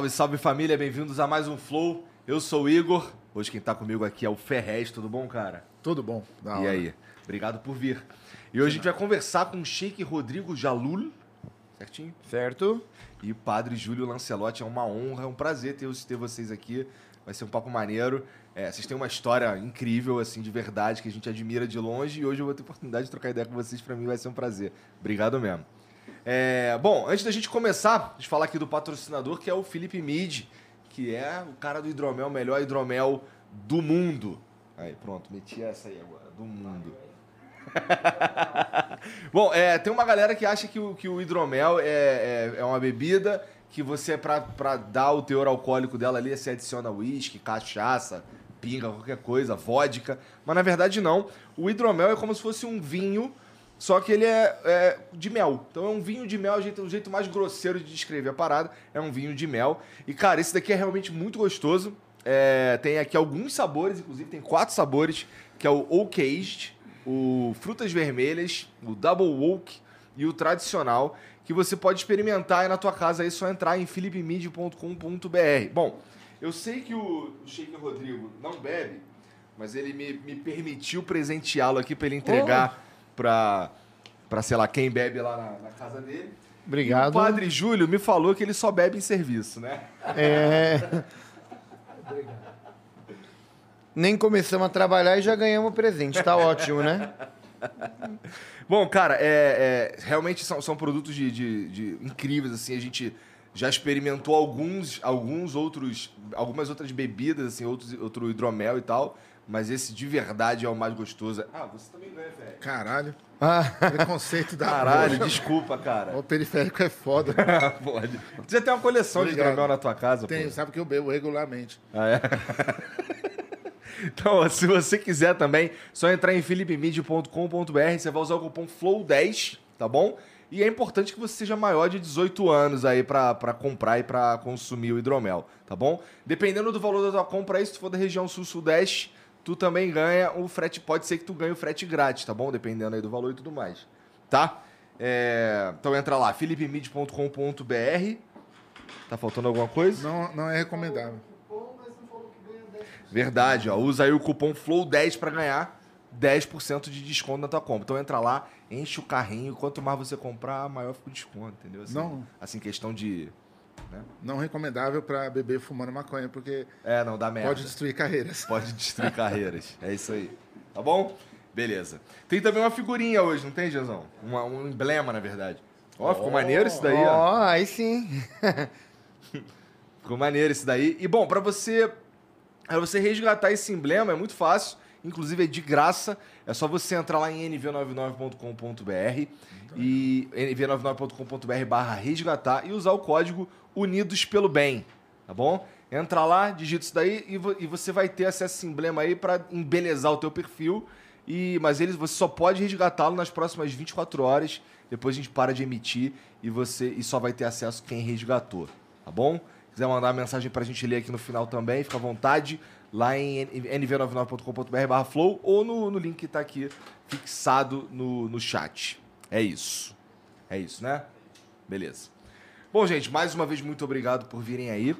Salve, salve família, bem-vindos a mais um Flow. Eu sou o Igor. Hoje quem tá comigo aqui é o Ferrez, tudo bom, cara? Tudo bom. Da E hora. aí? Obrigado por vir. E hoje a gente vai conversar com o Sheik Rodrigo Jalul, certinho? Certo? E o Padre Júlio Lancelotti. É uma honra, é um prazer ter, ter vocês aqui. Vai ser um papo maneiro. É, vocês têm uma história incrível, assim, de verdade, que a gente admira de longe. E hoje eu vou ter oportunidade de trocar ideia com vocês. Pra mim vai ser um prazer. Obrigado mesmo. É, bom, antes da gente começar, gente falar aqui do patrocinador, que é o Felipe Mid, que é o cara do hidromel, o melhor hidromel do mundo. Aí, pronto, meti essa aí agora, do mundo. Bom, é, tem uma galera que acha que o, que o hidromel é, é, é uma bebida que você, pra dar o teor alcoólico dela ali, você adiciona uísque, cachaça, pinga, qualquer coisa, vodka. Mas na verdade não. O hidromel é como se fosse um vinho, só que ele é, é de mel. Então é um vinho de mel, o jeito, jeito mais grosseiro de descrever a parada. É um vinho de mel. E cara, esse daqui é realmente muito gostoso. É, tem aqui alguns sabores, inclusive tem quatro sabores, que é o Oak Aged, o Frutas Vermelhas, o Double Oak e o Tradicional, que você pode experimentar aí na tua casa, aí é só entrar em philipmid.com.br. Bom, eu sei que o, Sheik Rodrigo não bebe, mas ele me, me permitiu presenteá-lo aqui para ele entregar pra, pra, sei lá, quem bebe lá na, na casa dele. Obrigado. E o Padre Júlio me falou que ele só bebe em serviço, né? É... Nem começamos a trabalhar e já ganhamos presente. Tá ótimo, né? Bom, cara, é, é- realmente são, são produtos de, de- de incríveis, assim, a gente já experimentou alguns, alguns outros, algumas outras bebidas, assim, outros, outro hidromel e tal, mas esse de verdade é o mais gostoso. Ah, você também ganha, velho. Caralho. Ah, Preconceito da Caralho, porra. desculpa, cara. O periférico é foda. Pode. Você já tem uma coleção de Obrigado. hidromel na tua casa, Tem, pô? sabe que eu bebo regularmente. Ah, é? então, se você quiser também, só entrar em philipmid.com.br, você vai usar o cupom FLOW10, tá bom? E é importante que você seja maior de 18 anos aí pra, pra comprar e pra consumir o hidromel, tá bom? Dependendo do valor da tua compra aí, se tu for da região sul-sudeste, tu também ganha o frete, pode ser que tu ganhe o frete grátis, tá bom? Dependendo aí do valor e tudo mais, tá? É, então entra lá, philipmid.com.br. Tá faltando alguma coisa? Não, não é recomendável. Verdade, ó. Usa aí o cupom FLOW10 pra ganhar 10% de desconto na tua compra. Então entra lá, enche o carrinho. Quanto mais você comprar, maior fica o desconto, entendeu? Assim, Não. Assim, questão de. Né? Não recomendável pra beber fumando maconha, porque É, não dá merda. pode destruir carreiras. Pode destruir carreiras. É isso aí. Tá bom? Beleza. Tem também uma figurinha hoje, não tem? Uma- um emblema, na verdade. Ó, ficou maneiro isso daí, ó. ó, aí sim. Ficou maneiro isso daí. E bom, pra você pra você resgatar esse emblema é muito fácil, inclusive é de graça. É só você entrar lá em nv99.com.br e nv99.com.br barra resgatar e usar o código Unidos pelo Bem, tá bom? Entra lá, digita isso daí e, vo- e você vai ter acesso a esse emblema aí pra embelezar o teu perfil. E, mas ele, você só pode resgatá-lo nas próximas 24 horas. Depois a gente para de emitir e você e só vai ter acesso quem resgatou, tá bom? quiser mandar mensagem pra gente ler aqui no final também, fica à vontade, lá em nv99.com.br barra flow ou no, no link que tá aqui fixado no, no chat. É isso. É isso, né? Beleza. Bom, gente, mais uma vez, muito obrigado por virem aí.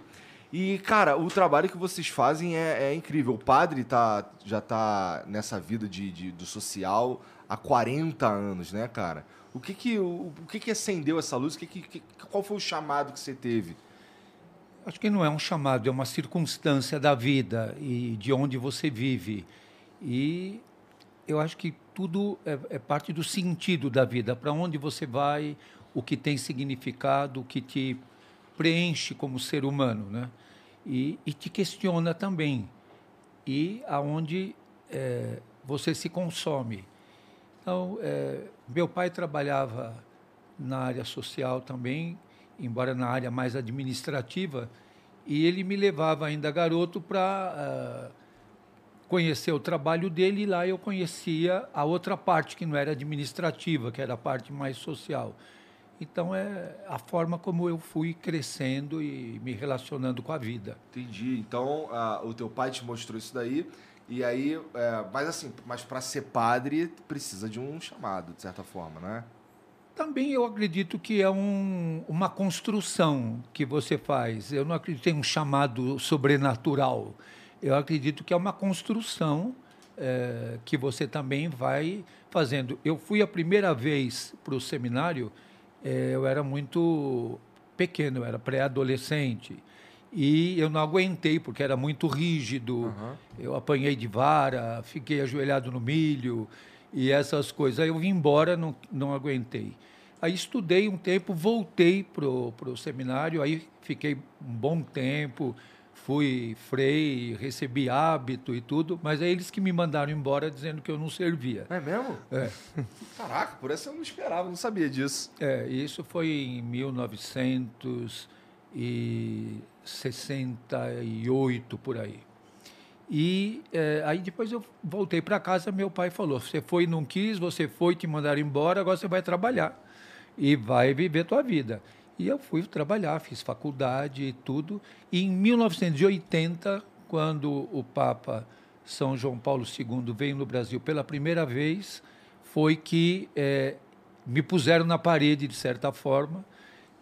E, cara, o trabalho que vocês fazem é, é incrível. O padre tá, já tá nessa vida de, de- do social há 40 anos, né, cara? O que que, o, o que, que acendeu essa luz? O que que, qual foi o chamado que você teve? Acho que não é um chamado, é uma circunstância da vida e de onde você vive. E eu acho que tudo é, é parte do sentido da vida, para onde você vai, o que tem significado, o que te preenche como ser humano, né? E, e te questiona também. E aonde eh, você se consome. Então, eh, meu pai trabalhava na área social também, embora na área mais administrativa, e ele me levava ainda garoto para conhecer o trabalho dele e lá eu conhecia a outra parte que não era administrativa, que era a parte mais social. Então é a forma como eu fui crescendo e me relacionando com a vida. Entendi. Então, ah, o teu pai te mostrou isso daí. E aí, é, mas assim, mas para ser padre precisa de um chamado, de certa forma, né? Também eu acredito que é um, uma construção que você faz. Eu não acredito em um chamado sobrenatural. Eu acredito que é uma construção eh, que você também vai fazendo. Eu fui a primeira vez para o seminário, eu era muito pequeno, eu era pré-adolescente. E eu não aguentei, porque era muito rígido. Eu apanhei de vara, fiquei ajoelhado no milho e essas coisas. Aí eu vim embora, não, não aguentei. Aí estudei um tempo, voltei para o seminário, aí fiquei um bom tempo, fui frei, recebi hábito e tudo, mas é eles que me mandaram embora dizendo que eu não servia. É mesmo? É. Caraca, por isso eu não esperava, não sabia disso. É, isso foi em 1968, por aí. E é, aí depois eu voltei para casa, meu pai falou, você foi e não quis, você foi, te mandaram embora, agora você vai trabalhar e vai viver tua vida. E eu fui trabalhar, fiz faculdade e tudo. E em 1980, quando o Papa São João Paulo II veio no Brasil pela primeira vez, foi que eh, me puseram na parede, de certa forma,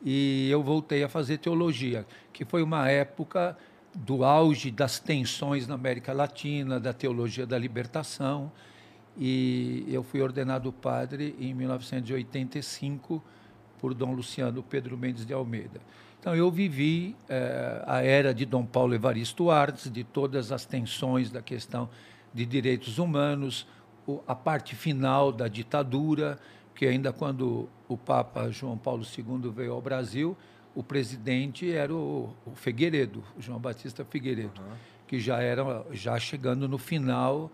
e eu voltei a fazer teologia, que foi uma época do auge das tensões na América Latina, da teologia da libertação, e eu fui ordenado padre em 1985 por Dom Luciano Pedro Mendes de Almeida. Então eu vivi eh, a era de Dom Paulo Evaristo Artes, de todas as tensões da questão de direitos humanos, o, a parte final da ditadura, que ainda quando o Papa João Paulo II veio ao Brasil, o presidente era o, o Figueiredo, o João Batista Figueiredo, que já era já chegando no final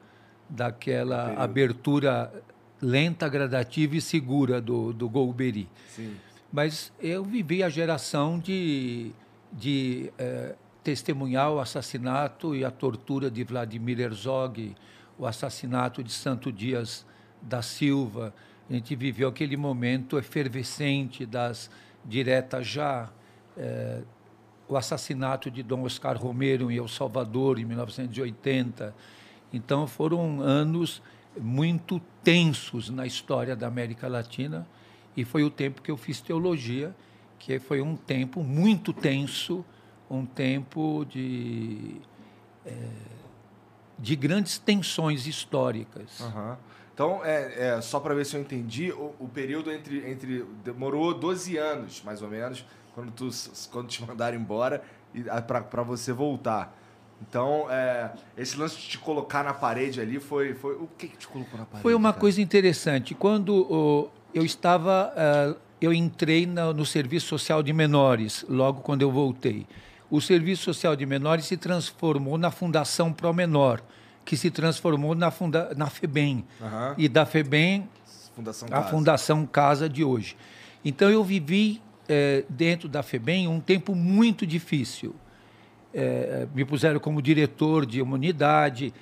daquela abertura lenta, gradativa e segura do, do Golbery. Sim. Mas eu vivi a geração de, de eh, testemunhar o assassinato e a tortura de Vladimir Herzog, o assassinato de Santo Dias da Silva. A gente viveu aquele momento efervescente das diretas já, eh, o assassinato de Dom Oscar Romero em El Salvador, em 1980. Então, foram anos muito tensos na história da América Latina e foi o tempo que eu fiz teologia, que foi um tempo muito tenso, um tempo de, eh, de grandes tensões históricas. Aham. Então, é, é, só para ver se eu entendi, o, o período entre, entre. Demorou 12 anos, mais ou menos, quando, tu, quando te mandaram embora e para você voltar. Então, é, esse lance de te colocar na parede ali foi. foi o que, que te colocou na parede? Foi uma cara? coisa interessante. Quando o, eu estava, ah, eu entrei na- no Serviço Social de Menores, logo quando eu voltei. O Serviço Social de Menores se transformou na Fundação Pro Menor, que se transformou na, funda, na FEBEM. Aham. E da FEBEM, Fundação a Casa. Fundação Casa de hoje. Então eu vivi eh, dentro da FEBEM um tempo muito difícil. Eh, me puseram como diretor de uma unidade.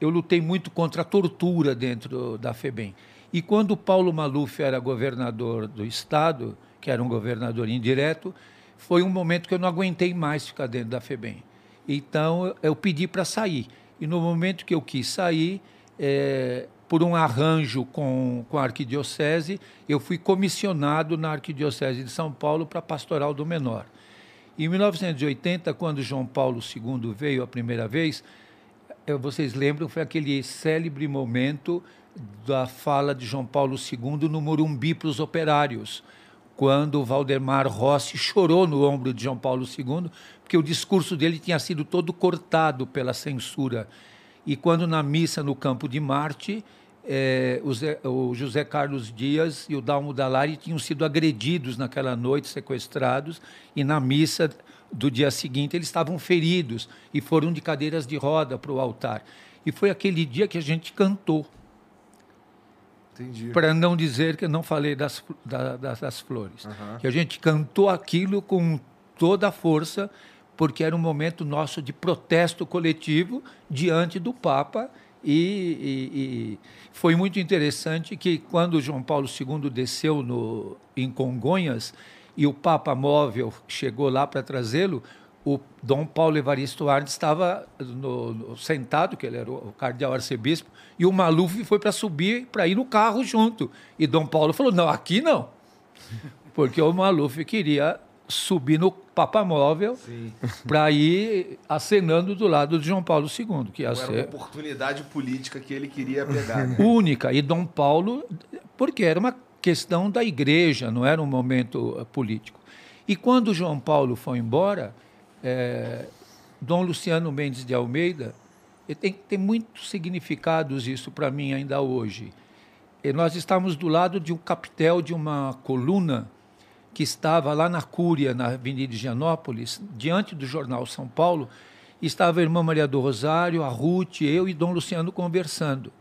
Eu lutei muito contra a tortura dentro da FEBEM. E quando o Paulo Maluf era governador do estado, que era um governador indireto, foi um momento que eu não aguentei mais ficar dentro da FEBEM. Então eu pedi para sair. E no momento que eu quis sair, eh, por um arranjo com, com a arquidiocese, eu fui comissionado na arquidiocese de São Paulo para pastoral do menor. Em 1980, quando João Paulo II veio a primeira vez, eh, vocês lembram, foi aquele célebre momento da fala de João Paulo II no Morumbi para os operários, quando Valdemar Rossi chorou no ombro de João Paulo II, porque o discurso dele tinha sido todo cortado pela censura. E quando na missa no Campo de Marte, eh, o, Zé- o José Carlos Dias e o Dalmo Dallari tinham sido agredidos naquela noite, sequestrados, e na missa do dia seguinte eles estavam feridos e foram de cadeiras de roda para o altar. E foi aquele dia que a gente cantou para não dizer que eu não falei das, da- das, das flores. Que a gente cantou aquilo com toda a força, porque era um momento nosso de protesto coletivo diante do Papa. E, e- foi muito interessante que, quando João Paulo II desceu no, em Congonhas e o Papa Móvel chegou lá para trazê-lo, o Dom Paulo Evaristo Arnes estava no- no- sentado, que ele era o cardeal arcebispo, e o Maluf foi para subir, para ir no carro junto. E Dom Paulo falou: não, aqui não. Porque o Maluf queria subir no papamóvel para ir acenando do lado de João Paulo II, que ia Era uma ser oportunidade política que ele queria pegar. né? única. E Dom Paulo, porque era uma questão da igreja, não era um momento eh, político. E quando João Paulo foi embora, eh, Dom Luciano Mendes de Almeida, tem, tem muitos significados isso para mim ainda hoje. E nós estávamos do lado de um capitel de uma coluna que estava lá na Cúria, na Avenida de Higienópolis, diante do jornal São Paulo, estava a irmã Maria do Rosário, a Ruth, eu e Dom Luciano conversando.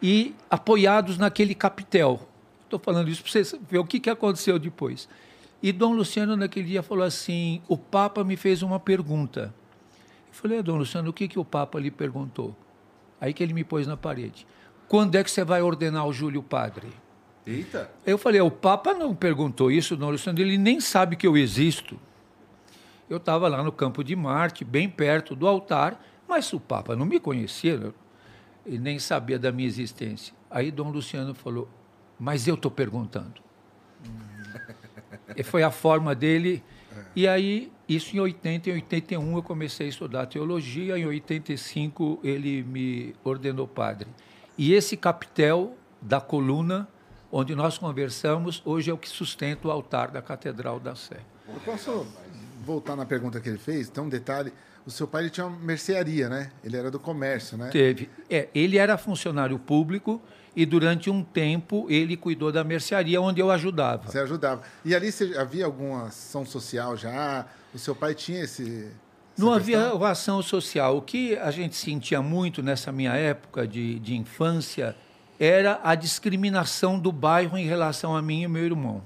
E apoiados naquele capitel. Estou falando isso para vocês verem o que, que aconteceu depois. E Dom Luciano, naquele dia, falou assim: o Papa me fez uma pergunta. Eu falei, "Ah, Dom Luciano, o que, que o Papa lhe perguntou? Aí que ele me pôs na parede. Quando é que você vai ordenar o Júlio Padre? Eita. Eu falei, o Papa não perguntou isso, Dom Luciano, ele nem sabe que eu existo. Eu estava lá no campo de Marte, bem perto do altar, mas o Papa não me conhecia né? e nem sabia da minha existência. Aí Dom Luciano falou, mas eu estou perguntando. e foi a forma dele. E aí, isso em 80 e 81 eu comecei a estudar teologia, em 85 ele me ordenou padre. E esse capitel da coluna onde nós conversamos, hoje é o que sustenta o altar da Catedral da Sé. Eu posso voltar na pergunta que ele fez? Tem um detalhe. O seu pai ele tinha uma mercearia, né? Ele era do comércio, né? Teve. É, ele era funcionário público e durante um tempo ele cuidou da mercearia onde eu ajudava. Você ajudava. E ali você, havia alguma ação social já? O seu pai tinha esse. Não havia ação social. O que a gente sentia muito nessa minha época de, de infância era a discriminação do bairro em relação a mim e meu irmão.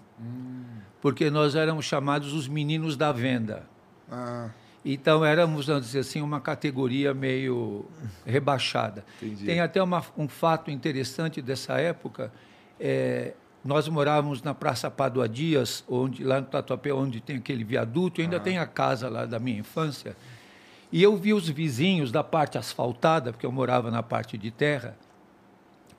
Porque nós éramos chamados os meninos da venda. Ah, Então éramos, vamos dizer assim, uma categoria meio rebaixada. Tem até uma- um fato interessante dessa época. é, nós morávamos na Praça Padua Dias, onde, lá no Tatuapé, onde tem aquele viaduto, e ainda tem a casa lá da minha infância. E eu vi os vizinhos da parte asfaltada, porque eu morava na parte de terra,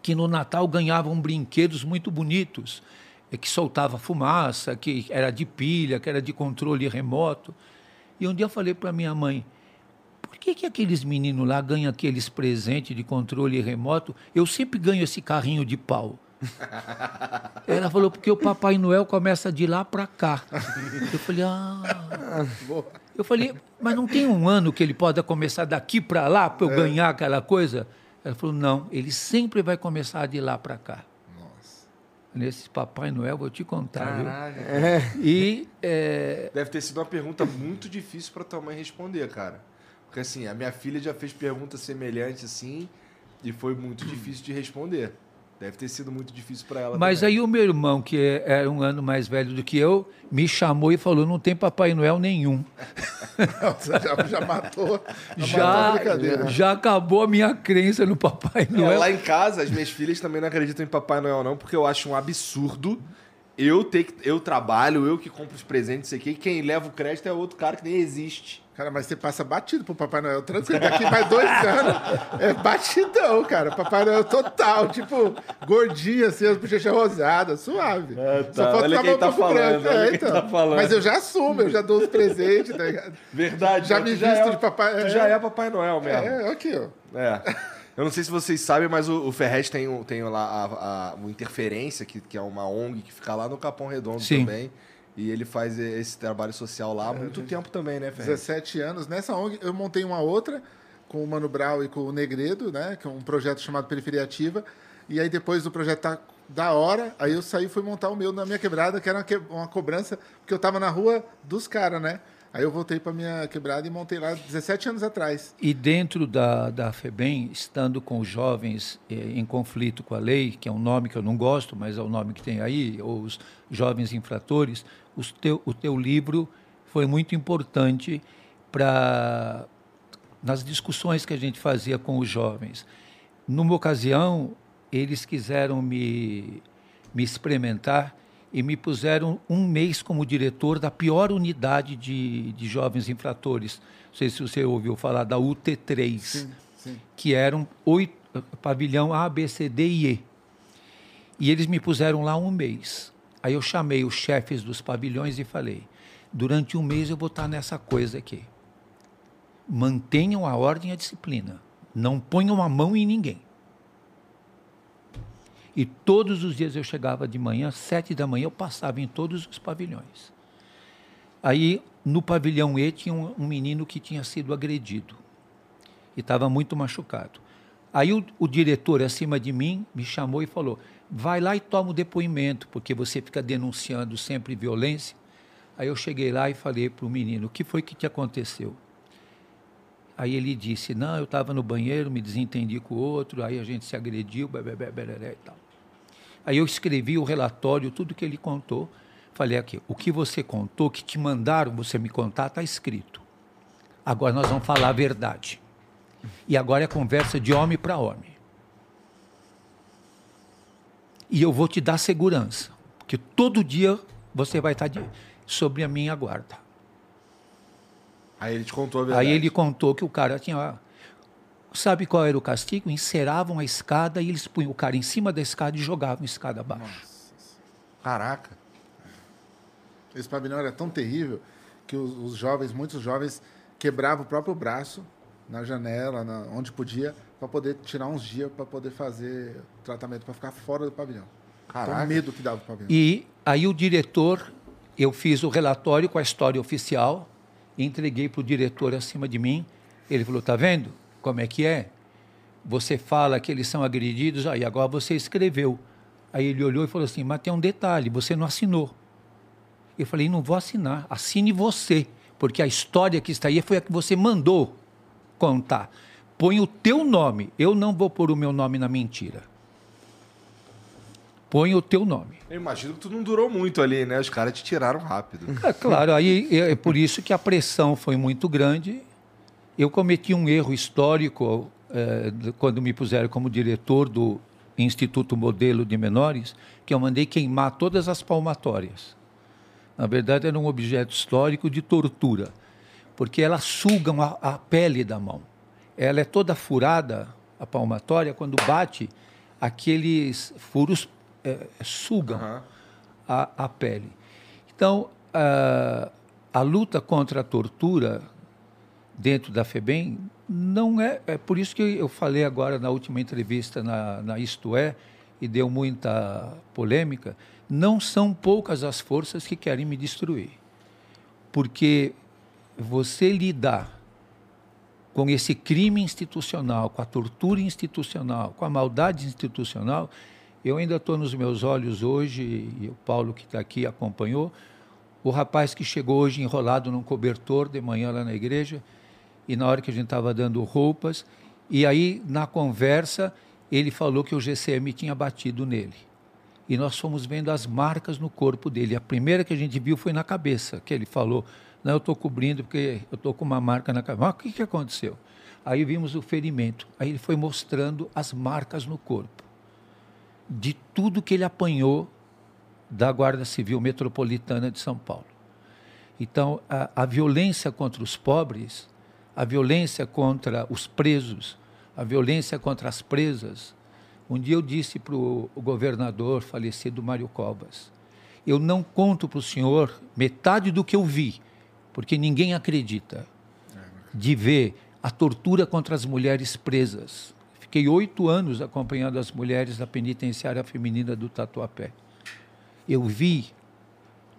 que no Natal ganhavam brinquedos muito bonitos, eh, que soltava fumaça, que era de pilha, que era de controle remoto. E um dia eu falei para minha mãe, por que, que aqueles meninos lá ganham aqueles presentes de controle remoto? Eu sempre ganho esse carrinho de pau. Ela falou, porque o Papai Noel começa de lá para cá. Eu falei, ah. Eu falei, mas não tem um ano que ele pode começar daqui para lá para eu ganhar aquela coisa? Ela falou, não, ele sempre vai começar de lá para cá. nossa. Nesse Papai Noel, vou te contar, viu? Caralho. E é, Deve ter sido uma pergunta muito difícil pra tua mãe responder, cara. Porque assim, a minha filha já fez perguntas semelhantes assim e foi muito difícil de responder. Deve ter sido muito difícil pra ela. Mas também. aí o meu irmão, que é- era um ano mais velho do que eu, me chamou e falou: não tem Papai Noel nenhum. Já, já matou. Já, matou Já, acabou a minha crença no Papai É, Noel. lá em casa, as minhas filhas também não acreditam em Papai Noel, não, porque eu acho um absurdo. Eu ter que, eu trabalho, eu que compro os presentes, isso aqui, e quem leva o crédito é outro cara que nem existe. Cara, mas você passa batido pro Papai Noel. Tranquilo, daqui mais dois anos é batidão, cara. Papai Noel total, tipo, gordinho, assim, as bochechas rosadas, suave. É, tá. Só falta Olha ficar quem um tá pouco falando, branco. É, quem então. tá falando. Mas eu já assumo, eu já dou os presentes, tá ligado? Verdade. Já mas me visto é, de Papai- Tu é. já é Papai Noel mesmo. É, aqui, ó. É. Eu não sei se vocês sabem, mas o, o Ferrez tem, tem lá a, a- o Interferência, que, que é uma ONG que fica lá no Capão Redondo Sim. também. E ele faz esse trabalho social lá há muito tempo também, né, Ferrez? 17 anos. Nessa ONG, eu montei uma outra com o Mano Brau e com o Negredo, né? Que é um projeto chamado Periferia Ativa. E aí, depois do projeto tá da hora, aí eu saí e fui montar o meu na minha quebrada, que era uma, que- uma cobrança, porque eu tava na rua dos caras, né? Aí eu voltei pra minha quebrada e montei lá 17 anos atrás. E dentro da, da FEBEM, estando com os jovens eh, em conflito com a lei, que é um nome que eu não gosto, mas é o nome que tem aí, ou os jovens infratores, teu, o teu livro foi muito importante para nas discussões que a gente fazia com os jovens. Numa ocasião, eles quiseram me, me experimentar e me puseram um mês como diretor da pior unidade de, de jovens infratores. Não sei se você ouviu falar da UT3, sim. que eram oito, pavilhão A, B, C, D e E. E eles me puseram lá um mês. Aí eu chamei os chefes dos pavilhões e falei: durante um mês eu vou estar nessa coisa aqui. Mantenham a ordem e a disciplina. Não ponham a mão em ninguém. E todos os dias eu chegava de manhã, sete da manhã, eu passava em todos os pavilhões. Aí, no pavilhão E, tinha um, um menino que tinha sido agredido e estava muito machucado. Aí o, o diretor acima de mim me chamou e falou: vai lá e toma o depoimento, porque você fica denunciando sempre violência. Aí eu cheguei lá e falei para o menino: o que foi que te aconteceu? Aí ele disse: não, eu estava no banheiro, me desentendi com o outro, aí a gente se agrediu, bereré e tal. Aí eu escrevi o relatório, tudo que ele contou. Falei aqui: o que você contou, que te mandaram você me contar, está escrito. Agora nós vamos falar a verdade. E agora é conversa de homem para homem. E eu vou te dar segurança, porque todo dia você vai estar de, sobre a minha guarda. Aí ele te contou a verdade. Aí ele contou que o cara tinha. Sabe qual era o castigo? Enceravam a escada e eles punham o cara em cima da escada e jogavam a escada abaixo. Caraca. Esse pavilhão era tão terrível que os, os jovens, muitos jovens, quebravam o próprio braço na janela, na- onde podia, para poder tirar uns dias para poder fazer tratamento, para ficar fora do pavilhão. Caraca. O medo que dava o pavilhão. E aí o diretor, eu fiz o relatório com a história oficial, entreguei para o diretor acima de mim. Ele falou: tá vendo como é que é? Você fala que eles são agredidos, aí agora você escreveu. Aí ele olhou e falou assim: mas tem um detalhe, você não assinou. Eu falei: não vou assinar, assine você, porque a história que está aí foi a que você mandou contar. Põe o teu nome, eu não vou pôr o meu nome na mentira. Põe o teu nome. Eu imagino que tu não durou muito ali, né? Os caras te tiraram rápido. É claro, aí é é por isso que a pressão foi muito grande. Eu cometi um erro histórico de- quando me puseram como diretor do Instituto Modelo de Menores, que eu mandei queimar todas as palmatórias. Na verdade, era um objeto histórico de tortura, porque elas sugam a, a pele da mão. Ela é toda furada, a palmatória, quando bate, aqueles furos eh, sugam Aham. a, a pele. Então, a, a luta contra a tortura dentro da FEBEM não é. É por isso que eu falei agora na última entrevista na, na Isto É, e deu muita polêmica. Não são poucas as forças que querem me destruir. Porque você lidar com esse crime institucional, com a tortura institucional, com a maldade institucional, eu ainda estou nos meus olhos hoje, e o Paulo que está aqui acompanhou, o rapaz que chegou hoje enrolado num cobertor de manhã lá na igreja, e na hora que a gente estava dando roupas, e aí na conversa ele falou que o GCM tinha batido nele. E nós fomos vendo as marcas no corpo dele. A primeira que a gente viu foi na cabeça, que ele falou: Não, eu estou cobrindo porque eu estou com uma marca na cabeça. Mas o que, que aconteceu? Aí vimos o ferimento. Aí ele foi mostrando as marcas no corpo de tudo que ele apanhou da Guarda Civil Metropolitana de São Paulo. Então, a, a violência contra os pobres, a violência contra os presos, a violência contra as presas. Um dia eu disse para o governador falecido Mário Covas: eu não conto para o senhor metade do que eu vi, porque ninguém acredita, de ver a tortura contra as mulheres presas, Fiquei oito anos acompanhando as mulheres da penitenciária feminina do Tatuapé. Eu vi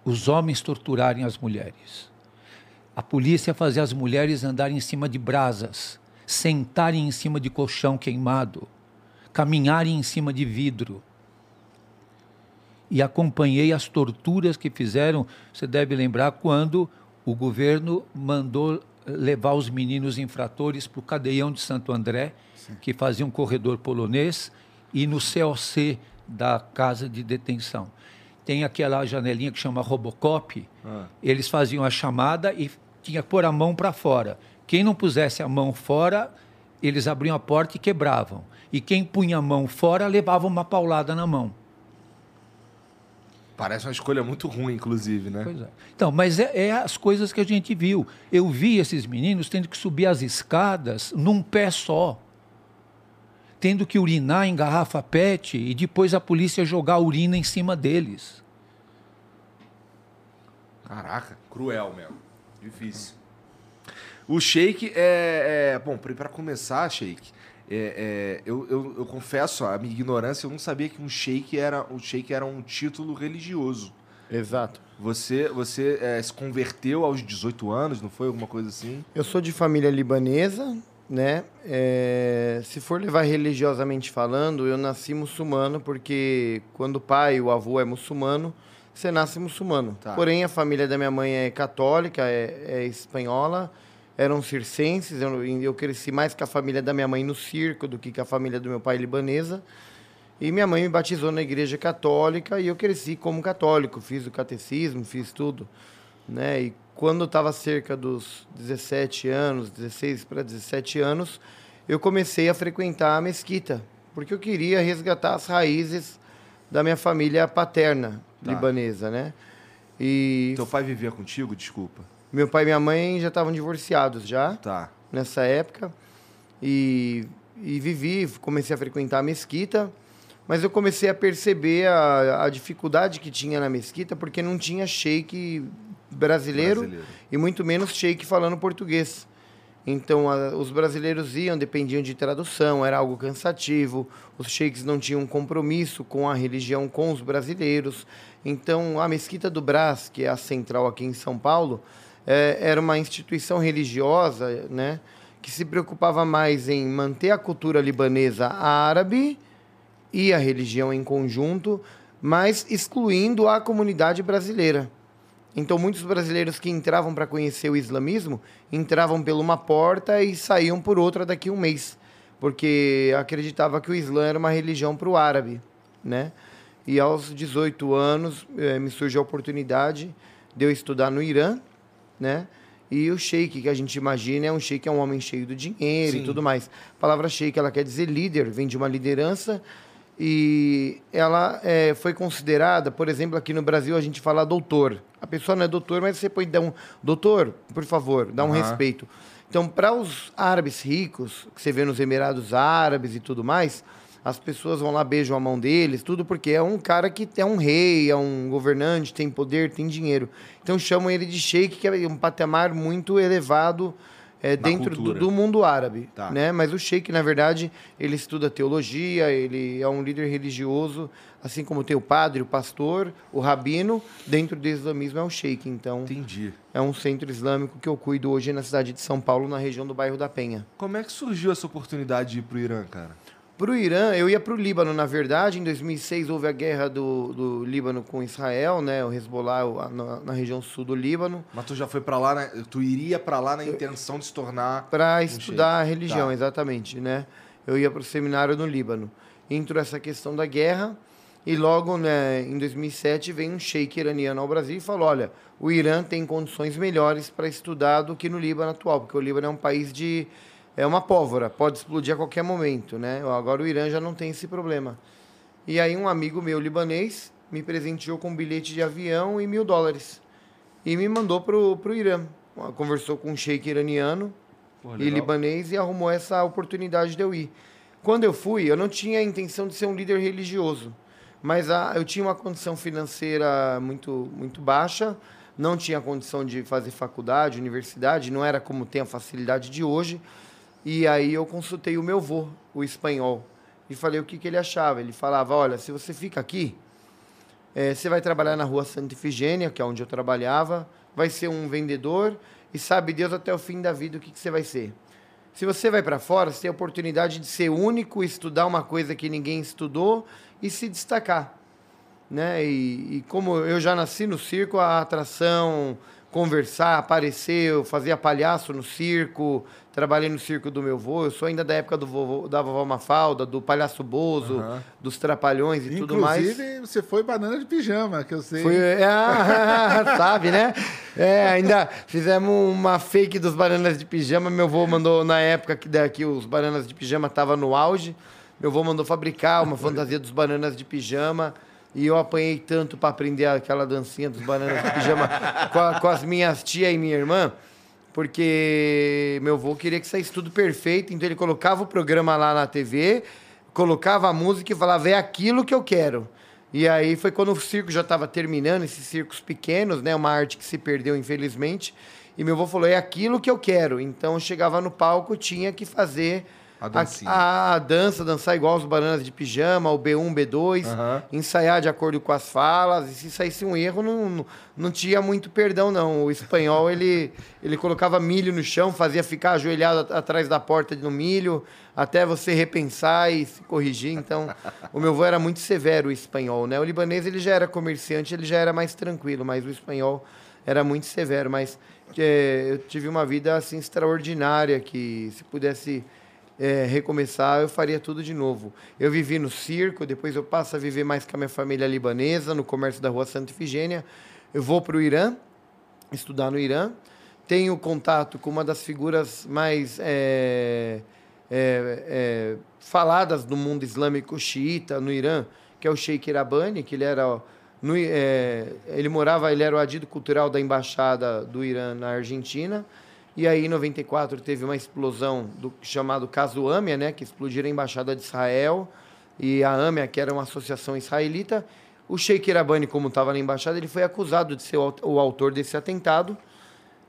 os homens torturarem as mulheres. A polícia fazia as mulheres andarem em cima de brasas, sentarem em cima de colchão queimado, caminharem em cima de vidro. E acompanhei as torturas que fizeram. Você deve lembrar quando o governo mandou levar os meninos infratores para o cadeião de Santo André, que fazia um corredor polonês, e no COC da casa de detenção. Tem aquela janelinha que chama Robocop. Eles faziam a chamada e tinha que pôr a mão para fora. Quem não pusesse a mão fora, eles abriam a porta e quebravam. E quem punha a mão fora levava uma paulada na mão. Parece uma escolha muito ruim, inclusive, né? Pois é. Então, mas é, é as coisas que a gente viu. Eu vi esses meninos tendo que subir as escadas num pé só. Tendo que urinar em garrafa PET e depois a polícia jogar a urina em cima deles. Caraca, cruel mesmo. Difícil. O shake é. é bom, para começar, shake, é, é, eu, eu, eu confesso a minha ignorância, eu não sabia que um shake era, um shake era um título religioso. Exato. Você, você é, se converteu aos 18 anos, não foi? Alguma coisa assim? Eu sou de família libanesa, né? É, se for levar religiosamente falando, eu nasci muçulmano porque quando o pai, o avô é muçulmano, você nasce muçulmano. Tá. Porém, a família da minha mãe é católica, é, é espanhola, eram circenses. Eu, eu cresci mais com a família da minha mãe no circo do que com a família do meu pai libanesa. E minha mãe me batizou na igreja católica e eu cresci como católico, fiz o catecismo, fiz tudo, né? E quando eu estava cerca dos 17 anos, 16 para 17 anos, eu comecei a frequentar a mesquita, porque eu queria resgatar as raízes da minha família paterna Tá. libanesa, né? E Teu pai vivia contigo? Desculpa. Meu pai e minha mãe já estavam divorciados já Tá. nessa época e, e vivi, comecei a frequentar a mesquita, mas eu comecei a perceber a, a dificuldade que tinha na mesquita porque não tinha sheik brasileiro, Brasileiro. e muito menos sheik falando português. Então, a- os brasileiros iam, dependiam de tradução, era algo cansativo. Os sheiks não tinham compromisso com a religião com os brasileiros. Então, a Mesquita do Brás, que é a central aqui em São Paulo, eh, era uma instituição religiosa, né, que se preocupava mais em manter a cultura libanesa árabe e a religião em conjunto, mas excluindo a comunidade brasileira. Então, muitos brasileiros que entravam para conhecer o islamismo entravam por uma porta e saíam por outra daqui a um mês, porque acreditava que o Islã era uma religião para o árabe, né? E aos 18 anos eh, me surgiu a oportunidade de eu estudar no Irã, né? E o sheik que a gente imagina é um sheik é um homem cheio do dinheiro Sim. e tudo mais. A palavra sheik ela quer dizer líder, vem de uma liderança e ela eh, foi considerada, por exemplo, aqui no Brasil a gente fala doutor. A pessoa não é doutor, mas você pode dar um doutor, por favor, dá um respeito. Então, para os árabes ricos, que você vê nos Emirados Árabes e tudo mais, as pessoas vão lá, beijam a mão deles, tudo porque é um cara que é um rei, é um governante, tem poder, tem dinheiro. Então chamam ele de sheik, que é um patamar muito elevado é, dentro do, do mundo árabe. Tá. Né? Mas o sheik, na verdade, ele estuda teologia, ele é um líder religioso, assim como tem o padre, o pastor, o rabino, dentro do islamismo é um sheik. Então, Entendi. é um centro islâmico que eu cuido hoje na cidade de São Paulo, na região do bairro da Penha. Como é que surgiu essa oportunidade de ir pro Irã, cara? Para o Irã, eu ia para o Líbano, na verdade. Em 2006 houve a guerra do, do Líbano com Israel, né? O Hezbollah na, na região sul do Líbano, Mas tu já foi pra lá, né? Tu iria pra lá na intenção de se tornar. para Um estudar a religião, Tá. exatamente, né? Eu ia para o seminário no Líbano. Entrou essa questão da guerra e logo, né, em 2007, vem um sheik iraniano ao Brasil e falou, olha, o Irã tem condições melhores para estudar do que no Líbano atual, porque o Líbano é um país de... É uma pólvora, pode explodir a qualquer momento, né? Agora o Irã já não tem esse problema. E aí um amigo meu libanês me presenteou com um bilhete de avião e mil dólares. E me mandou pro, pro Irã. Conversou com um sheik iraniano Pô, e libanês e arrumou essa oportunidade de eu ir. Quando eu fui, eu não tinha a intenção de ser um líder religioso, mas a, eu tinha uma condição financeira muito, muito baixa, não tinha condição de fazer faculdade, universidade, não era como tem a facilidade de hoje. E aí eu consultei o meu vô, o espanhol, e falei o que, que ele achava. Ele falava: olha, se você fica aqui, eh, você vai trabalhar na rua Santa Ifigênia, que é onde eu trabalhava, vai ser um vendedor e sabe Deus até o fim da vida o que, que você vai ser. Se você vai para fora, você tem a oportunidade de ser único, estudar uma coisa que ninguém estudou e se destacar. Né? E, e como eu já nasci no circo, a atração, conversar, aparecer, eu fazia palhaço no circo, trabalhei no circo do meu avô, eu sou ainda da época do vovô, da vovó Mafalda, do palhaço Bozo, dos trapalhões e tudo mais. Inclusive, você foi banana de pijama, que eu sei. Foi, é, sabe, né? É, ainda fizemos uma fake dos bananas de pijama. Meu avô mandou, na época que, que os bananas de pijama estavam no auge, meu avô mandou fabricar uma fantasia dos bananas de pijama. E eu apanhei tanto para aprender aquela dancinha dos bananas de pijama com, a- com as minhas tia e minha irmã, porque meu avô queria que saísse tudo perfeito, então ele colocava o programa lá na TV, colocava a música e falava, é aquilo que eu quero. E aí foi quando o circo já estava terminando, esses circos pequenos, né? Uma arte que se perdeu, infelizmente. E meu avô falou, é aquilo que eu quero. Então chegava no palco, tinha que fazer A a, a dança, dançar igual os bananas de pijama, o B1, B2, Aham. ensaiar de acordo com as falas. E se saísse um erro, não, não, não tinha muito perdão, não. O espanhol, ele, ele colocava milho no chão, fazia ficar ajoelhado at- atrás da porta no milho, até você repensar e se corrigir. Então, o meu avô era muito severo, o espanhol, né? O libanês, ele já era comerciante, ele já era mais tranquilo, mas o espanhol era muito severo. Mas eh, eu tive uma vida, assim, extraordinária, que se pudesse é, recomeçar, eu faria tudo de novo. Eu vivi no circo, depois eu passo a viver mais com a minha família libanesa, no comércio da rua Santa Ifigênia. Eu vou para o Irã, estudar no Irã. Tenho contato com uma das figuras mais é, é, é, faladas do mundo islâmico xiita no Irã, que é o Sheikh Irabani, que ele era no, é, ele morava, ele era o adido cultural da embaixada do Irã na Argentina. E aí, em 94, teve uma explosão do chamado caso AMIA, né, que explodiram a embaixada de Israel e a AMIA, que era uma associação israelita. O Sheikh Irabani, como estava na embaixada, ele foi acusado de ser o autor desse atentado.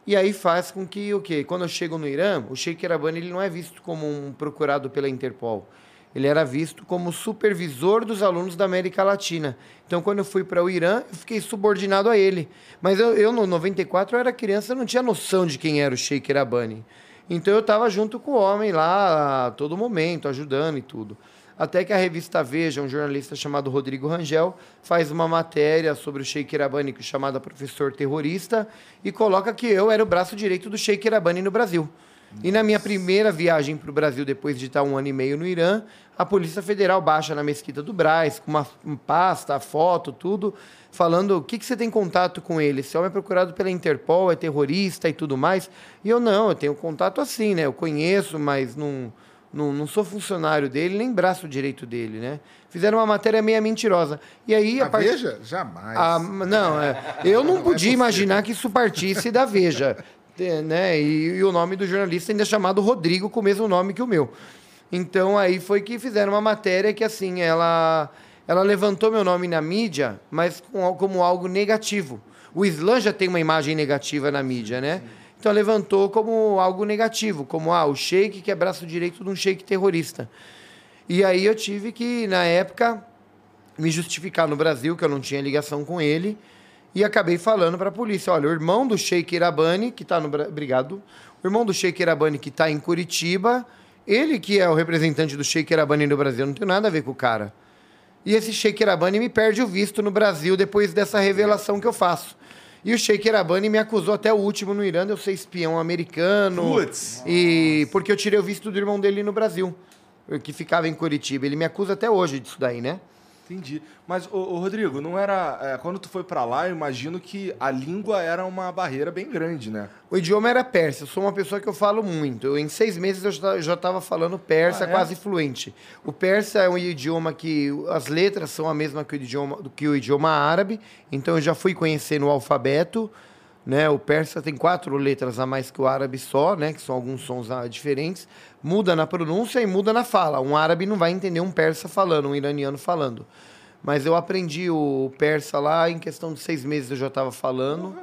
E aí faz com que o quê? Quando eu chego no Irã, o Sheikh Irabani ele não é visto como um procurado pela Interpol. Ele era visto como supervisor dos alunos da América Latina. Então, quando eu fui para o Irã, eu fiquei subordinado a ele. Mas eu, eu, no 94, eu era criança, eu não tinha noção de quem era o Sheikh Irabani. Então, eu estava junto com o homem lá a todo momento, ajudando e tudo. Até que a revista Veja, um jornalista chamado Rodrigo Rangel, faz uma matéria sobre o Sheikh Irabani, é chamada professor terrorista, e coloca que eu era o braço direito do Sheikh Irabani no Brasil. E na minha primeira viagem para o Brasil, depois de estar um ano e meio no Irã, a Polícia Federal baixa na Mesquita do Brás, com uma pasta, foto, tudo, falando o que, que você tem contato com ele. Esse homem é procurado pela Interpol, é terrorista e tudo mais. E eu não, eu tenho contato assim, né? Eu conheço, mas não, não, não sou funcionário dele, nem braço direito dele, né? Fizeram uma matéria meio mentirosa. E aí, a, A part- Veja? Jamais. ah, não, é, eu não podia imaginar que isso partisse da Veja. É, Né? E, e o nome do jornalista ainda é chamado Rodrigo, com o mesmo nome que o meu. Então aí foi que fizeram uma matéria que assim, ela, ela levantou meu nome na mídia, mas com, como algo negativo. O Islã já tem uma imagem negativa na mídia, né? Então levantou como algo negativo, como ah, o sheik que é braço direito de um sheik terrorista. E aí eu tive que, na época, me justificar no Brasil, que eu não tinha ligação com ele, e acabei falando para a polícia, olha, o irmão do Sheik Irabani, que está no... Obrigado. O irmão do Sheik Irabani, que está em Curitiba, ele que é o representante do Sheik Irabani no Brasil, não tem nada a ver com o cara. E esse Sheik Irabani me perde o visto no Brasil depois dessa revelação que eu faço. E o Sheik Irabani me acusou até o último no Irã de eu ser espião americano. Putz. E porque eu tirei o visto do irmão dele no Brasil, que ficava em Curitiba. Ele me acusa até hoje disso daí, né? Entendi. Mas, ô, ô, Rodrigo, não era. é, quando tu foi pra lá, eu imagino que a língua era uma barreira bem grande, né? O idioma era persa. Eu sou uma pessoa que eu falo muito. Eu, em seis meses eu já- estava falando persa Ah, é? quase fluente. O persa é um idioma que as letras são a mesma que o idioma, do que o idioma árabe. Então eu já fui conhecendo o alfabeto. Né? O persa tem quatro letras a mais que o árabe só, né? que são alguns sons ah, diferentes. Muda na pronúncia e muda na fala. Um árabe não vai entender um persa falando, um iraniano falando. Mas eu aprendi o persa lá em questão de seis meses eu já estava falando.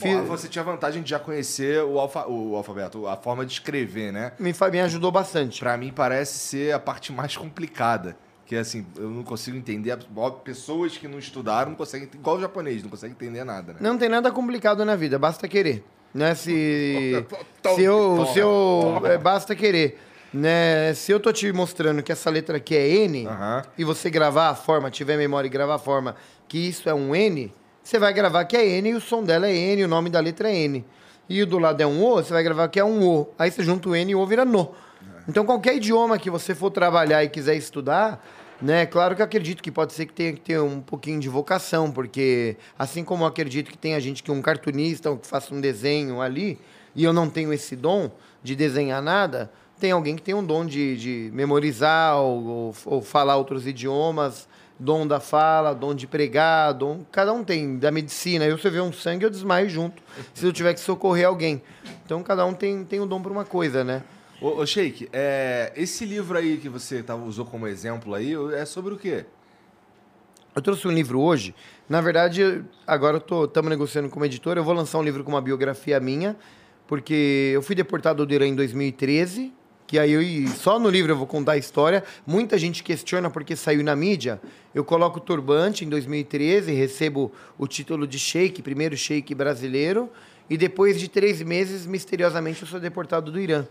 Bom, você tinha vantagem de já conhecer o, alfa, o alfabeto, a forma de escrever, né? Me, me ajudou bastante. Pra mim parece ser a parte mais complicada. Que assim, eu não consigo entender. Pessoas que não estudaram não conseguem. Igual o japonês, não conseguem entender nada, né? Não tem nada complicado na vida, basta querer. Né? Se, Toma, se eu, se eu é, basta querer. Né? Se eu tô te mostrando que essa letra aqui é N, Aham. e você gravar a forma, tiver memória e gravar a forma, que isso é um N, você vai gravar que é N e o som dela é N, o nome da letra é N. E do lado é um O, você vai gravar que é um O. Aí você junta o N e o O vira No. Então qualquer idioma que você for trabalhar e quiser estudar, né? Claro que acredito que pode ser que tenha que ter um pouquinho de vocação, porque assim como eu acredito que tem a gente que é um cartunista ou que faça um desenho ali, e eu não tenho esse dom de desenhar nada, tem alguém que tem um dom de, de memorizar ou, ou- ou falar outros idiomas, dom da fala, dom de pregar, dom. Cada um tem, da medicina. Eu, se eu ver um sangue, eu desmaio junto, se eu tiver que socorrer alguém. Então cada um tem, tem um dom para uma coisa, né? Ô, ô Sheik, é, esse livro aí que você tava, usou como exemplo aí, é sobre o quê? Eu trouxe um livro hoje. Na verdade, agora estamos negociando com uma editora. Eu vou lançar um livro com uma biografia minha, porque eu fui deportado do Irã em 2013. Que aí eu, só no livro eu vou contar a história. Muita gente questiona porque saiu na mídia. Eu coloco o turbante em 2013, recebo o título de sheik, primeiro sheik brasileiro. E depois de três meses, misteriosamente, eu sou deportado do Irã.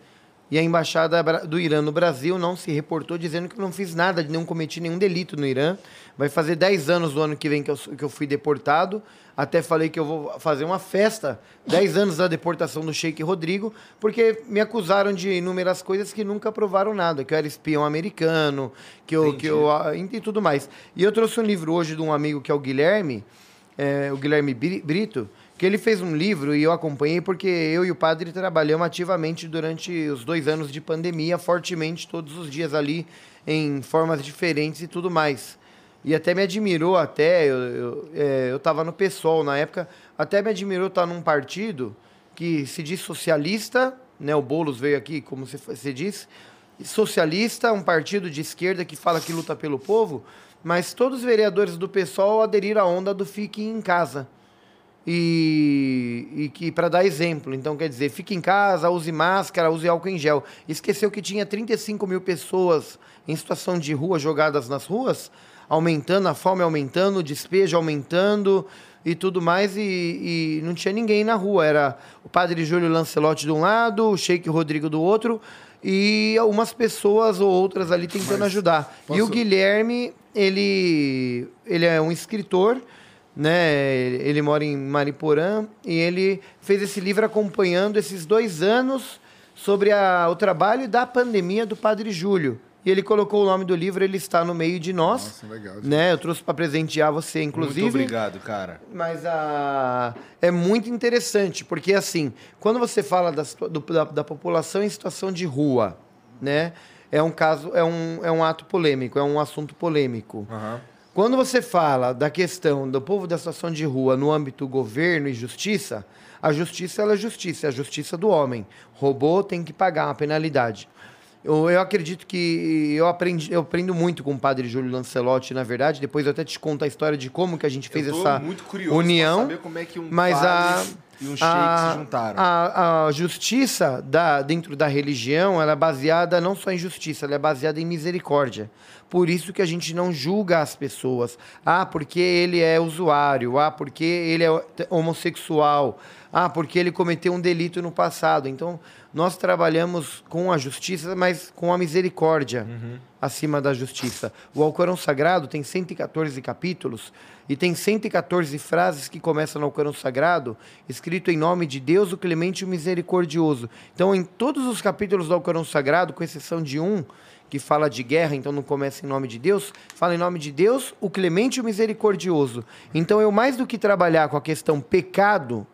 E a embaixada do Irã no Brasil não se reportou dizendo que eu não fiz nada, não cometi nenhum delito no Irã. Vai fazer 10 anos do ano que vem que eu, que eu fui deportado. Até falei que eu vou fazer uma festa, 10 anos da deportação do Sheik Rodrigo, porque me acusaram de inúmeras coisas que nunca provaram nada, que eu era espião americano, que eu, que eu e tudo mais. E eu trouxe um livro hoje de um amigo que é o Guilherme, é, o Guilherme Bri- Brito, que ele fez um livro e eu acompanhei porque eu e o padre trabalhamos ativamente durante os dois anos de pandemia, fortemente, todos os dias ali, em formas diferentes e tudo mais. E até me admirou, até, eu, eu, é, no PSOL na época, até me admirou estar num partido que se diz socialista, né, o Boulos veio aqui, como você, você disse, socialista, um partido de esquerda que fala que luta pelo povo, mas todos os vereadores do PSOL aderiram à onda do fique em casa. E, e que para dar exemplo, então quer dizer, fique em casa, use máscara, use álcool em gel. Esqueceu que tinha 35 mil pessoas em situação de rua jogadas nas ruas, aumentando, a fome aumentando, o despejo aumentando e tudo mais, e, e não tinha ninguém na rua. Era o padre Júlio Lancelotti de um lado, o Sheik Rodrigo do outro, e algumas pessoas ou outras ali tentando ajudar. E o posso- Guilherme, ele, ele é um escritor, né? Ele mora em Mariporã e ele fez esse livro acompanhando esses dois anos sobre a- o trabalho da pandemia do Padre Júlio. E ele colocou o nome do livro, ele está no meio de nós. Nossa, legal. Né? Eu trouxe para presentear você, inclusive. Muito obrigado, cara. Mas a... é muito interessante, porque assim, quando você fala da, do- da, da população em situação de rua, né? É um caso, é um, é um ato polêmico, é um assunto polêmico. Aham. Quando você fala da questão do povo da situação de rua no âmbito governo e justiça, a justiça ela é justiça, é a justiça do homem. Roubou, tem que pagar uma penalidade. Eu, eu acredito que eu aprendi, eu aprendo muito com o padre Júlio Lancelotti, na verdade. Depois eu até te conto a história de como que a gente fez essa muito curioso união. saber como é que um mas a, padre e um a, se juntaram. A, a justiça da, dentro da religião ela é baseada não só em justiça, ela é baseada em misericórdia. Por isso que a gente não julga as pessoas. Ah, porque ele é usuário. Ah, porque ele é homossexual. Ah, porque ele cometeu um delito no passado. Então, nós trabalhamos com a justiça, mas com a misericórdia acima da justiça. O Alcorão Sagrado tem 114 capítulos e tem 114 frases que começam no Alcorão Sagrado, escrito em nome de Deus, o Clemente e o Misericordioso. Então, em todos os capítulos do Alcorão Sagrado, com exceção de um, que fala de guerra, então não começa em nome de Deus, fala em nome de Deus, o Clemente e o Misericordioso. Então, eu mais do que trabalhar com a questão pecado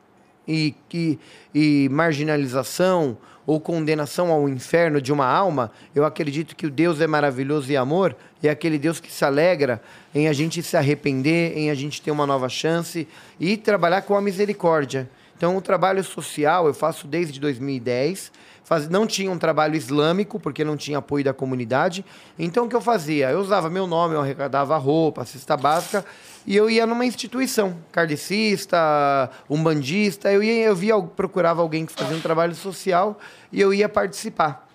e, e, e marginalização ou condenação ao inferno de uma alma, eu acredito que o Deus é maravilhoso e amor, é aquele Deus que se alegra em a gente se arrepender, em a gente ter uma nova chance e trabalhar com a misericórdia. Então, o trabalho social eu faço desde 2010. Faz, não tinha um trabalho islâmico, porque não tinha apoio da comunidade. Então, o que eu fazia? Eu usava meu nome, eu arrecadava roupa, cesta básica, e eu ia numa instituição, kardecista, umbandista. Eu, ia, eu via, procurava alguém que fazia um trabalho social e eu ia participar,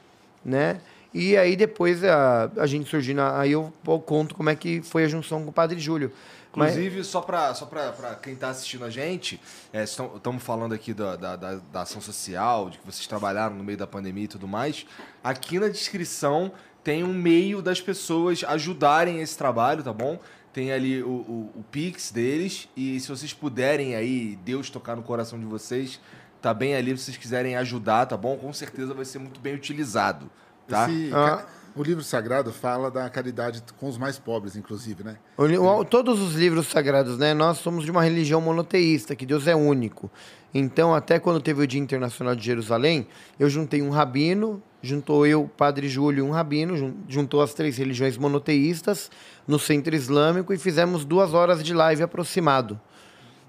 né? E aí depois a, a gente surgiu, aí eu, eu conto como é que foi a junção com o Padre Júlio. Mas- Inclusive, só para só pra, pra quem está assistindo a gente, estamos falando aqui da, da, da- da ação social, de que vocês trabalharam no meio da pandemia e tudo mais. Aqui na descrição tem um meio das pessoas ajudarem esse trabalho, tá bom? Tem ali o, o, o Pix deles. E se vocês puderem aí, Deus tocar no coração de vocês, tá bem ali, se vocês quiserem ajudar, tá bom? Com certeza vai ser muito bem utilizado, tá? Esse Ah. O livro sagrado fala da caridade com os mais pobres, inclusive, né? O- o- Todos os livros sagrados, né? Nós somos de uma religião monoteísta, que Deus é único. Então, até quando teve o Dia Internacional de Jerusalém, eu juntei um rabino, juntou eu, Padre Júlio, um rabino, jun- juntou as três religiões monoteístas no centro islâmico e fizemos duas horas de live aproximado.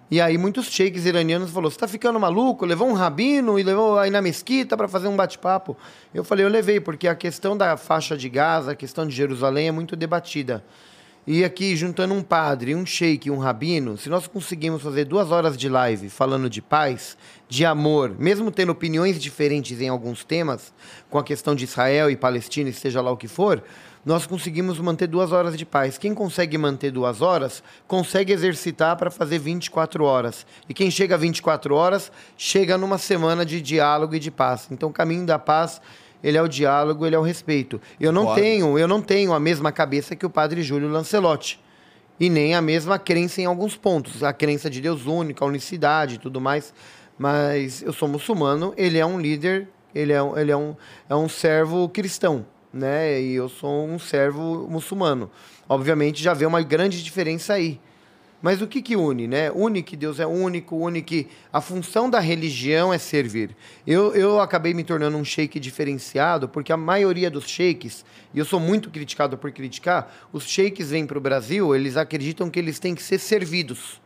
E aí muitos sheiks iranianos falaram, você tá ficando maluco? Levou um rabino e levou aí na mesquita para fazer um bate-papo? Eu falei, eu levei, porque a questão da faixa de Gaza, a questão de Jerusalém é muito debatida. E aqui, juntando um padre, um sheik um rabino, se nós conseguimos fazer duas horas de live falando de paz, de amor, mesmo tendo opiniões diferentes em alguns temas, com a questão de Israel e Palestina, seja lá o que for, nós conseguimos manter duas horas de paz. Quem consegue manter duas horas, consegue exercitar para fazer 24 horas. E quem chega a 24 horas, chega numa semana de diálogo e de paz. Então, o caminho da paz, ele é o diálogo, ele é o respeito. Eu não tenho, eu não tenho a mesma cabeça que o padre Júlio Lancelotti. E nem a mesma crença em alguns pontos. A crença de Deus único, a unicidade e tudo mais. Mas eu sou muçulmano, ele é um líder, ele é, um- ele é, um, é um servo cristão, né? E eu sou um servo muçulmano. Obviamente já vê uma grande diferença aí. Mas o que que une, né? Une que Deus é único, une que a função da religião é servir. Eu, eu acabei me tornando um sheik diferenciado, porque a maioria dos sheiks, e eu sou muito criticado por criticar, os sheiks vêm para o Brasil, eles acreditam que eles têm que ser servidos.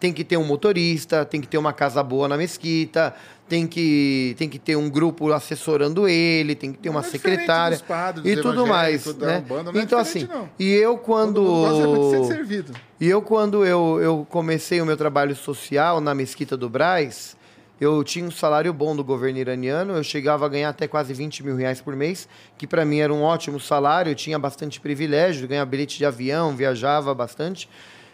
Tem que ter um motorista, tem que ter uma casa boa na mesquita, tem que, tem que ter um grupo assessorando ele, tem que ter uma é secretária padres, e tudo mais, né? Umbanda, não é então diferente, assim, não. e eu quando muito de ser servido. e eu, quando eu, eu comecei o meu trabalho social na Mesquita do Braz, eu tinha um salário bom do governo iraniano, eu chegava a ganhar até quase 20 mil reais por mês, que para mim era um ótimo salário, eu tinha bastante privilégio, ganhava bilhete de avião, viajava bastante.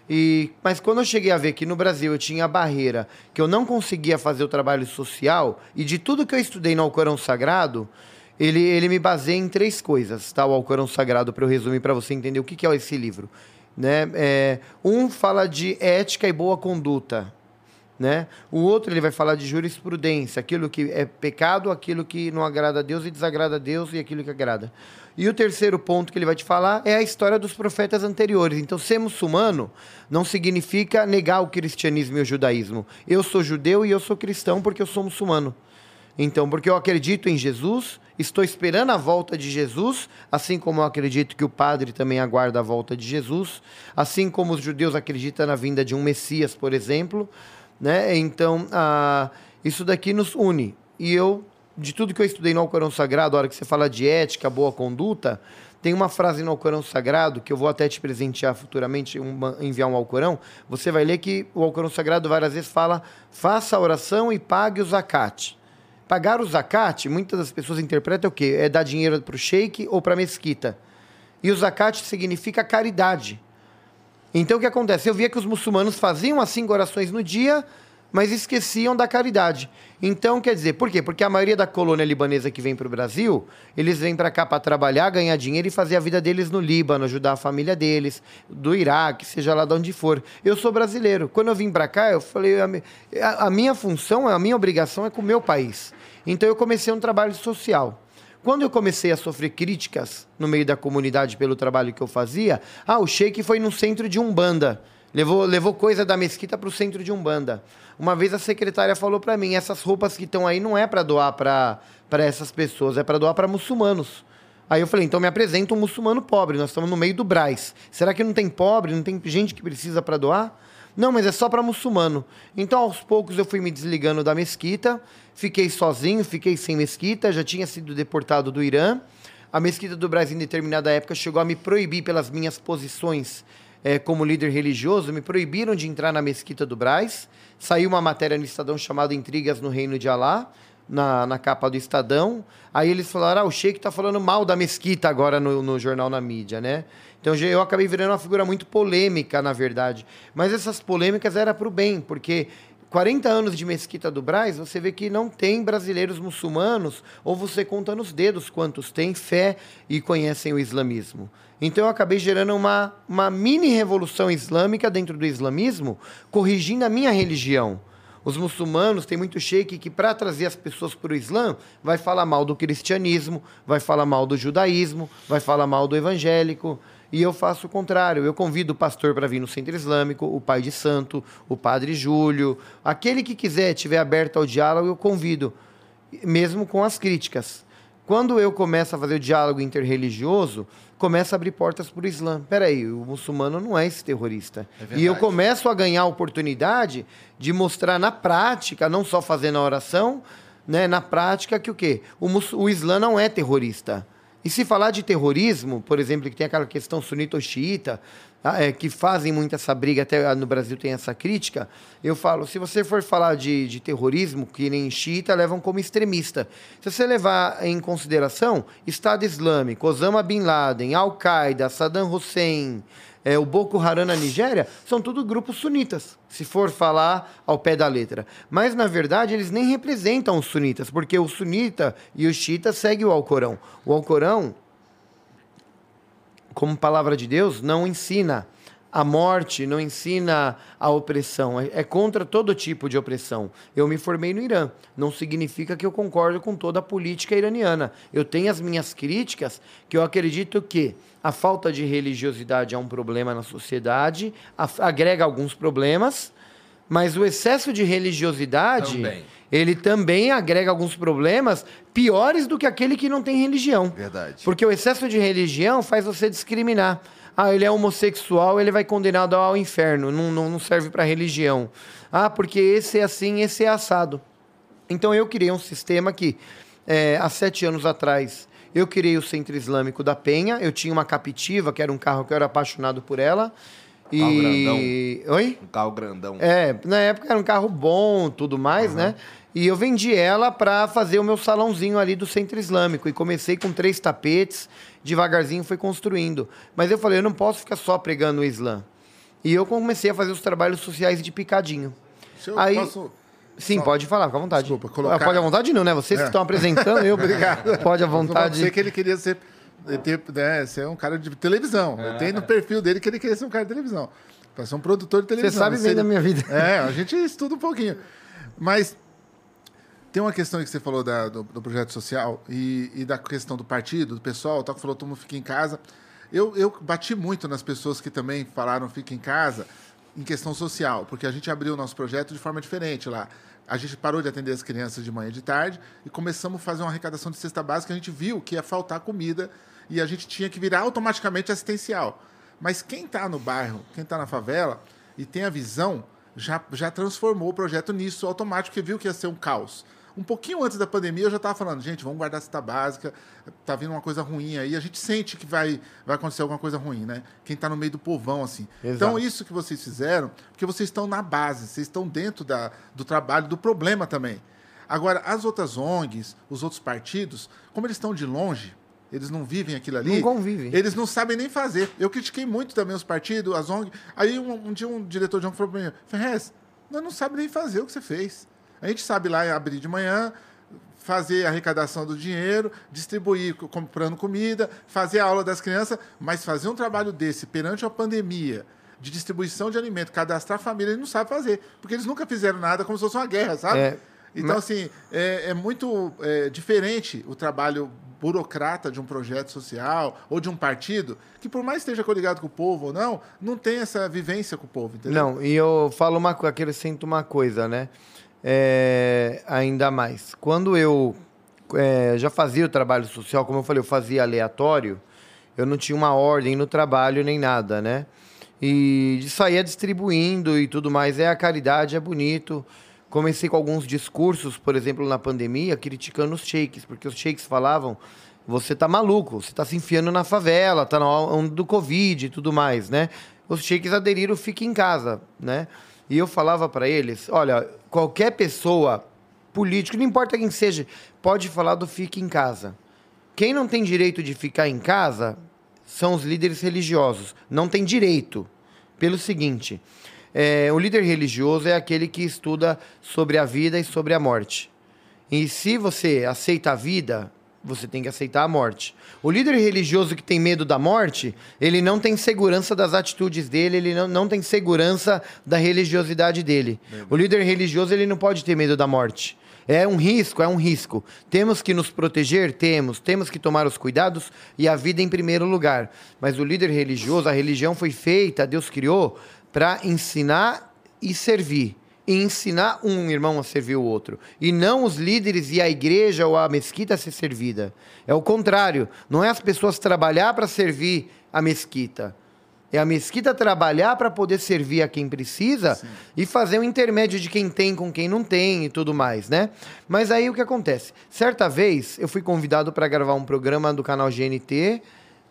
E, mas quando eu cheguei a ver que no Brasil eu tinha a barreira, que eu não conseguia fazer o trabalho social, e de tudo que eu estudei no Alcorão Sagrado, ele, ele me baseia em três coisas, tá? O Alcorão Sagrado, para eu resumir para você entender o que, que é esse livro. Né? É, um fala de ética e boa conduta. Né? O outro ele vai falar de jurisprudência, aquilo que é pecado, aquilo que não agrada a Deus e desagrada a Deus e aquilo que agrada. E o terceiro ponto que ele vai te falar é a história dos profetas anteriores. Então, ser muçulmano não significa negar o cristianismo e o judaísmo. Eu sou judeu e eu sou cristão porque eu sou muçulmano. Então, porque eu acredito em Jesus, estou esperando a volta de Jesus, assim como eu acredito que o padre também aguarda a volta de Jesus, assim como os judeus acreditam na vinda de um Messias, por exemplo, né? Então, ah, isso daqui nos une. E eu, de tudo que eu estudei no Alcorão Sagrado, a hora que você fala de ética, boa conduta, tem uma frase no Alcorão Sagrado, que eu vou até te presentear futuramente, enviar um Alcorão, você vai ler que o Alcorão Sagrado várias vezes fala, faça a oração e pague o zakat. Pagar o zakat, muitas das pessoas interpretam o quê? É dar dinheiro para o sheik ou para a mesquita. E o zakat significa caridade. Então o que acontece? Eu via que os muçulmanos faziam as cinco orações no dia, mas esqueciam da caridade. Então, quer dizer, por quê? Porque a maioria da colônia libanesa que vem para o Brasil, eles vêm para cá para trabalhar, ganhar dinheiro e fazer a vida deles no Líbano, ajudar a família deles, do Iraque, seja lá de onde for. Eu sou brasileiro. Quando eu vim para cá, eu falei, a, a minha função, a minha obrigação é com o meu país. Então eu comecei um trabalho social. Quando eu comecei a sofrer críticas no meio da comunidade pelo trabalho que eu fazia, ah, o Sheik foi no centro de Umbanda. Levou, levou coisa da mesquita para o centro de Umbanda. Uma vez a secretária falou para mim: essas roupas que estão aí não é para doar para essas pessoas, é para doar para muçulmanos. Aí eu falei: então me apresenta um muçulmano pobre, nós estamos no meio do Braz. Será que não tem pobre, não tem gente que precisa para doar? Não, mas é só para muçulmano. Então, aos poucos, eu fui me desligando da mesquita, fiquei sozinho, fiquei sem mesquita, já tinha sido deportado do Irã. A mesquita do Brasil, em determinada época, chegou a me proibir pelas minhas posições eh, como líder religioso, me proibiram de entrar na mesquita do Braz. Saiu uma matéria no Estadão chamada Intrigas no Reino de Alá, na, na capa do Estadão. Aí eles falaram: ah, o Sheik tá falando mal da mesquita agora no, no jornal na mídia, né? Então eu acabei virando uma figura muito polêmica, na verdade. Mas essas polêmicas eram para o bem, porque 40 anos de Mesquita do Braz, você vê que não tem brasileiros muçulmanos, ou você conta nos dedos quantos têm fé e conhecem o islamismo. Então eu acabei gerando uma, uma mini revolução islâmica dentro do islamismo, corrigindo a minha religião. Os muçulmanos têm muito sheik que, para trazer as pessoas para o Islã, vai falar mal do cristianismo, vai falar mal do judaísmo, vai falar mal do evangélico. E eu faço o contrário. Eu convido o pastor para vir no centro islâmico, o pai de santo, o padre Júlio. Aquele que quiser, estiver aberto ao diálogo, eu convido, mesmo com as críticas. Quando eu começo a fazer o diálogo interreligioso, começa a abrir portas para o Islã. Peraí, o muçulmano não é esse terrorista. e eu começo a ganhar a oportunidade de mostrar na prática, não só fazendo a oração, né, na prática que o quê? O, o Islã não é terrorista. E se falar de terrorismo, por exemplo, que tem aquela questão sunita ou xiita, ah, é, que fazem muito essa briga, até ah, no Brasil tem essa crítica, eu falo, se você for falar de, de terrorismo, que nem xiita, levam como extremista. Se você levar em consideração Estado Islâmico, Osama Bin Laden, Al-Qaeda, Saddam Hussein, é, o Boko Haram na Nigéria, são tudo grupos sunitas, se for falar ao pé da letra. Mas, na verdade, eles nem representam os sunitas, porque o sunita e o xiita seguem o Alcorão. O Alcorão, como palavra de Deus, não ensina a morte, não ensina a opressão. É, é contra todo tipo de opressão. Eu me formei no Irã. Não significa que eu concordo com toda a política iraniana. Eu tenho as minhas críticas, que eu acredito que a falta de religiosidade é um problema na sociedade, a- agrega alguns problemas, mas o excesso de religiosidade Também. ele também agrega alguns problemas piores do que aquele que não tem religião. Verdade. Porque o excesso de religião faz você discriminar. Ah, ele é homossexual, ele vai condenado ao inferno, não, não, não serve para religião. Ah, porque esse é assim, esse é assado. Então eu criei um sistema que, é, há sete anos atrás, eu criei o Centro Islâmico da Penha. Eu tinha uma Captiva, que era um carro que eu era apaixonado por ela. E. Oi? Um carro grandão. É, na época era um carro bom, tudo mais, né? E eu vendi ela para fazer o meu salãozinho ali do Centro Islâmico. E comecei com três tapetes, devagarzinho fui construindo. Mas eu falei, eu não posso ficar só pregando o Islã. E eu comecei a fazer os trabalhos sociais de picadinho. Se eu Aí- posso... Sim, Só- pode falar, fica à vontade. Desculpa, colocar- Ah, Pode à vontade não, né? Vocês que É. estão apresentando, eu... Obrigado. Pode à Eu vontade. você que ele queria ser, ter, né, ser um cara de televisão. Eu tenho no perfil dele que ele queria ser um cara de televisão. Para ser um produtor de televisão. sabe bem da minha vida. É, a gente estuda um pouquinho. Mas tem uma questão aí que você falou da- do, do projeto social e, e da questão do partido, do pessoal, tal, que falou, todo mundo fica em casa. Eu, eu bati muito nas pessoas que também falaram fica em casa em questão social, porque a gente abriu o nosso projeto de forma diferente lá. A gente parou de atender as crianças de manhã e de tarde e começamos a fazer uma arrecadação de cesta básica. A gente viu que ia faltar comida e a gente tinha que virar automaticamente assistencial. Mas quem está no bairro, quem está na favela e tem a visão, já, já transformou o projeto nisso automático, porque viu que ia ser um caos. Um pouquinho antes da pandemia, eu já estava falando, gente, vamos guardar a cesta básica, tá vindo uma coisa ruim aí. A gente sente que vai, vai acontecer alguma coisa ruim, né? Quem está no meio do povão, assim. Então, Exato. isso que vocês fizeram, porque vocês estão na base, vocês estão dentro da, do trabalho, do problema também. Agora, as outras ONGs, os outros partidos, como eles estão de longe, eles não vivem aquilo ali. Não convivem. Eles não sabem nem fazer. Eu critiquei muito também os partidos, as ONGs. Aí um, um dia um diretor de ONG falou para mim: Ferrez, nós não sabemos nem fazer o que você fez. A gente sabe lá abrir de manhã, fazer a arrecadação do dinheiro, distribuir co- comprando comida, fazer a aula das crianças, mas fazer um trabalho desse perante uma pandemia de distribuição de alimento, cadastrar a família, ele não sabe fazer. Porque eles nunca fizeram nada como se fosse uma guerra, sabe? É, Então, assim, é, é muito é, diferente o trabalho burocrata de um projeto social ou de um partido, que por mais esteja coligado com o povo ou não, não tem essa vivência com o povo, entendeu? Não, e eu falo uma coisa, acrescento uma coisa, né? É, ainda mais. Quando eu é, já fazia o trabalho social, como eu falei, eu fazia aleatório, eu não tinha uma ordem no trabalho nem nada, né? E sair distribuindo e tudo mais. É a caridade, é bonito. Comecei com alguns discursos, por exemplo, na pandemia, criticando os shakes, porque os shakes falavam: você tá maluco, você tá se enfiando na favela, tá na onda do Covid e tudo mais, né? Os shakes aderiram, fique em casa, né? E eu falava para eles: olha, qualquer pessoa, político, não importa quem seja, pode falar do fique em casa. Quem não tem direito de ficar em casa são os líderes religiosos. Não tem direito. Pelo seguinte: é, o líder religioso é aquele que estuda sobre a vida e sobre a morte. E se você aceita a vida, você tem que aceitar a morte. O líder religioso que tem medo da morte, ele não tem segurança das atitudes dele, ele não, não tem segurança da religiosidade dele. O líder religioso, ele não pode ter medo da morte. É um risco, é um risco. Temos que nos proteger? Temos. Temos que tomar os cuidados e a vida em primeiro lugar. Mas o líder religioso, a religião foi feita, Deus criou, para ensinar e servir e ensinar um irmão a servir o outro. E não os líderes e a igreja ou a mesquita a ser servida. É o contrário. Não é as pessoas trabalhar para servir a mesquita. É a mesquita trabalhar para poder servir a quem precisa Sim. e fazer um intermédio de quem tem com quem não tem e tudo mais, né? Mas aí o que acontece? Certa vez eu fui convidado para gravar um programa do canal GNT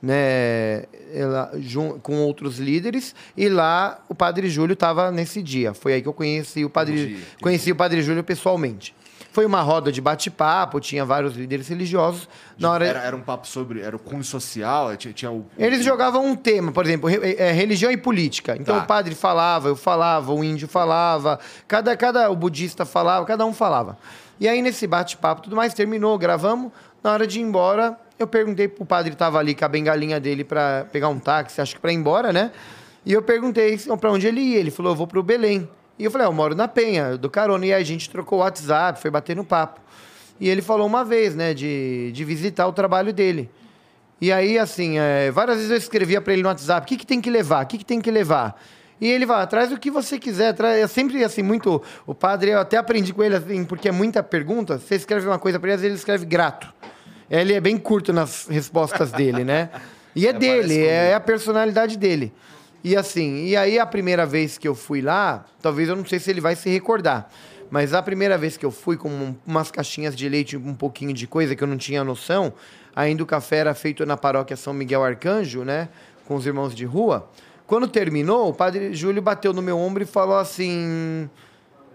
né, ela, com outros líderes, e lá o Padre Júlio estava nesse dia. Foi aí que eu conheci o Padre, entendi. conheci o Padre Júlio pessoalmente. Foi uma roda de bate-papo, tinha vários líderes religiosos. Na hora... era, era um papo sobre. Era o cunho social? Tinha, tinha o... Eles jogavam um tema, por exemplo, é, religião e política. Então tá. o padre falava, eu falava, o índio falava, cada, cada o budista falava, cada um falava. E aí, nesse bate-papo, tudo mais, terminou, gravamos. Na hora de ir embora, eu perguntei pro padre que tava ali com a bengalinha dele para pegar um táxi, acho que para ir embora, né? E eu perguntei para onde ele ia. Ele falou, eu vou pro Belém. E eu falei, ah, eu moro na Penha, do carona. E a gente trocou o WhatsApp, foi bater no papo. E ele falou uma vez, né, de, de visitar o trabalho dele. E aí, assim, é, várias vezes eu escrevia para ele no WhatsApp, o que, que tem que levar? O que, que tem que levar? E ele vai, traz o que você quiser. É sempre assim, muito. O padre, eu até aprendi com ele, assim, porque é muita pergunta. Você escreve uma coisa para ele, às vezes ele escreve grato. Ele é bem curto nas respostas dele, né? E é, é dele, é a personalidade dele. E assim, e aí a primeira vez que eu fui lá, talvez eu não sei se ele vai se recordar, mas a primeira vez que eu fui com umas caixinhas de leite, um pouquinho de coisa que eu não tinha noção, ainda o café era feito na paróquia São Miguel Arcanjo, né, com os irmãos de rua. Quando terminou, o padre Júlio bateu no meu ombro e falou assim: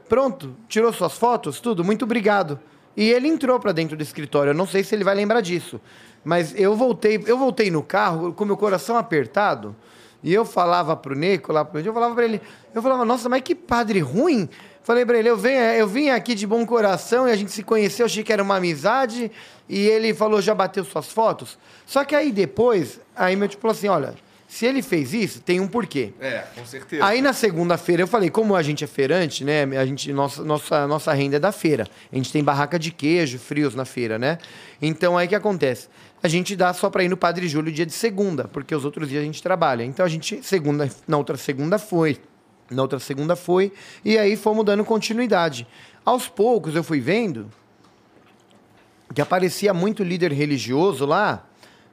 "Pronto, tirou suas fotos, tudo, muito obrigado". E ele entrou para dentro do escritório. Eu não sei se ele vai lembrar disso. Mas eu voltei, eu voltei no carro com meu coração apertado. E eu falava pro Nico lá, eu falava para ele, eu falava, nossa, mas que padre ruim. Falei para ele, eu, venho, eu vim aqui de bom coração e a gente se conheceu, achei que era uma amizade. E ele falou, já bateu suas fotos? Só que aí depois, aí meu tipo falou assim, olha, se ele fez isso, tem um porquê. É, com certeza. Aí na segunda-feira eu falei, como a gente é feirante, né? A gente, nossa, nossa, nossa renda é da feira. A gente tem barraca de queijo, frios na feira, né? Então aí o que acontece? A gente dá só para ir no Padre Júlio dia de segunda, porque os outros dias a gente trabalha. Então a gente, segunda, na outra segunda foi. Na outra segunda foi. E aí fomos dando continuidade. Aos poucos eu fui vendo que aparecia muito líder religioso lá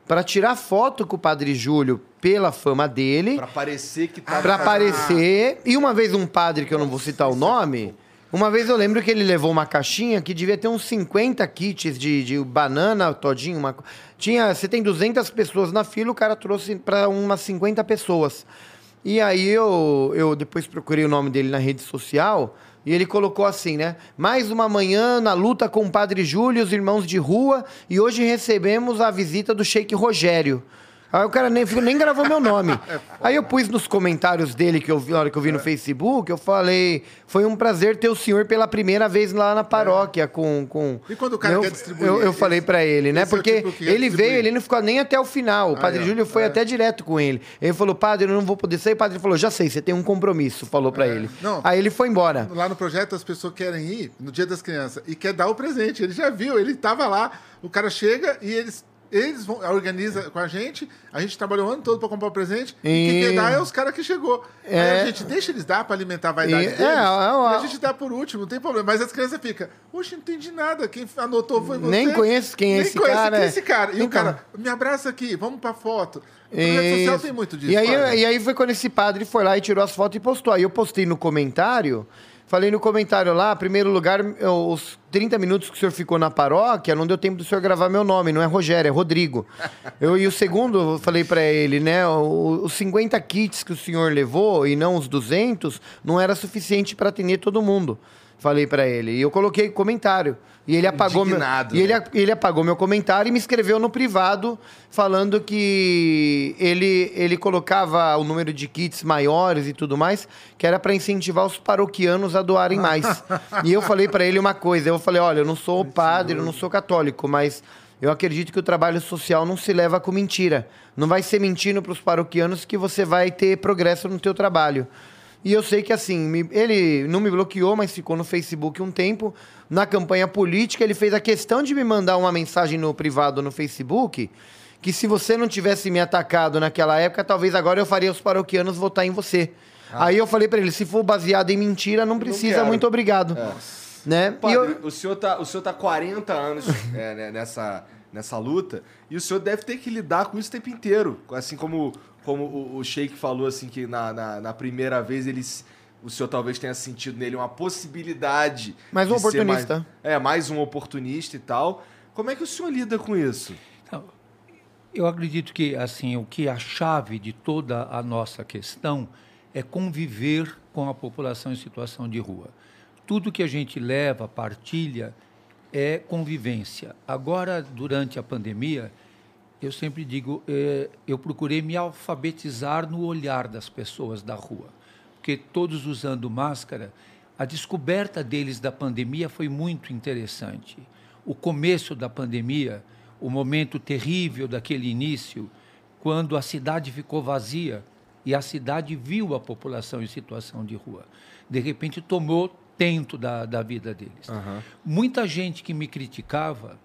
para tirar foto com o Padre Júlio pela fama dele. Para parecer que tá. Para parecer. E uma vez um padre, que eu não vou citar o nome, uma vez eu lembro que ele levou uma caixinha que devia ter uns 50 kits de, de banana todinho. Uma... Tinha, você tem 200 pessoas na fila, o cara trouxe para umas 50 pessoas. E aí eu, eu depois procurei o nome dele na rede social. E ele colocou assim, né? Mais uma manhã na luta com o Padre Júlio e os irmãos de rua, e hoje recebemos a visita do Sheik Rogério. Aí o cara nem, nem gravou meu nome. É Aí eu pus nos comentários dele, que eu vi, na hora que eu vi no é. Facebook, eu falei: foi um prazer ter o senhor pela primeira vez lá na paróquia é. com, com. E quando o cara eu, quer distribuir? Eu, eu falei para ele, né? Porque tipo ele veio, ele não ficou nem até o final. O ah, padre é. Júlio foi é. até direto com ele. Ele falou: padre, eu não vou poder sair. O padre falou: já sei, você tem um compromisso, falou para ele. Não, Aí ele foi embora. Lá no projeto, as pessoas querem ir no dia das crianças e quer dar o presente. Ele já viu, ele tava lá, o cara chega e eles Eles vão, organiza com a gente, a gente trabalhou o ano todo para comprar o presente, e quem quer E- dar é os caras que chegou. Aí É. a gente deixa eles dar para alimentar a vaidade E- deles, é, é, é, e a gente dá por último, não tem problema. Mas as crianças ficam, oxe, não entendi nada, quem anotou foi você. Nem conheço quem é Nem esse conheço cara, quem é é. esse cara. E o Então. cara, me abraça aqui, vamos pra foto. O projeto social tem muito disso. E aí, e aí foi quando esse padre foi lá e tirou as fotos e postou. Aí eu postei no comentário, falei no comentário lá, primeiro lugar, os 30 minutos que o senhor ficou na paróquia, não deu tempo do senhor gravar meu nome, não é Rogério, é Rodrigo. Eu, e o segundo, eu falei pra ele, né, os 50 kits que o senhor levou e não os 200, não era suficiente pra atender todo mundo. Falei pra ele. E eu coloquei comentário. E ele apagou meu, Indignado, e ele, né? ele apagou meu comentário e me escreveu no privado falando que ele, ele colocava o número de kits maiores e tudo mais, que era para incentivar os paroquianos a doarem mais. e eu falei para ele uma coisa, eu falei, olha, eu não sou padre, eu não sou católico, mas eu acredito que o trabalho social não se leva com mentira. Não vai ser mentindo para os paroquianos que você vai ter progresso no teu trabalho. E eu sei que assim, me- ele não me bloqueou, mas ficou no Facebook um tempo. Na campanha política, ele fez a questão de me mandar uma mensagem no privado no Facebook, que se você não tivesse me atacado naquela época, talvez agora eu faria os paroquianos votar em você. Aí eu falei pra ele, se for baseado em mentira, não precisa, quero. muito obrigado. Né? E Padre, eu- o, senhor tá, o senhor tá 40 anos é, né, nessa, nessa luta e o senhor deve ter que lidar com isso o tempo inteiro. Assim como, como o, o Sheik falou, assim, que na, na, na primeira vez eles. O senhor talvez tenha sentido nele uma possibilidade. Mais um de ser oportunista. mais- é, mais um oportunista e tal. Como é que o senhor lida com isso? Então, eu acredito que assim o que é a chave de toda a nossa questão é conviver com a população em situação de rua. Tudo que a gente leva, partilha, é convivência. Agora, durante a pandemia, eu sempre digo, eh, eu procurei me alfabetizar no olhar das pessoas da rua, porque todos usando máscara, a descoberta deles da pandemia foi muito interessante. O começo da pandemia, o momento terrível daquele início, quando a cidade ficou vazia e a cidade viu a população em situação de rua. De repente, tomou tento da, da vida deles. Muita gente que me criticava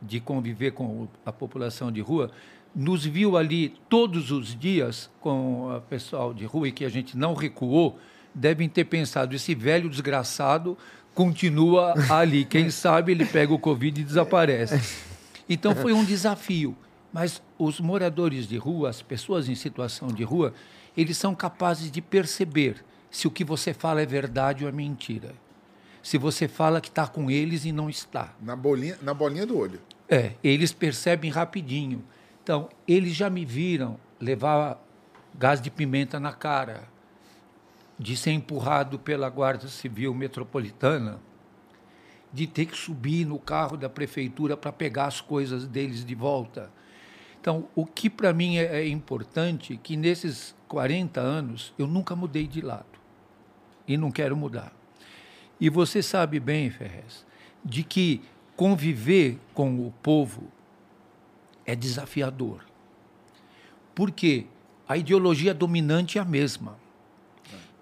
de conviver com a população de rua nos viu ali todos os dias com o pessoal de rua e que a gente não recuou, devem ter pensado: esse velho desgraçado continua ali. Quem sabe ele pega o Covid e desaparece. Então foi um desafio. Mas os moradores de rua, as pessoas em situação de rua, eles são capazes de perceber se o que você fala é verdade ou é mentira. Se você fala que está com eles e não está. Na bolinha, na bolinha do olho. É, eles percebem rapidinho. Então, eles já me viram levar gás de pimenta na cara, de ser empurrado pela Guarda Civil Metropolitana, de ter que subir no carro da prefeitura para pegar as coisas deles de volta. Então, o que para mim é, é importante que nesses 40 anos eu nunca mudei de lado e não quero mudar. E você sabe bem, Ferrez, de que conviver com o povo é desafiador. Porque a ideologia dominante é a mesma.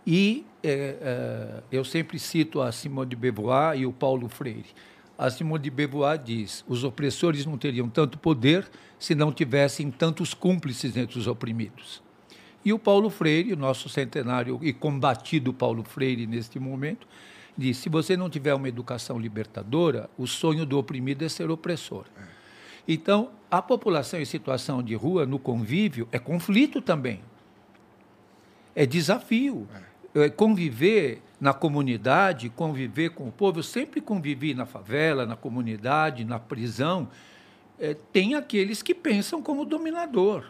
E é, é, eu sempre cito a Simone de Beauvoir e o Paulo Freire. A Simone de Beauvoir diz: os opressores não teriam tanto poder se não tivessem tantos cúmplices entre os oprimidos. E o Paulo Freire, nosso centenário e combatido Paulo Freire neste momento, diz: se você não tiver uma educação libertadora, o sonho do oprimido é ser opressor. Então, a população em situação de rua, no convívio, é conflito também. É desafio. É conviver na comunidade, conviver com o povo. Eu sempre convivi na favela, na comunidade, na prisão. É, tem aqueles que pensam como dominador.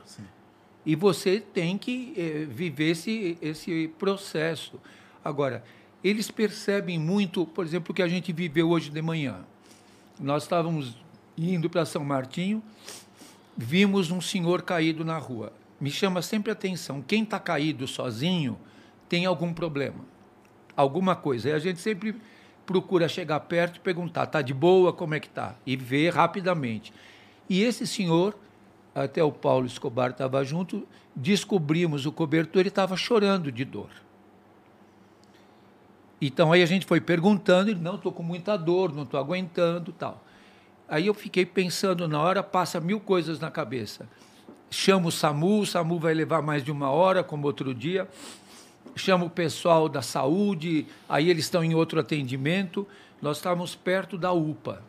E você tem que eh, viver esse, esse processo. Agora, eles percebem muito, por exemplo, o que a gente viveu hoje de manhã. Nós estávamos indo para São Martinho, vimos um senhor caído na rua. Me chama sempre atenção, quem está caído sozinho tem algum problema, alguma coisa. E a gente sempre procura chegar perto e perguntar, está de boa, como é que está? E ver rapidamente. E esse senhor, até o Paulo Escobar estava junto, descobrimos o cobertor e estava chorando de dor. Então aí a gente foi perguntando, ele não estou com muita dor, não estou aguentando, tal. Aí eu fiquei pensando na hora, passa mil coisas na cabeça. Chamo o SAMU, o SAMU vai levar mais de uma hora, como outro dia. Chamo o pessoal da saúde, aí eles estão em outro atendimento. Nós estávamos perto da UPA.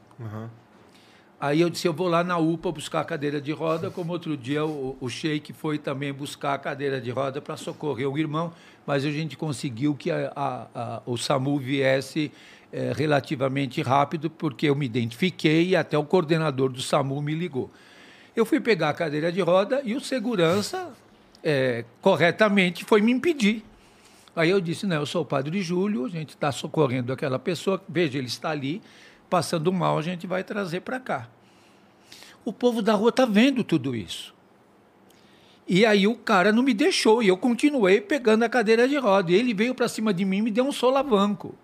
Aí eu disse, eu vou lá na UPA buscar a cadeira de roda, como outro dia o, o Sheik foi também buscar a cadeira de roda para socorrer o irmão, mas a gente conseguiu que a- a- a- o SAMU viesse eh, relativamente rápido, porque eu me identifiquei e até o coordenador do SAMU me ligou. Eu fui pegar a cadeira de roda e o segurança, eh, corretamente, foi me impedir. Aí eu disse, não, eu sou o Padre Júlio, a gente está socorrendo aquela pessoa, veja, ele está ali, passando mal, a gente vai trazer para cá. O povo da rua está vendo tudo isso. E aí o cara não me deixou, e eu continuei pegando a cadeira de roda. E ele veio para cima de mim e me deu um solavanco.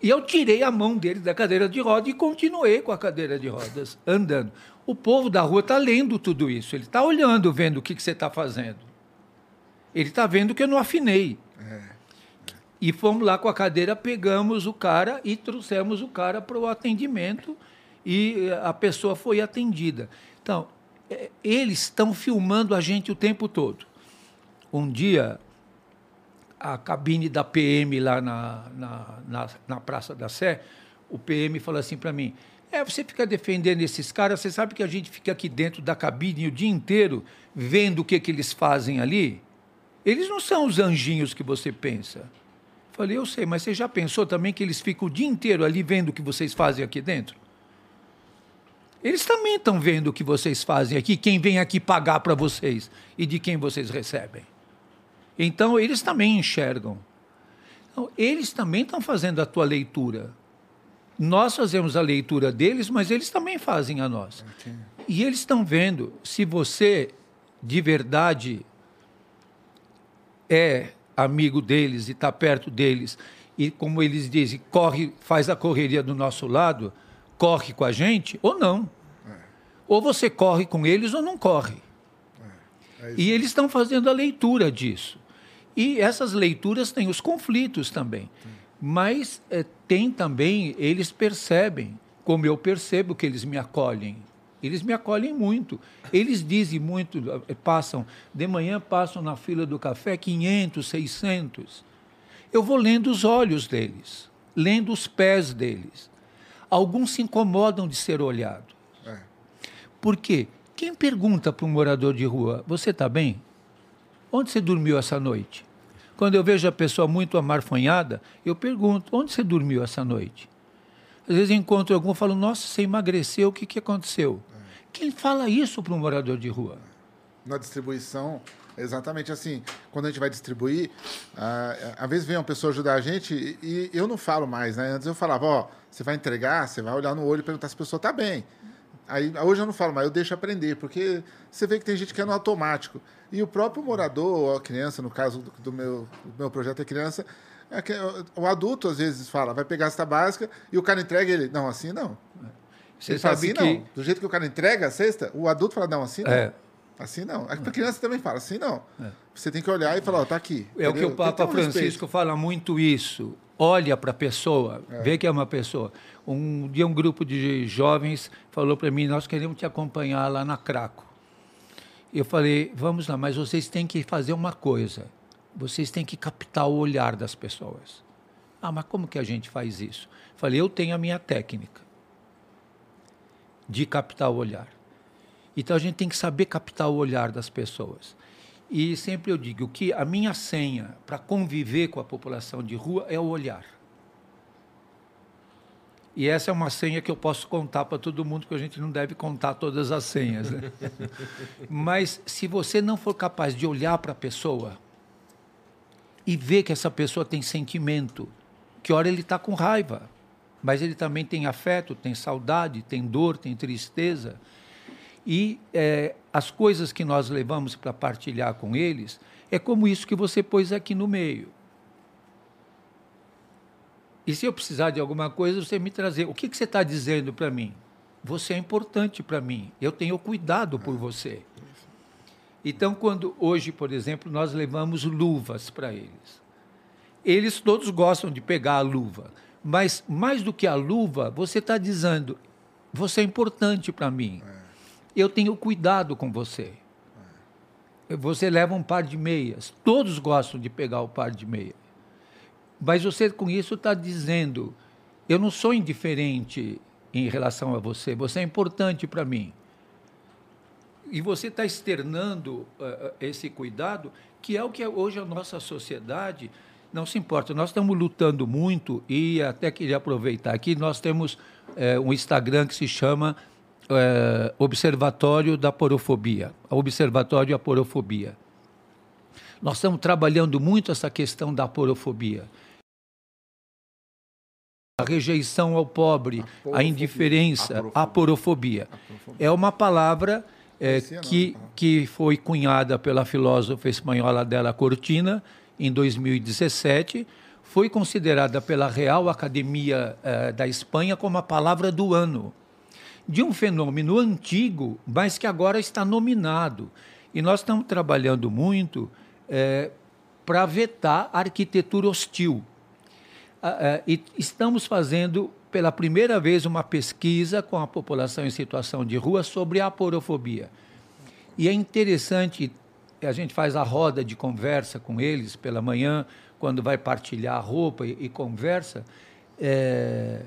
E eu tirei a mão dele da cadeira de roda e continuei com a cadeira de rodas andando. O povo da rua está lendo tudo isso, ele está olhando, vendo o que, que você está fazendo. Ele está vendo que eu não afinei. E fomos lá com a cadeira, pegamos o cara e trouxemos o cara para o atendimento e eh, a pessoa foi atendida. Então, eles estão filmando a gente o tempo todo. Um dia, a cabine da PM lá na, na, na, na Praça da Sé, o PM falou assim para mim: É, você fica defendendo esses caras, você sabe que a gente fica aqui dentro da cabine o dia inteiro vendo o que, que eles fazem ali? Eles não são os anjinhos que você pensa. Falei, eu sei, mas você já pensou também que eles ficam o dia inteiro ali vendo o que vocês fazem aqui dentro? Eles também estão vendo o que vocês fazem aqui, quem vem aqui pagar para vocês e de quem vocês recebem. Então, eles também enxergam. Então, eles também estão fazendo a tua leitura. Nós fazemos a leitura deles, mas eles também fazem a nossa. E eles estão vendo se você, de verdade, é amigo deles e está perto deles, e como eles dizem, corre, faz a correria do nosso lado, corre com a gente ou não. Ou você corre com eles ou não corre. e eles estão fazendo a leitura disso. E essas leituras têm os conflitos também. Mas eh, tem também, eles percebem, como eu percebo que eles me acolhem. Eles me acolhem muito. Eles dizem muito, eh, passam, de manhã passam na fila do café 500, 600. Eu vou lendo os olhos deles, lendo os pés deles. Alguns se incomodam de ser olhado. É. Por quê? Quem pergunta para um morador de rua, você está bem? Onde você dormiu essa noite? Quando eu vejo a pessoa muito amarfanhada, eu pergunto, onde você dormiu essa noite? Às vezes encontro algum e falo, nossa, você emagreceu, o que, que aconteceu? Quem fala isso para um morador de rua? na distribuição, exatamente assim. Quando a gente vai distribuir, ah, às vezes vem uma pessoa ajudar a gente e eu não falo mais, né? Antes eu falava, ó, você vai entregar, você vai olhar no olho e perguntar se a pessoa está bem. Aí, hoje eu não falo mais, eu deixo aprender, porque você vê que tem gente que é no automático. E o próprio morador, ou a criança, no caso do, meu, do meu projeto é criança, é que, o adulto às vezes fala, vai pegar a cesta básica e o cara entrega ele, não, assim não. Você Ele fala assim, que não. Do jeito que o cara entrega a cesta, o adulto fala, não, assim não. É. Assim não. A criança também fala, assim não. Você tem que olhar e falar, ó, tá aqui. É o que entendeu? o Papa um respeito. Francisco fala muito isso. Olha para a pessoa, vê que é uma pessoa. Um dia um grupo de jovens falou para mim, nós queremos te acompanhar lá na Craco. Eu falei, vamos lá, mas vocês têm que fazer uma coisa. Vocês têm que captar o olhar das pessoas. Ah, mas como que a gente faz isso? Falei, eu tenho a minha técnica de captar o olhar. Então a gente tem que saber captar o olhar das pessoas. E sempre eu digo que a minha senha para conviver com a população de rua é o olhar. E essa é uma senha que eu posso contar para todo mundo, porque a gente não deve contar todas as senhas. Né? Mas se você não for capaz de olhar para a pessoa e ver que essa pessoa tem sentimento, que hora ele está com raiva, mas ele também tem afeto, tem saudade, tem dor, tem tristeza. E eh, as coisas que nós levamos para partilhar com eles é como isso que você pôs aqui no meio. E se eu precisar de alguma coisa, você me trazer. O que, que você está dizendo para mim? Você é importante para mim. Eu tenho cuidado por você. Então, quando hoje, por exemplo, nós levamos luvas para eles, eles todos gostam de pegar a luva, mas mais do que a luva, você está dizendo: você é importante para mim. Eu tenho cuidado com você. Você leva um par de meias. Todos gostam de pegar o par de meia. Mas você com isso está dizendo: eu não sou indiferente em relação a você. Você é importante para mim. E você está externando uh, esse cuidado, que é o que hoje a nossa sociedade não se importa. Nós estamos lutando muito e até queria aproveitar aqui, nós temos uh, um Instagram que se chama uh, Observatório da Porofobia, Observatório à Porofobia. Nós estamos trabalhando muito essa questão da porofobia. A rejeição ao pobre, a, a indiferença, a porofobia. É uma palavra é, que, que foi cunhada pela filósofa espanhola Adela Cortina em 2017, foi considerada pela Real Academia eh, da Espanha como a palavra do ano, de um fenômeno antigo, mas que agora está nominado. E nós estamos trabalhando muito eh, para vetar a arquitetura hostil. Ah, e estamos fazendo pela primeira vez uma pesquisa com a população em situação de rua sobre a porofobia. E é interessante, a gente faz a roda de conversa com eles pela manhã, quando vai partilhar a roupa e, e conversa, é,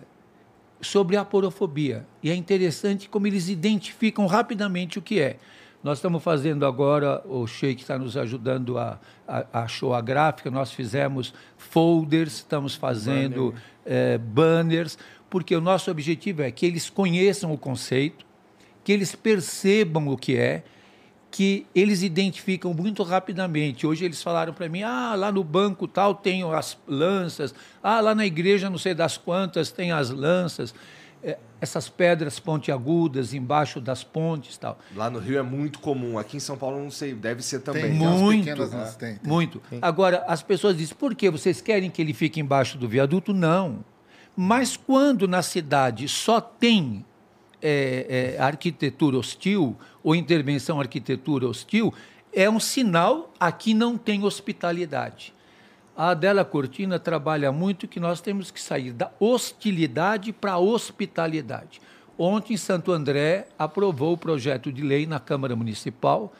sobre a porofobia. E é interessante como eles identificam rapidamente o que é. Nós estamos fazendo agora, o Sheik está nos ajudando a, a, a show a gráfica, nós fizemos folders, estamos fazendo Banner. é, banners, porque o nosso objetivo é que eles conheçam o conceito, que eles percebam o que é, que eles identificam muito rapidamente. Hoje eles falaram para mim: ah, lá no banco tal tem as lanças, ah, lá na igreja não sei das quantas tem as lanças, é, essas pedras pontiagudas embaixo das pontes tal. Lá no Rio é muito comum, aqui em São Paulo não sei, deve ser também. Tem, muito, pequenas, né? tem, tem. muito. Tem. Agora as pessoas dizem: por que vocês querem que ele fique embaixo do viaduto? Não. Mas quando na cidade só tem é, é, arquitetura hostil ou intervenção arquitetura hostil, é um sinal aqui não tem hospitalidade. A Adela Cortina trabalha muito que nós temos que sair da hostilidade para a hospitalidade. Ontem, Santo André aprovou o projeto de lei na Câmara Municipal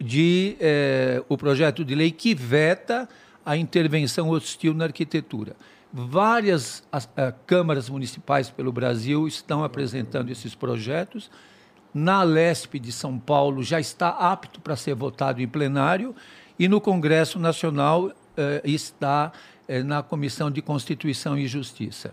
de é, o projeto de lei que veta a intervenção hostil na arquitetura. Várias as, a, câmaras municipais pelo Brasil estão apresentando esses projetos. Na Lesp de São Paulo já está apto para ser votado em plenário e no Congresso Nacional eh, está eh, na Comissão de Constituição e Justiça.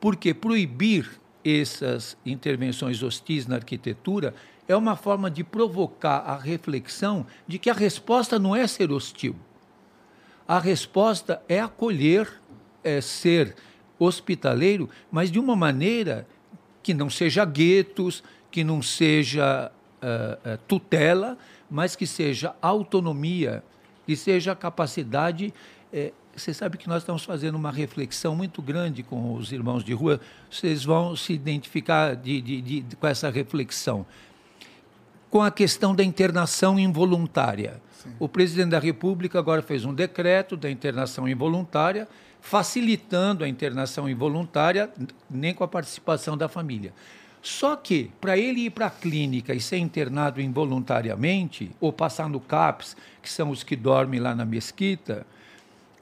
Porque proibir essas intervenções hostis na arquitetura é uma forma de provocar a reflexão de que a resposta não é ser hostil. A resposta é acolher é, ser hospitaleiro, mas de uma maneira que não seja guetos, que não seja uh, tutela, mas que seja autonomia, que seja capacidade. É, você sabe que nós estamos fazendo uma reflexão muito grande com os irmãos de rua, vocês vão se identificar de, de, de, com essa reflexão. Com a questão da internação involuntária. Sim. O presidente da República agora fez um decreto da internação involuntária facilitando a internação involuntária, nem com a participação da família. Só que, para ele ir para a clínica e ser internado involuntariamente, ou passar no CAPS, que são os que dormem lá na mesquita,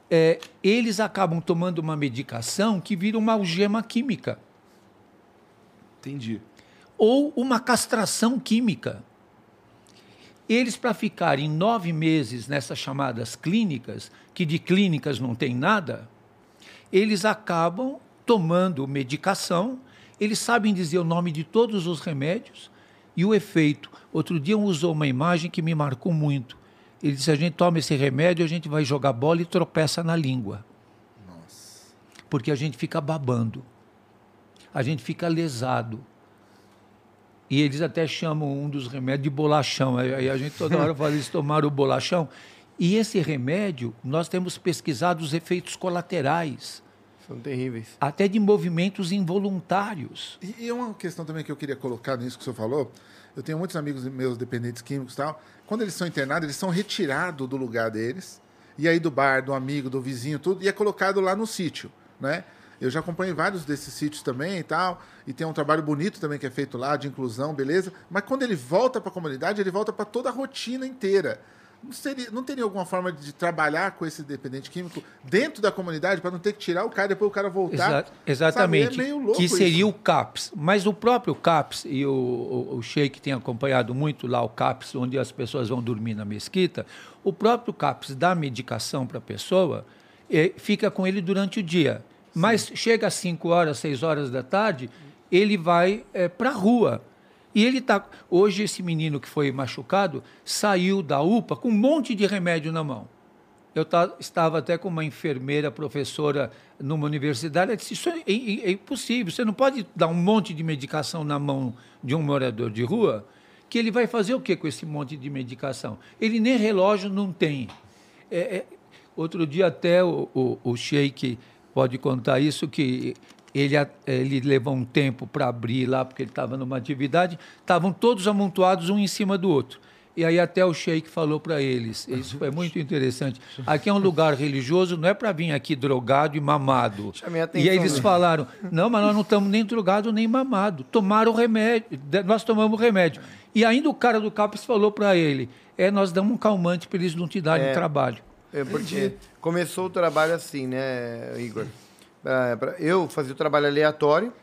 é, eles acabam tomando uma medicação que vira uma algema química. Entendi. Ou uma castração química. Eles, para ficarem nove meses nessas chamadas clínicas, que de clínicas não tem nada, eles acabam tomando medicação, eles sabem dizer o nome de todos os remédios e o efeito. Outro dia um usou uma imagem que me marcou muito. Ele disse: a gente toma esse remédio, a gente vai jogar bola e tropeça na língua. Nossa. Porque a gente fica babando. A gente fica lesado. E eles até chamam um dos remédios de bolachão. Aí a gente toda hora fala, eles tomaram o bolachão. E esse remédio, nós temos pesquisado os efeitos colaterais. São terríveis. Até de movimentos involuntários. E, e uma questão também que eu queria colocar nisso que o senhor falou, eu tenho muitos amigos meus dependentes químicos e tal, quando eles são internados, eles são retirados do lugar deles, e aí do bar, do amigo, do vizinho, tudo, e é colocado lá no sítio, né? Eu já acompanhei vários desses sítios também e tal, e tem um trabalho bonito também que é feito lá, de inclusão, beleza. Mas quando ele volta para a comunidade, ele volta para toda a rotina inteira. Não, seria, não teria alguma forma de trabalhar com esse dependente químico dentro da comunidade para não ter que tirar o cara e depois o cara voltar? Exa exatamente. Sabe? É que seria isso. o CAPS. Mas o próprio CAPS, e o, o, o Sheik tem acompanhado muito lá o CAPS, onde as pessoas vão dormir na mesquita, o próprio CAPS dá medicação para a pessoa, eh, fica com ele durante o dia. Mas chega às 5 horas, 6 horas da tarde, ele vai eh, para a rua. E ele está. Hoje, esse menino que foi machucado saiu da UPA com um monte de remédio na mão. Eu estava até com uma enfermeira, professora numa universidade, ela disse: Isso é, é, é impossível, você não pode dar um monte de medicação na mão de um morador de rua, que ele vai fazer o que com esse monte de medicação? Ele nem relógio não tem. É, é, outro dia, até o, o, o Sheik pode contar isso, que ele, ele levou um tempo para abrir lá, porque ele estava numa atividade, estavam todos amontoados um em cima do outro. E aí até o sheik falou para eles, isso foi muito interessante, aqui é um lugar religioso, não é para vir aqui drogado e mamado. E aí eles falaram, não, mas nós não estamos nem drogado nem mamado, tomaram remédio, nós tomamos remédio. E ainda o cara do CAPES falou para ele, é, nós damos um calmante para eles não te darem é, trabalho. É porque começou o trabalho assim, né, Igor? Eu fazia o trabalho aleatório.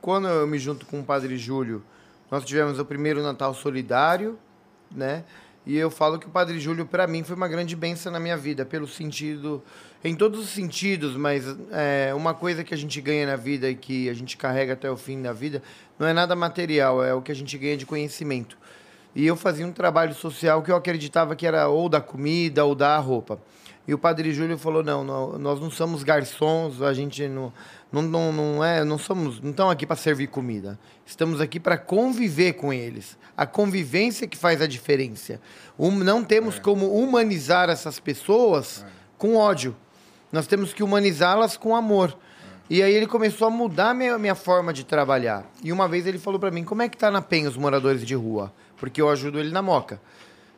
Quando eu me junto com o Padre Júlio, nós tivemos o primeiro Natal solidário, né? E eu falo que o Padre Júlio, para mim, foi uma grande benção na minha vida, pelo sentido, em todos os sentidos, mas é, uma coisa que a gente ganha na vida e que a gente carrega até o fim da vida, não é nada material, é o que a gente ganha de conhecimento. E eu fazia um trabalho social que eu acreditava que era ou da comida ou da roupa. E o Padre Júlio falou: não, não nós não somos garçons, a gente não, não, não, não é, não somos, não estamos aqui para servir comida. Estamos aqui para conviver com eles. A convivência que faz a diferença. Um, não temos é. como humanizar essas pessoas é. com ódio. Nós temos que humanizá-las com amor. É. E aí ele começou a mudar a minha, minha forma de trabalhar. E uma vez ele falou para mim: como é que tá na PEN os moradores de rua? Porque eu ajudo ele na moca.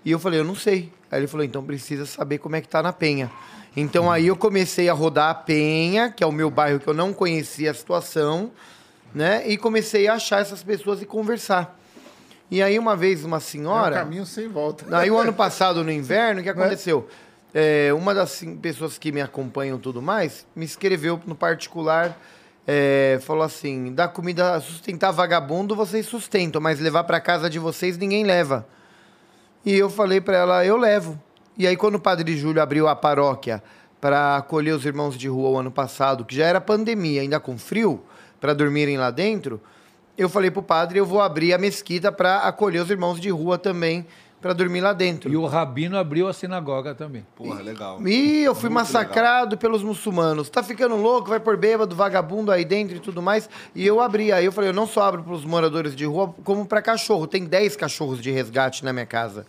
E eu falei, eu não sei. Aí ele falou, então precisa saber como é que tá na Penha. Então aí eu comecei a rodar a Penha, que é o meu bairro que eu não conhecia a situação, né? E comecei a achar essas pessoas e conversar. E aí uma vez uma senhora... É um caminho sem volta. Aí o ano passado, no inverno, o que aconteceu? É, uma das pessoas que me acompanham tudo mais, me escreveu no particular... É, falou assim: da comida sustentar vagabundo vocês sustentam, mas levar para casa de vocês ninguém leva. E eu falei para ela, eu levo. E aí, quando o Padre Júlio abriu a paróquia para acolher os irmãos de rua o ano passado, que já era pandemia, ainda com frio, para dormirem lá dentro, eu falei pro padre, eu vou abrir a mesquita para acolher os irmãos de rua também, para dormir lá dentro. E o rabino abriu a sinagoga também. Porra, legal. E eu fui Muito massacrado legal. pelos muçulmanos. Tá ficando louco, vai por bêbado, vagabundo aí dentro e tudo mais. E eu abri. Aí eu falei, eu não só abro para os moradores de rua, como para cachorro. Tem 10 cachorros de resgate na minha casa.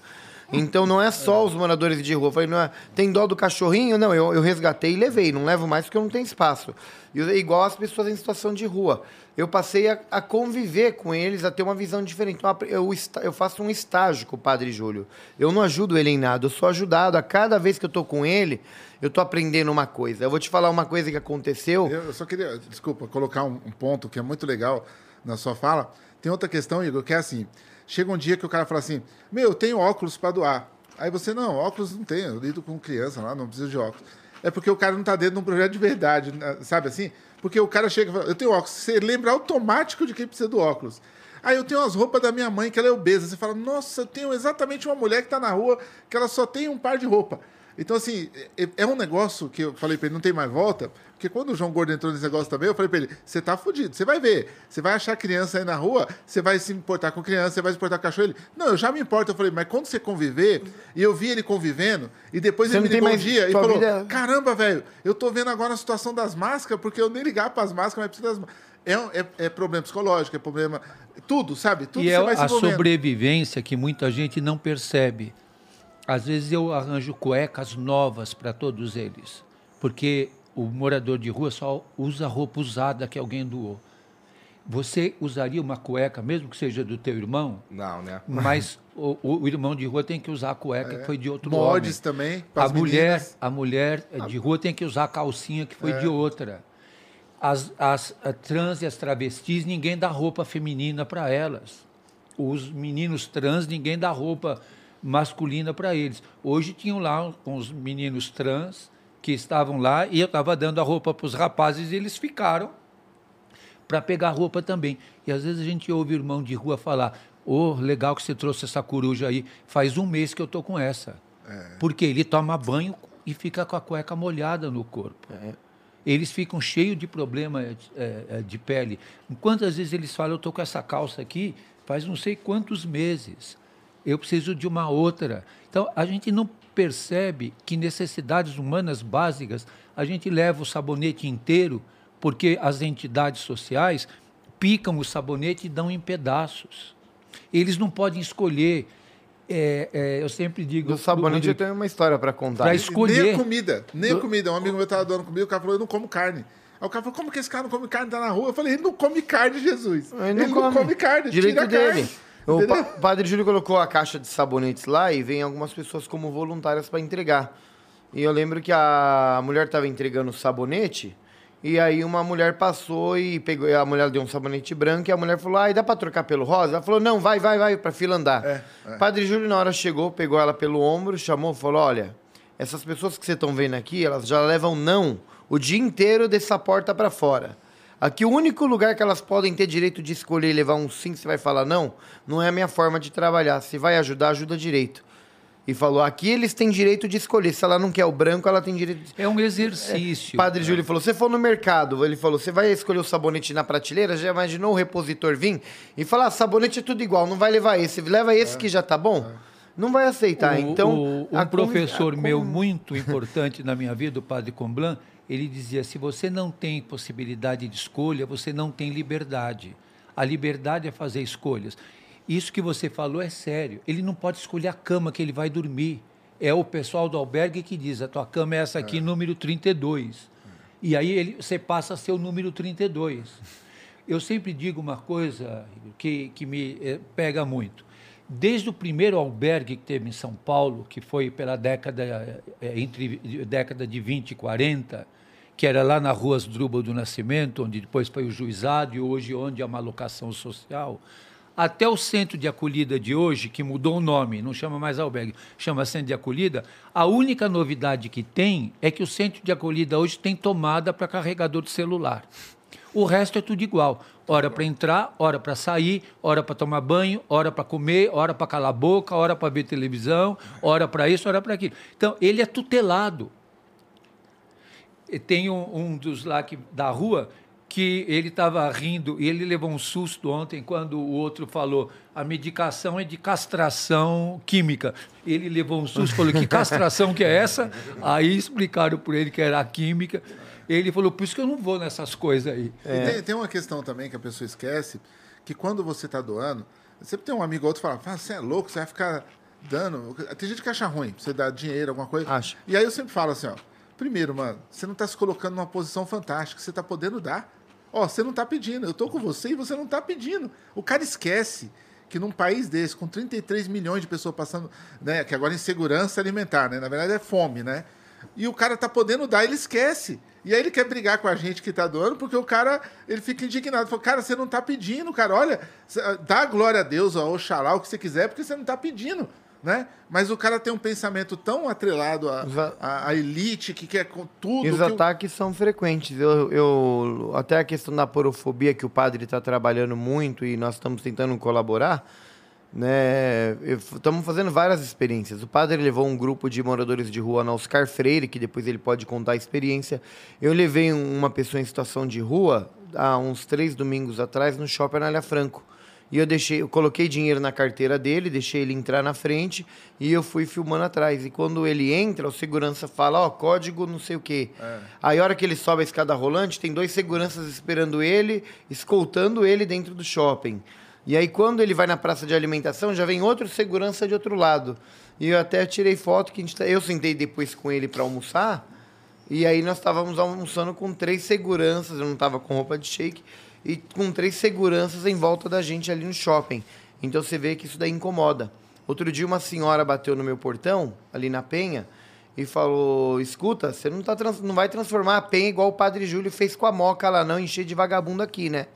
Então não é só os moradores de rua. Eu falei, não é, tem dó do cachorrinho? Não, eu, eu resgatei e levei. Não levo mais porque eu não tenho espaço. E, igual as pessoas em situação de rua. Eu passei a, a conviver com eles, a ter uma visão diferente. Então, eu, eu faço um estágio com o Padre Júlio. Eu não ajudo ele em nada, eu sou ajudado. A cada vez que eu estou com ele, eu estou aprendendo uma coisa. Eu vou te falar uma coisa que aconteceu. Eu só queria, desculpa, colocar um, um ponto que é muito legal na sua fala. Tem outra questão, Igor, que é assim: Chega um dia que o cara fala assim: Meu, eu tenho óculos para doar. Aí você, não, óculos não tem, eu lido com criança lá, não preciso de óculos. É porque o cara não está dentro de um projeto de verdade, né, sabe assim? Porque o cara chega e fala: Eu tenho óculos. Você lembra automático de quem precisa do óculos. Aí eu tenho as roupas da minha mãe, que ela é obesa. Você fala: Nossa, eu tenho exatamente uma mulher que está na rua que ela só tem um par de roupa. Então, assim, é, é um negócio que eu falei para ele, não tem mais volta, porque quando o João Gordo entrou nesse negócio também, eu falei para ele, você tá fudido, você vai ver, você vai achar criança aí na rua, você vai se importar com criança, você vai se importar com cachorro. Ele, não, eu já me importo. Eu falei, mas quando você conviver, e eu vi ele convivendo, e depois você ele me ligou um dia e falou, vida... caramba, velho, eu tô vendo agora a situação das máscaras, porque eu nem ligar para as máscaras, mas preciso das máscaras. É, é, é, problema psicológico, é problema. Tudo, sabe? Tudo e é a sobrevivência que muita gente não percebe. Às vezes eu arranjo cuecas novas para todos eles, porque o morador de rua só usa roupa usada que alguém doou. Você usaria uma cueca, mesmo que seja do teu irmão? Não, né? Mas o, o irmão de rua tem que usar a cueca é. que foi de outro Modes homem. também. A mulher, a mulher de rua tem que usar a calcinha que foi é. de outra. As, as trans e as travestis, ninguém dá roupa feminina para elas. Os meninos trans, ninguém dá roupa masculina para eles. Hoje tinham lá uns meninos trans que estavam lá e eu estava dando a roupa para os rapazes e eles ficaram para pegar roupa também. E às vezes a gente ouve o irmão de rua falar: Ô, legal que você trouxe essa coruja aí. Faz um mês que eu tô com essa. Porque ele toma banho e fica com a cueca molhada no corpo. Eles ficam cheios de problema eh, eh, de pele. Quantas vezes eles falam, eu estou com essa calça aqui faz não sei quantos meses. Eu preciso de uma outra. Então, a gente não percebe que necessidades humanas básicas, a gente leva o sabonete inteiro, porque as entidades sociais picam o sabonete e dão em pedaços. Eles não podem escolher. é, é, eu sempre digo. Do sabonete eu tenho uma história para contar. Nem escolher. a comida, nem a comida. Um amigo meu tava doando comida, o cara falou, eu não como carne. Aí o cara falou, como que esse cara não come carne, tá na rua? Eu falei, ele não come carne, Jesus. Ele não, come. carne, Direito tira dele. carne. O pa- padre Júlio colocou a caixa de sabonetes lá e vem algumas pessoas como voluntárias para entregar. E eu lembro que a mulher estava entregando o sabonete e aí uma mulher passou e pegou, a mulher deu um sabonete branco e a mulher falou: "Ah, e dá para trocar pelo rosa?" Ela falou: "Não, vai, vai, vai para fila andar". É, Padre Júlio na hora chegou, pegou ela pelo ombro, chamou, falou: "Olha, essas pessoas que vocês estão vendo aqui, elas já levam não o dia inteiro dessa porta para fora. Aqui o único lugar que elas podem ter direito de escolher e levar um sim, você vai falar não, não é a minha forma de trabalhar. Se vai ajudar, ajuda direito. E falou: aqui eles têm direito de escolher. Se ela não quer o branco, ela tem direito de. É um exercício. Padre Júlio falou: você for no mercado, ele falou: você vai escolher o sabonete na prateleira? Já imaginou o repositor vir e falar: ah, sabonete é tudo igual, não vai levar esse, leva esse que já tá bom? Não vai aceitar. O- então, o- um professor meu muito importante na minha vida, o padre Comblan, ele dizia: se você não tem possibilidade de escolha, você não tem liberdade. A liberdade é fazer escolhas. Isso que você falou é sério. Ele não pode escolher a cama que ele vai dormir. É o pessoal do albergue que diz: a tua cama é essa aqui, número 32. E aí ele, você passa a ser o número 32. Eu sempre digo uma coisa que, que me eh, pega muito. Desde o primeiro albergue que teve em São Paulo, que foi pela década, eh, entre década de 20 e 40, que era lá na rua Asdrubal do Nascimento, onde depois foi o juizado e hoje onde é uma locação social, até o centro de acolhida de hoje, que mudou o nome, não chama mais albergue, chama centro de acolhida, a única novidade que tem é que o centro de acolhida hoje tem tomada para carregador de celular. O resto é tudo igual. Hora para entrar, hora para sair, hora para tomar banho, hora para comer, hora para calar a boca, hora para ver televisão, hora para isso, hora para aquilo. Então, ele é tutelado. E tem um, um dos lá que, da rua que ele estava rindo e ele levou um susto ontem quando o outro falou a medicação é de castração química. Ele levou um susto, falou que castração que é essa? Aí explicaram por ele que era a química. Ele falou, por isso que eu não vou nessas coisas aí. E tem, tem uma questão também que a pessoa esquece, que quando você está doando, sempre tem um amigo ou outro que fala, "Ah, você é louco, você vai ficar dando... Tem gente que acha ruim, você dá dinheiro, alguma coisa. Acha. E aí eu sempre falo assim, ó, primeiro, mano, você não está se colocando numa posição fantástica, você está podendo dar. Ó, você não está pedindo, eu tô com você e você não está pedindo. O cara esquece que num país desse, com 33 milhões de pessoas passando, né, que agora é insegurança alimentar, né, na verdade é fome, né, e o cara tá podendo dar, ele esquece. E aí ele quer brigar com a gente que tá doando, porque o cara, ele fica indignado. Fala, cara, você não tá pedindo, cara. Olha, cê- dá glória a Deus, ó, Oxalá, o que você quiser, porque você não tá pedindo, né? Mas o cara tem um pensamento tão atrelado à à- à elite, que quer com tudo. E os ataques são frequentes. Eu, eu- até a questão da porofobia que o padre está trabalhando muito e nós estamos tentando colaborar, né? Estamos fazendo várias experiências. O padre levou um grupo de moradores de rua na Oscar Freire, que depois ele pode contar a experiência. Eu levei um- uma pessoa em situação de rua há uns três domingos atrás no shopping Anália Franco. E eu deixei, eu coloquei dinheiro na carteira dele, deixei ele entrar na frente e eu fui filmando atrás. E quando ele entra, o segurança fala, ó, código não sei o quê. Aí a hora que ele sobe a escada rolante, tem dois seguranças esperando ele, escoltando ele dentro do shopping. E aí quando ele vai na praça de alimentação, já vem outro segurança de outro lado. E eu até tirei foto que a gente tá- eu sentei depois com ele para almoçar. E aí nós estávamos almoçando com três seguranças, eu não estava com roupa de shake, e com três seguranças em volta da gente ali no shopping. Então você vê que isso daí incomoda. Outro dia uma senhora bateu no meu portão, ali na Penha, e falou: escuta, você não, tá trans- não vai transformar a penha igual o padre Júlio fez com a moca lá, não, encher de vagabundo aqui, né?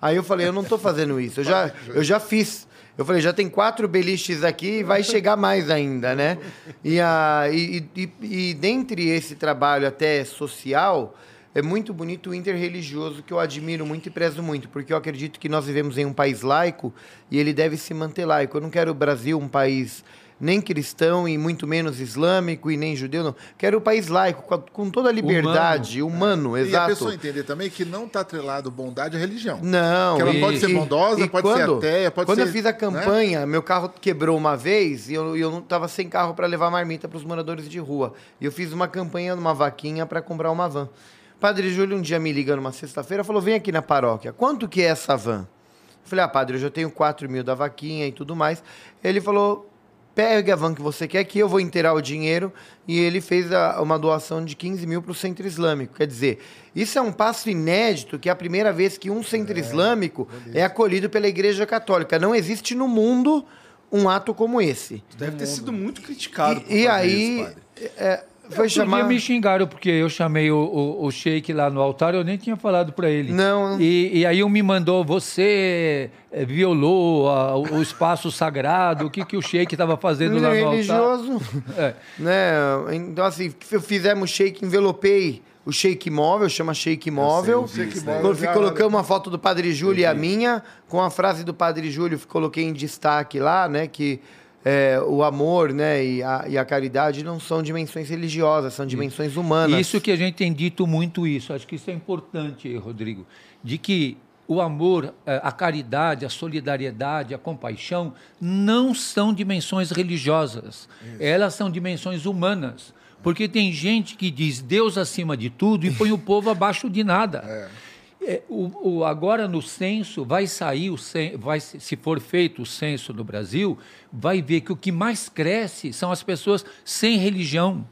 Aí eu falei, eu não tô fazendo isso, eu já, eu já fiz. Eu falei, já tem quatro beliches aqui e vai chegar mais ainda, né? E, a, e, e, e dentre esse trabalho até social, é muito bonito o interreligioso que eu admiro muito e prezo muito, porque eu acredito que nós vivemos em um país laico e ele deve se manter laico. Eu não quero o Brasil um país nem cristão e muito menos islâmico e nem judeu, não. Quero o país laico, com, a- com toda a liberdade, humano, E a exato. pessoa entender também que não está atrelado bondade à religião. Não, Que ela e- pode ser e- bondosa, e pode ser quando- ateia, pode quando ser. eu fiz a né? campanha, meu carro quebrou uma vez e eu, eu não tava sem carro para levar marmita para os moradores de rua. E eu fiz uma campanha numa vaquinha para comprar uma van. Padre Júlio um dia me liga numa sexta-feira falou: vem aqui na paróquia. Quanto que é essa van? Eu falei, ah, padre, eu já tenho 4 mil da vaquinha e tudo mais. Ele falou, pega a van que você quer que eu vou inteirar o dinheiro. E ele fez a- uma doação de 15 mil para o Centro Islâmico. Quer dizer, isso é um passo inédito, que é a primeira vez que um Centro Islâmico é acolhido pela Igreja Católica. Não existe no mundo um ato como esse. Deve ter sido muito criticado. por E, e aí, isso, padre. é, foi chamar... me xingaram porque eu chamei o, o, o Sheik lá no altar, eu nem tinha falado para ele. Não. E, e aí um me mandou, você eh, violou a- o, espaço sagrado, o que, que o Sheik estava fazendo lá no altar. religioso. É. né? Então, assim, fizemos shake, envelopei o shake móvel, chama shake móvel. isso móvel. Colocamos a foto do Padre Júlio e a minha, com a frase do Padre Júlio, coloquei em destaque lá, né? Que é, o amor né, e, a, e a caridade não são dimensões religiosas, são dimensões humanas. Isso que a gente tem dito muito isso, acho que isso é importante, Rodrigo, de que o amor, eh, a caridade, a solidariedade, a compaixão não são dimensões religiosas, elas são dimensões humanas. Porque tem gente que diz Deus acima de tudo e põe o povo abaixo de nada. É, o, o- agora no censo vai sair o vai se for feito o censo no Brasil vai ver que o que mais cresce são as pessoas sem religião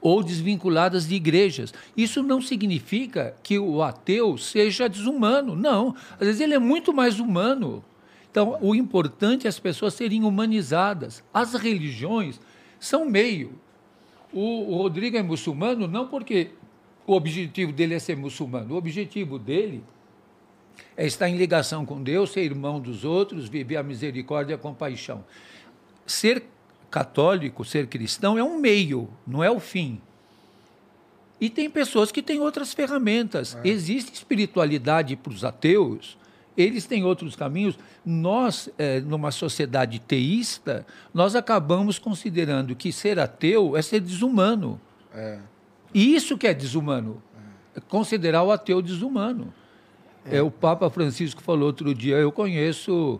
ou desvinculadas de igrejas. Isso não significa que o ateu seja desumano não. Às vezes ele é muito mais humano. Então o importante é as pessoas serem humanizadas. As religiões são meio. O, o Rodrigo é muçulmano não porque o objetivo dele é ser muçulmano. O objetivo dele é estar em ligação com Deus, ser irmão dos outros, viver a misericórdia e a compaixão. Ser católico, ser cristão é um meio, não é o fim. E tem pessoas que têm outras ferramentas. Existe espiritualidade para os ateus, eles têm outros caminhos. Nós, eh, numa sociedade teísta, nós acabamos considerando que ser ateu é ser desumano. E isso que é desumano. É considerar o ateu desumano. É. o Papa Francisco falou outro dia, eu conheço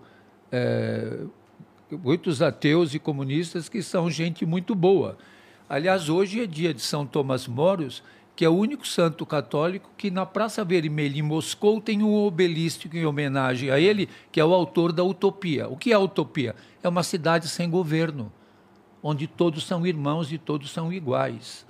é, muitos ateus e comunistas que são gente muito boa. Aliás, hoje é dia de São Tomás Moros, que é o único santo católico que na Praça Vermelha, em Moscou, tem um obelisco em homenagem a ele, que é o autor da Utopia. O que é a Utopia? É uma cidade sem governo, onde todos são irmãos e todos são iguais.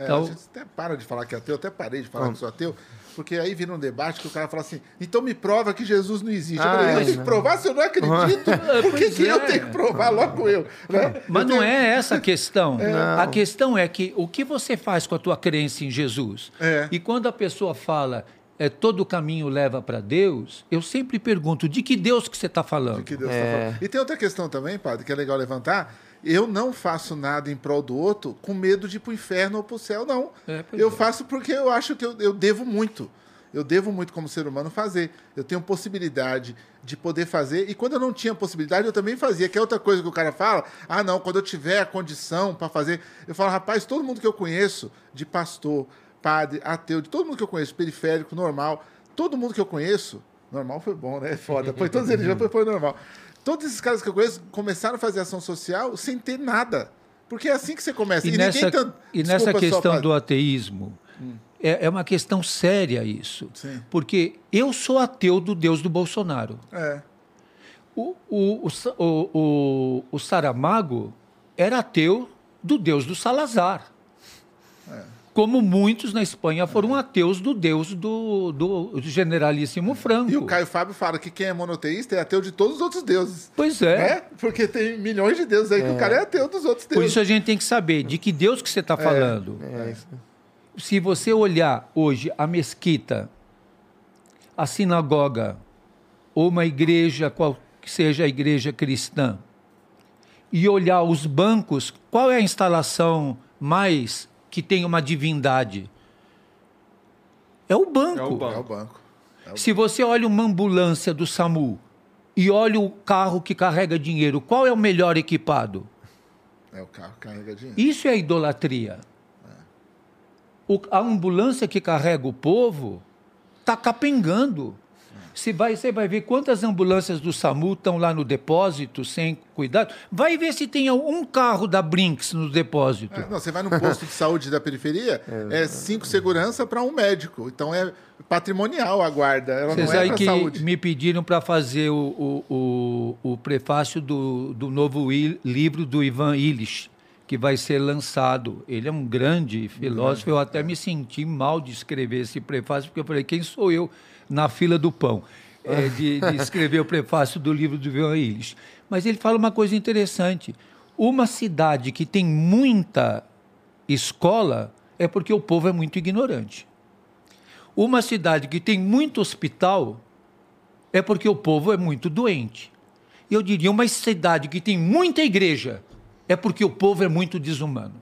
É, Então- a gente até para de falar que é ateu, até parei de falar que sou ateu, porque aí vira um debate que o cara fala assim, então me prova que Jesus não existe. eu Ah, falei, eu é, tenho que provar se eu não acredito. Por que, que eu é. tenho que provar logo eu? Né? Mas Eu não tenho- é essa a questão. A questão é que o que você faz com a tua crença em Jesus? É. E quando a pessoa fala é, todo caminho leva para Deus, eu sempre pergunto de que Deus que você está falando? que Deus tá É. falando. E tem outra questão também, padre, que é legal levantar. Eu não faço nada em prol do outro com medo de ir pro inferno ou pro céu, não. É, eu é. faço porque eu acho que eu, eu devo muito. Eu devo muito como ser humano fazer. Eu tenho possibilidade de poder fazer. E quando eu não tinha possibilidade, eu também fazia. Que é outra coisa que o cara fala. Ah, não, quando eu tiver a condição para fazer. Eu falo, rapaz, todo mundo que eu conheço, de pastor, padre, ateu, de todo mundo que eu conheço, periférico, normal, todo mundo que eu conheço, normal foi bom, né? Foda. Foi todos eles, foi normal. Todos esses caras que eu conheço começaram a fazer ação social sem ter nada. Porque é assim que você começa. E, nessa, tan- e nessa questão do ateísmo, é, é uma questão séria isso. Sim. Porque eu sou ateu do Deus do Bolsonaro. É. O, o, o, o, o, o Saramago era ateu do Deus do Salazar. Como muitos na Espanha foram ateus do Deus do, do generalíssimo Franco. E o Caio Fábio fala que quem é monoteísta é ateu de todos os outros deuses. Pois é. Né? Porque tem milhões de deuses aí que o cara é ateu dos outros Por deuses. isso a gente tem que saber de que Deus que você está falando. É isso. Se você olhar hoje a mesquita, a sinagoga, ou uma igreja, qual que seja a igreja cristã, e olhar os bancos, qual é a instalação mais que tem uma divindade? É o banco. É o banco. É o banco. Se você olha uma ambulância do SAMU e olha o carro que carrega dinheiro, qual é o melhor equipado? É o carro que carrega dinheiro. Isso é idolatria. O- a ambulância que carrega o povo está capengando. Se vai, você vai ver quantas ambulâncias do SAMU estão lá no depósito sem cuidado. Vai ver se tem um carro da Brinks no depósito. É, não, você vai no posto de saúde da periferia, é cinco segurança para um médico. Então é patrimonial a guarda. Ela Vocês não é para que saúde. me pediram para fazer o, o, o, o prefácio do, do novo livro do Ivan Illich, que vai ser lançado. Ele é um grande filósofo. Eu até me senti mal de escrever esse prefácio, porque eu falei, quem sou eu na fila do pão? é, de, de escrever o prefácio do livro do Ivan Illich. Mas ele fala uma coisa interessante. Uma cidade que tem muita escola é porque o povo é muito ignorante. Uma cidade que tem muito hospital é porque o povo é muito doente. Eu diria uma cidade que tem muita igreja é porque o povo é muito desumano.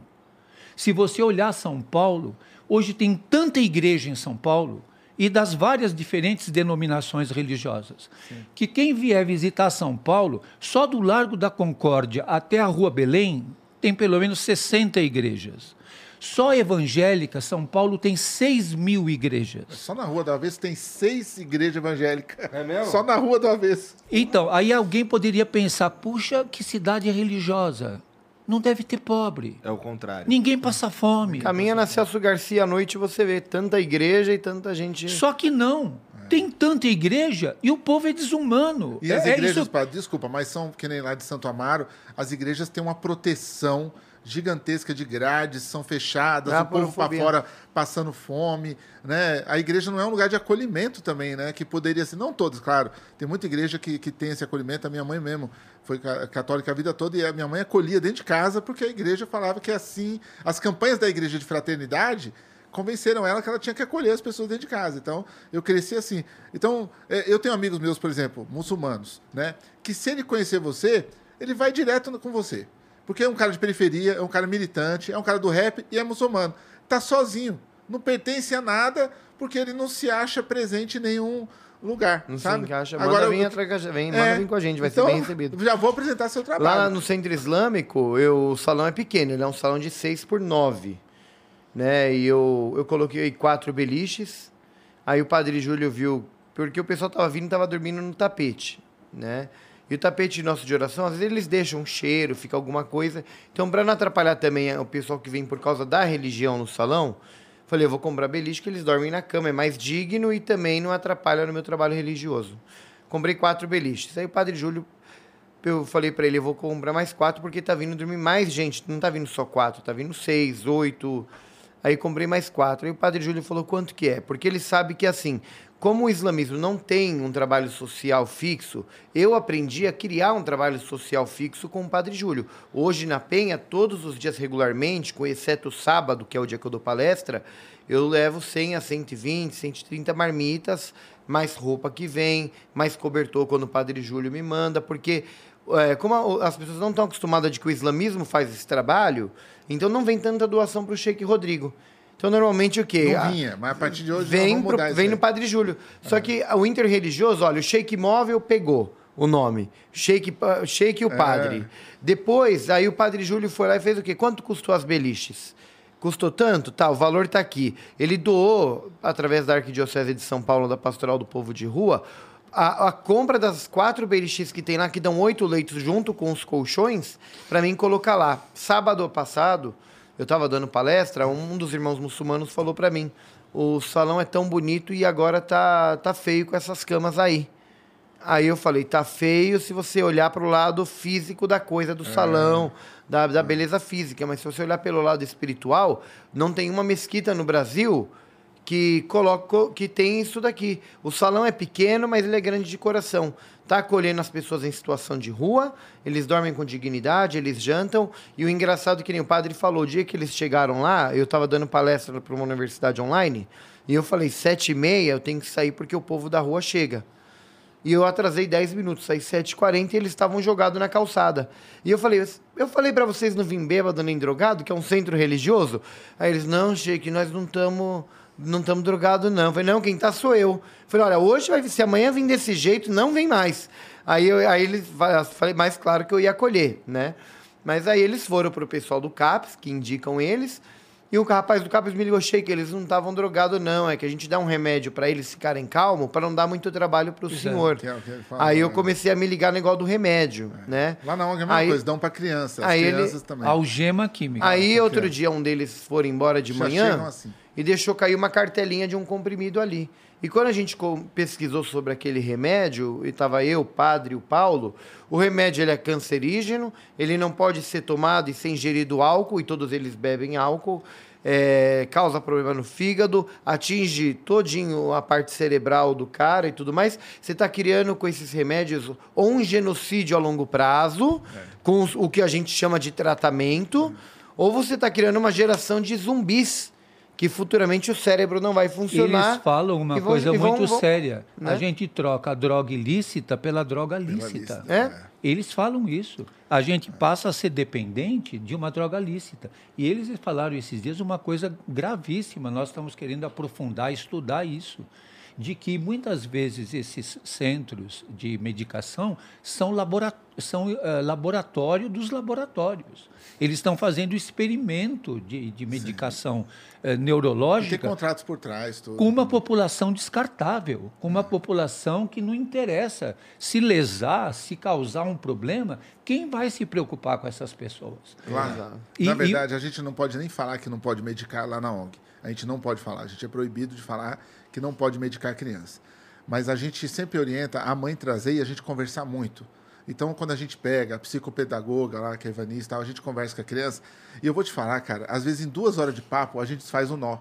Se você olhar São Paulo, hoje tem tanta igreja em São Paulo e das várias diferentes denominações religiosas, que quem vier visitar São Paulo, só do Largo da Concórdia até a Rua Belém, tem pelo menos 60 igrejas. Só evangélica, São Paulo tem 6 mil igrejas. Só na Rua do Avesso tem seis igrejas evangélicas. É mesmo? Só na Rua do Avesso. Então, aí alguém poderia pensar: puxa, que cidade religiosa. Não deve ter pobre. É o contrário. Ninguém passa fome. Caminha na Celso Garcia à noite você vê tanta igreja e tanta gente. Só que não. Tem tanta igreja e o povo é desumano. E é, as é igrejas, isso- pá, desculpa, mas são que nem lá de Santo Amaro, as igrejas têm uma proteção gigantesca de grades, são fechadas, Ah, o povo para fora passando fome, né? A igreja não é um lugar de acolhimento também, né? Que poderia ser, não todas, claro. Tem muita igreja que, que tem esse acolhimento. A minha mãe mesmo foi ca- católica a vida toda e a minha mãe acolhia dentro de casa porque a igreja falava que é assim. As campanhas da igreja de fraternidade convenceram ela que ela tinha que acolher as pessoas dentro de casa. Então, eu cresci assim. Então, é, eu tenho amigos meus, por exemplo, muçulmanos, né? Que se ele conhecer você, ele vai direto com você. Porque é um cara de periferia, é um cara militante, é um cara do rap e é muçulmano. Tá sozinho, não pertence a nada, porque ele não se acha presente em nenhum lugar, Não se sabe? encaixa. Manda vir atrás, vem, manda vir com a gente, vai então, ser bem recebido. Já vou apresentar seu trabalho. Lá no centro islâmico, eu, o salão é pequeno, ele é um salão de 6 por 9. Né? E eu, eu coloquei quatro beliches. Aí o padre Júlio viu, porque o pessoal tava vindo e tava dormindo no tapete, né? E o tapete nosso de oração, às vezes eles deixam um cheiro, fica alguma coisa. Então, para não atrapalhar também o pessoal que vem por causa da religião no salão, falei, eu vou comprar beliche que eles dormem na cama, é mais digno e também não atrapalha no meu trabalho religioso. Comprei quatro beliches. Aí o padre Júlio eu falei pra ele, eu vou comprar mais quatro porque tá vindo dormir mais gente. Não tá vindo só quatro, tá vindo seis, oito. Aí comprei mais quatro. Aí o padre Júlio falou quanto que é. Porque ele sabe que assim, como o islamismo não tem um trabalho social fixo, eu aprendi a criar um trabalho social fixo com o padre Júlio. Hoje na Penha, todos os dias regularmente, exceto o sábado, que é o dia que eu dou palestra, eu levo 100 a 120, 130 marmitas, mais roupa que vem, mais cobertor quando o padre Júlio me manda, porque é, como as pessoas não estão acostumadas de que o islamismo faz esse trabalho, então não vem tanta doação para o Sheik Rodrigo. Então, normalmente o quê? Não A- vinha, mas a partir de hoje vem, pro- vem no Padre Júlio. Só que o interreligioso, olha, o Sheik Móvel pegou o nome. Sheik, pa- Sheik e o padre. Depois, aí o Padre Júlio foi lá e fez o quê? Quanto custou as beliches? Custou tanto? Tá, o valor está aqui. Ele doou, através da Arquidiocese de São Paulo, da Pastoral do Povo de Rua, a, a compra das quatro beliches que tem lá, que dão oito leitos junto com os colchões, para mim colocar lá. Sábado passado, eu estava dando palestra, um dos irmãos muçulmanos falou para mim: o salão é tão bonito e agora tá, tá feio com essas camas aí. Aí eu falei, tá feio se você olhar para o lado físico da coisa, do salão, da, da beleza física. Mas se você olhar pelo lado espiritual, não tem uma mesquita no Brasil que coloca, que tem isso daqui. O salão é pequeno, mas ele é grande de coração. Tá acolhendo as pessoas em situação de rua, eles dormem com dignidade, eles jantam. E o engraçado é que nem o padre falou, o dia que eles chegaram lá, eu estava dando palestra para uma universidade online, e eu falei, sete e meia eu tenho que sair porque o povo da rua chega. E eu atrasei 10 minutos, saí 7h40 e eles estavam jogados na calçada. E eu falei, eu falei para vocês não vir bêbado nem drogado, que é um centro religioso? Aí eles, não, Sheik, nós não estamos não estamos drogados, não. Eu falei, não, quem tá sou eu. eu. Falei, olha, hoje vai se amanhã vem desse jeito, não vem mais. Aí, eu, aí eles falei mais claro que eu ia acolher, né? Mas aí eles foram pro pessoal do CAPS, que indicam eles, e o rapaz do CAPS me ligou, que eles não estavam drogados, não. É que a gente dá um remédio para eles ficarem calmos, para não dar muito trabalho senhor. Que é o que ele fala, aí eu né? comecei a me ligar no negócio do remédio, né? Lá na ONG é a mesma Aí- coisa, dão pra criança. As aí ele- crianças também. Algema química. Aí outro dia um deles foram embora de Já manhã assim. E deixou cair uma cartelinha de um comprimido ali. E quando a gente pesquisou sobre aquele remédio, e estava eu, o padre e o Paulo, o remédio ele é cancerígeno, ele não pode ser tomado e ser ingerido álcool, e todos eles bebem álcool, é, causa problema no fígado, atinge todinho a parte cerebral do cara e tudo mais. Você está criando com esses remédios ou um genocídio a longo prazo, com os- o que a gente chama de tratamento, ou você está criando uma geração de zumbis, que futuramente o cérebro não vai funcionar. Eles falam uma vão- coisa vão- muito vão- séria. né? A gente troca a droga ilícita pela droga lícita. lícita, É? Eles falam isso. A gente passa a ser dependente de uma droga lícita. E eles falaram esses dias uma coisa gravíssima. Nós estamos querendo aprofundar, estudar isso. De que muitas vezes esses centros de medicação são, são eh, laboratório dos laboratórios. Eles estão fazendo experimento de, de medicação eh, E tem neurológica contratos por trás, tudo. com uma população descartável, com uma população que não interessa se lesar, se causar um problema, quem vai se preocupar com essas pessoas? Lá, E- na e- verdade, a gente não pode nem falar que não pode medicar lá na ONG. A gente não pode falar. A gente é proibido de falar que não pode medicar criança. Mas a gente sempre orienta a mãe trazer e a gente conversar muito. Então, quando a gente pega a psicopedagoga lá, que é a Ivanice e tal, a gente conversa com a criança. E eu vou te falar, cara, às vezes em duas horas de papo, a gente faz um nó.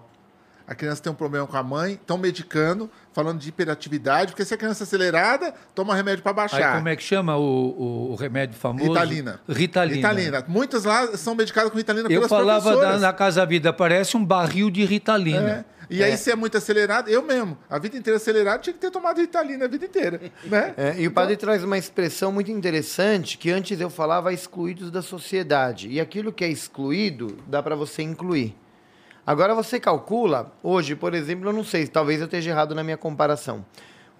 A criança tem um problema com a mãe, estão medicando, falando de hiperatividade, porque se a criança é acelerada, toma remédio para Aí baixar. como é que chama o, o- o remédio famoso? Ritalina. Ritalina. Ritalina. Muitas lá são medicadas com Ritalina Eu pelas falava da, professoras. na Casa Vida, parece um barril de Ritalina. É. E aí, se é muito acelerado, eu mesmo, a vida inteira acelerado, tinha que ter tomado Ritalina a vida inteira, né? É, e o padre traz uma expressão muito interessante que antes eu falava excluídos da sociedade. E aquilo que é excluído, dá para você incluir. Agora você calcula, hoje, por exemplo, eu não sei, talvez eu esteja errado na minha comparação.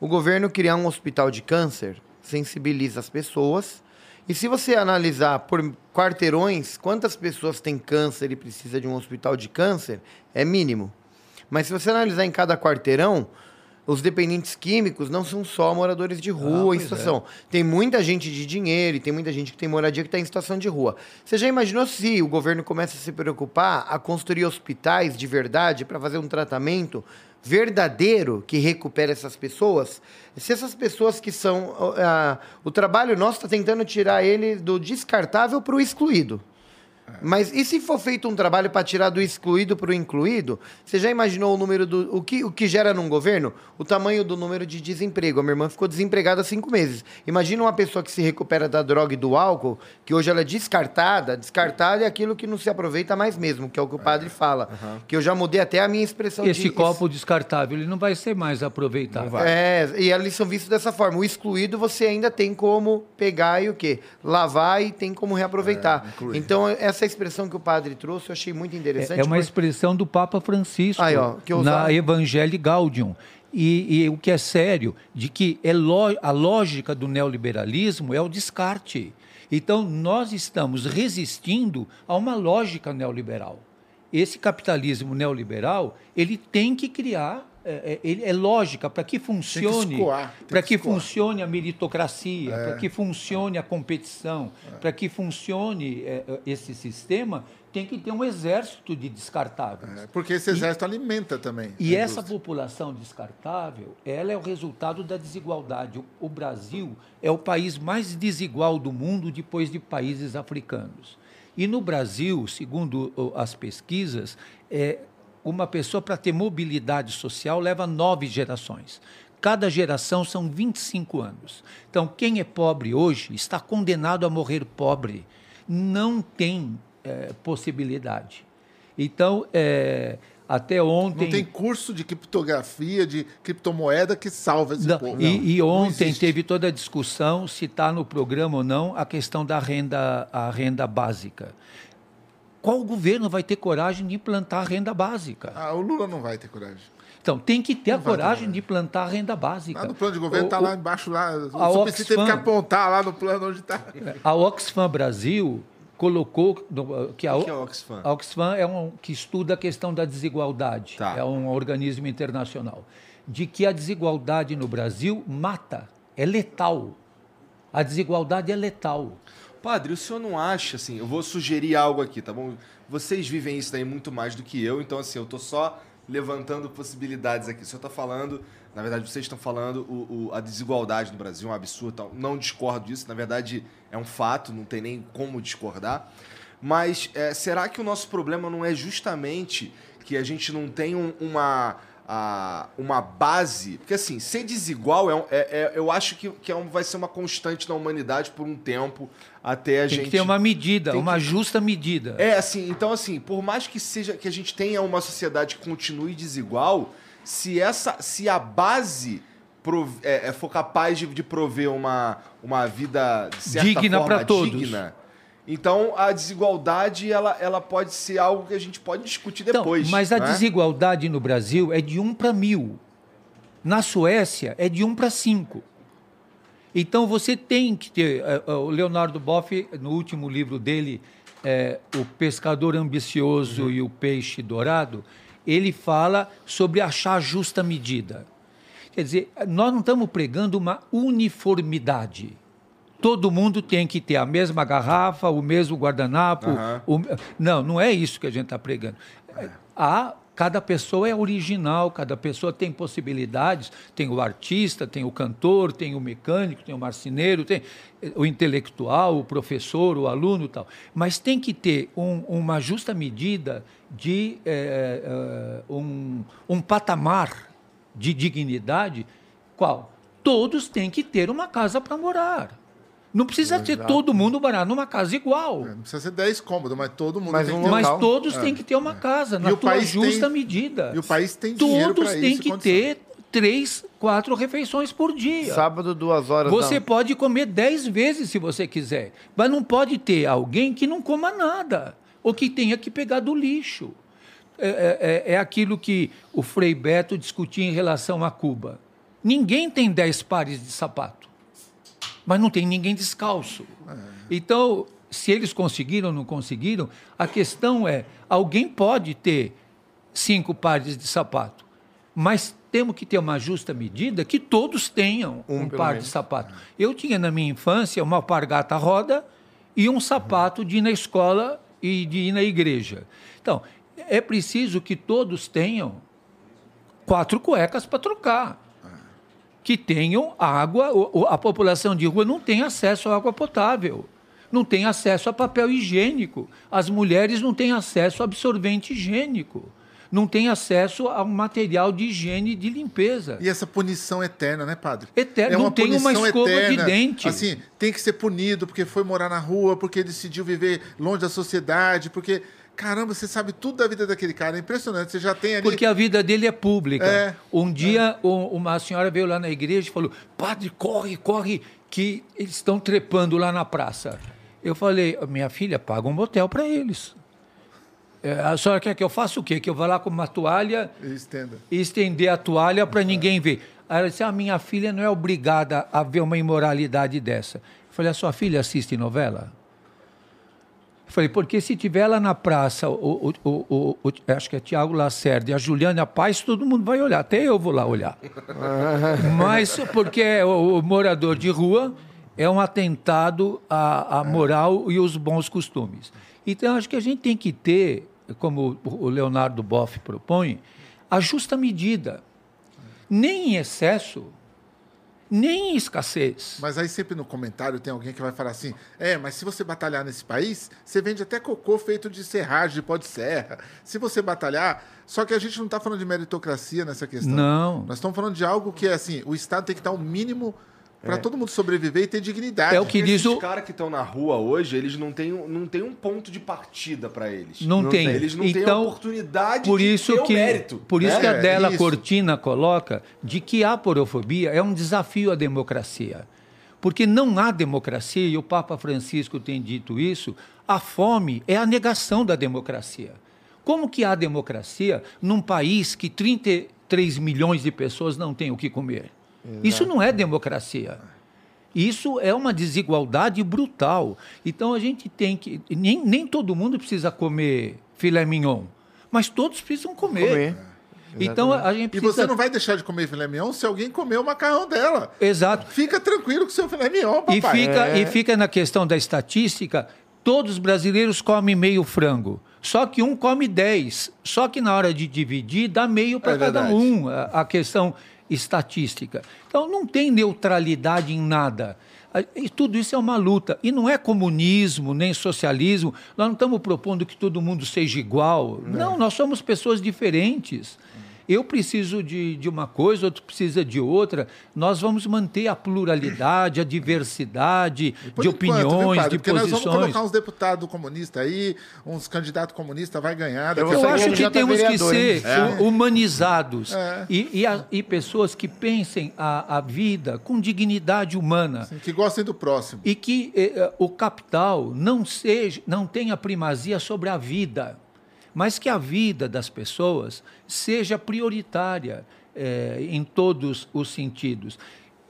O governo criar um hospital de câncer sensibiliza as pessoas. E se você analisar por quarteirões, quantas pessoas têm câncer e precisa de um hospital de câncer, é mínimo. Mas se você analisar em cada quarteirão, os dependentes químicos não são só moradores de rua em pois é. situação. Tem muita gente de dinheiro e tem muita gente que tem moradia que está em situação de rua. Você já imaginou se o governo começa a se preocupar a construir hospitais de verdade para fazer um tratamento verdadeiro que recupere essas pessoas? Se essas pessoas que são. ah, o trabalho nosso está tentando tirar ele do descartável para o excluído. Mas e se for feito um trabalho para tirar do excluído para o incluído? Você já imaginou o número do. O que, o que gera num governo? O tamanho do número de desemprego. A minha irmã ficou desempregada há cinco meses. Imagina uma pessoa que se recupera da droga e do álcool, que hoje ela é descartada. Descartada é aquilo que não se aproveita mais mesmo, que é o que o padre fala. Que eu já mudei até a minha expressão Esse de. copo descartável ele não vai ser mais aproveitado. É, e eles são vistos dessa forma. O excluído você ainda tem como pegar e o quê? Lavar e tem como reaproveitar. É, então, essa expressão que o padre trouxe, eu achei muito interessante. É uma porque- expressão do Papa Francisco Aí, ó, na Evangelii Gaudium. E, e o que é sério, de que é a lógica do neoliberalismo é o descarte. Então, nós estamos resistindo a uma lógica neoliberal. Esse capitalismo neoliberal, ele tem que criar é, é, é lógica para que funcione, para que que funcione a meritocracia, É. para que funcione a competição, para que funcione é, é, esse sistema, tem que ter um exército de descartáveis. É, porque esse exército alimenta também. E essa população descartável, ela é o resultado da desigualdade. O, o Brasil é o país mais desigual do mundo depois de países africanos. E no Brasil, segundo as pesquisas, é, uma pessoa para ter mobilidade social leva nove gerações. Cada geração são 25 anos. Então, quem é pobre hoje está condenado a morrer pobre. Não tem eh, possibilidade. Então, eh, até ontem. Não tem curso de criptografia, de criptomoeda que salva esse Não, povo. e, e ontem teve toda a discussão se está no programa ou não a questão da renda, a renda básica. Qual governo vai ter coragem de implantar a renda básica? Ah, o Lula não vai ter coragem. Então, tem que ter Não a ter coragem coragem. de implantar a renda básica. Lá no plano de governo O- está o- lá embaixo, lá. O a Suplicy teve que Oxfam- apontar lá no plano onde está. A Oxfam Brasil colocou no- que a, O que é o Oxfam? a Oxfam é um que estuda a questão da desigualdade. Tá. É um organismo internacional. De que a desigualdade no Brasil mata, é letal. A desigualdade é letal. Padre, o senhor não acha, assim, eu vou sugerir algo aqui, tá bom? Vocês vivem isso daí muito mais do que eu, então, assim, eu tô só levantando possibilidades aqui. O senhor tá falando, na verdade, vocês estão falando o, o- a desigualdade no Brasil, um absurdo, não discordo disso, na verdade, é um fato, não tem nem como discordar. Mas é, será que o nosso problema não é justamente que a gente não tem um- uma, a- uma base? Porque, assim, ser desigual, é, um- é- é- eu acho que, que é um- vai ser uma constante na humanidade por um tempo até a Tem gente. que ter uma medida, tem uma que- justa medida. É, assim, então assim, por mais que seja que a gente tenha uma sociedade que continue desigual, se essa se a base prov- é, é, for capaz de, de prover uma, uma vida de certa Digna pra todos. digna, então a desigualdade ela, ela pode ser algo que a gente pode discutir Então, depois. mas a né? desigualdade no Brasil é de 1 para mil. Na Suécia é de 1 para 5. Então você tem que ter. eh, eh, O Leonardo Boff, no último livro dele, eh, O Pescador Ambicioso Uhum. e o Peixe Dourado, ele fala sobre achar a justa medida. Quer dizer, nós não estamos pregando uma uniformidade. Todo mundo tem que ter a mesma garrafa, o mesmo guardanapo. Aham. o- não, não é isso que a gente está pregando. Há, cada pessoa é original, cada pessoa tem possibilidades. Tem o artista, tem o cantor, tem o mecânico, tem o marceneiro, tem o intelectual, o professor, o aluno e tal. Mas tem que ter um- uma justa medida de eh, um, um patamar de dignidade, qual? Todos têm que ter uma casa para morar. Não precisa ter todo mundo morar numa casa igual. Não precisa ser 10 cômodos, mas todo mundo Mas tem um que ter Mas todos têm que ter uma casa, na É. o tua justa tem- medida. E o país tem dinheiro Todos têm isso. que condição. ter três, quatro refeições por dia. Sábado, duas horas Você da... pode comer dez vezes se você quiser, mas não pode ter alguém que não coma nada ou que tenha que pegar do lixo. É, é- é- é aquilo que o Frei Beto discutia em relação a Cuba. Ninguém tem dez pares de sapato, mas não tem ninguém descalço. Então, se eles conseguiram ou não conseguiram, a questão é: alguém pode ter cinco pares de sapato, mas temos que ter uma justa medida que todos tenham um, pelo par menos. de sapato. Eu tinha na minha infância uma alpargata roda e um sapato de ir na escola e de ir na igreja. Então, é preciso que todos tenham quatro cuecas para trocar. Que tenham água, a população de rua não tem acesso à água potável, não tem acesso a papel higiênico, as mulheres não têm acesso a absorvente higiênico, não têm acesso a um material de higiene e de limpeza. E essa punição eterna, né, padre? Eterna, É não tem uma escova de dente. Assim, tem que ser punido porque foi morar na rua, porque decidiu viver longe da sociedade, porque. Caramba, você sabe tudo da vida daquele cara. É impressionante. Você já tem ali. Porque a vida dele é pública. É, um dia, um- uma senhora veio lá na igreja e falou: Padre, corre, corre, que eles estão trepando lá na praça. Eu falei: Minha filha, paga um motel para eles. É, a senhora quer que eu faça o quê? Que eu vá lá com uma toalha Estenda. e estender a toalha para ninguém ver. Aí ela disse: A minha filha não é obrigada a ver uma imoralidade dessa. Eu falei: A sua filha assiste novela? Eu falei, porque se tiver lá na praça, o, o, o, o- acho que é Tiago Lacerda e a Juliana Paz, todo mundo vai olhar. Até eu vou lá olhar. Mas porque é o, morador de rua é um atentado à, à moral e os bons costumes. Então, acho que a gente tem que ter, como o o Leonardo Boff propõe, a justa medida. Nem em excesso, nem em escassez. Mas aí sempre no comentário tem alguém que vai falar assim: é, mas se você batalhar nesse país, você vende até cocô feito de serragem, de pó de serra. Se você batalhar. Só que a gente não está falando de meritocracia nessa questão. Não. Nós estamos falando de algo que é assim: o Estado tem que dar o mínimo para todo mundo sobreviver e ter dignidade. É o que diz o- caras que estão na rua hoje, eles não têm, um- não têm um ponto de partida pra eles. Não, tem. Eles não têm a então, oportunidade por de isso ter o que, mérito. Por isso né? que a É, Della isso. Cortina coloca de que a porofobia é um desafio à democracia. Porque não há democracia, e o Papa Francisco tem dito isso, a fome é a negação da democracia. Como que há democracia num país que 33 milhões de pessoas não têm o que comer? Isso não é democracia. Isso é uma desigualdade brutal. Então a gente tem que. Nem, nem todo mundo precisa comer filé mignon, mas todos precisam comer. Comer. Então a gente E precisa. você não vai deixar de comer filé mignon se alguém comer o macarrão dela. Exato. Fica tranquilo com o seu filé mignon, papai. E fica, É. e fica na questão da estatística, todos os brasileiros comem meio frango. Só que um come 10. Só que na hora de dividir, dá meio para É cada verdade. um, a, a questão estatística. Então não tem neutralidade em nada. E tudo isso é uma luta. E não é comunismo, nem socialismo. Nós não estamos propondo que todo mundo seja igual. Não, nós somos pessoas diferentes. Eu preciso de, de uma coisa, outro precisa de outra. Nós vamos manter a pluralidade, a diversidade Por de enquanto, opiniões, padre? de Porque nós vamos colocar uns deputados comunistas aí, uns candidatos comunistas, vai ganhar. Eu pouco. acho que temos que vereador, hein? ser hu- humanizados É. e, e, a- e pessoas que pensem a, a vida com dignidade humana Que gostem do próximo. e que eh, eh, o capital não seja, não tenha primazia sobre a vida, mas que a vida das pessoas seja prioritária eh, em todos os sentidos.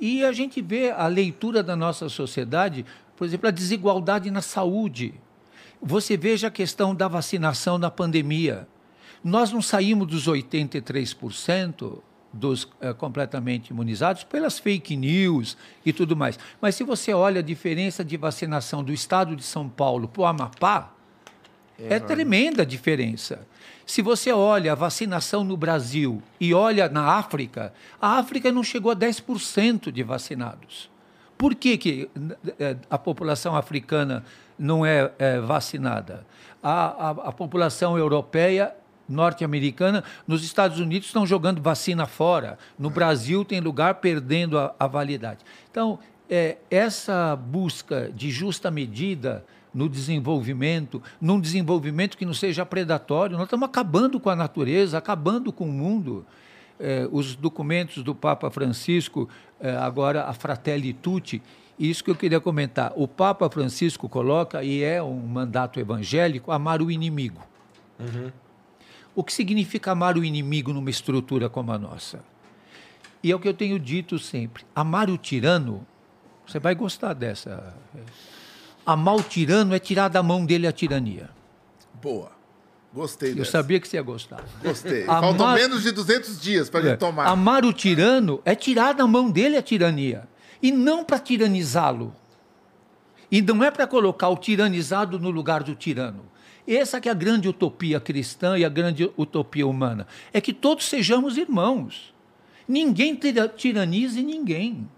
E a gente vê a leitura da nossa sociedade, por exemplo, a desigualdade na saúde. Você veja a questão da vacinação na pandemia. Nós não saímos dos 83% dos eh, completamente imunizados pelas fake news e tudo mais. Mas se você olha a diferença de vacinação do estado de São Paulo para o Amapá, é tremenda a diferença. Se você olha a vacinação no Brasil e olha na África, a África não chegou a 10% de vacinados. Por que, que eh, a população africana não é, eh, vacinada? A, a, a população europeia, norte-americana, nos Estados Unidos estão jogando vacina fora. No Brasil tem lugar perdendo a, a validade. Então, eh, essa busca de justa medida no desenvolvimento, num desenvolvimento que não seja predatório. Nós estamos acabando com a natureza, acabando com o mundo. Eh, os documentos do Papa Francisco, eh, agora a Fratelli Tutti, isso que eu queria comentar. O Papa Francisco coloca, e é um mandato evangélico, amar o inimigo. O que significa amar o inimigo numa estrutura como a nossa? E é o que eu tenho dito sempre: amar o tirano, você vai gostar dessa. Amar o tirano é tirar da mão dele a tirania. Boa. Gostei Eu dessa. sabia que você ia gostar. Gostei. Amar- Faltam menos de 200 dias para É, gente tomar. Amar o tirano é tirar da mão dele a tirania. E não para tiranizá-lo. E não é para colocar o tiranizado no lugar do tirano. Essa que é a grande utopia cristã e a grande utopia humana. É que todos sejamos irmãos. Ninguém tira- tiranize ninguém.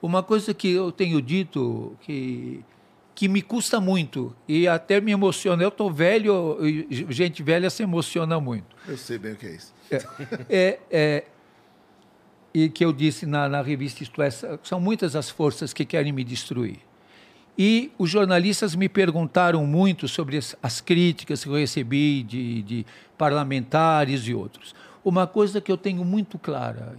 Uma coisa que eu tenho dito que, que me custa muito e até me emociona. Eu estou velho, gente velha se emociona muito Eu sei bem o que é isso. é, é, e que eu disse na, na revista Isto é, são muitas as forças que querem me destruir. E os jornalistas me perguntaram muito sobre as, as críticas que eu recebi de, de parlamentares e outros. Uma coisa que eu tenho muito clara,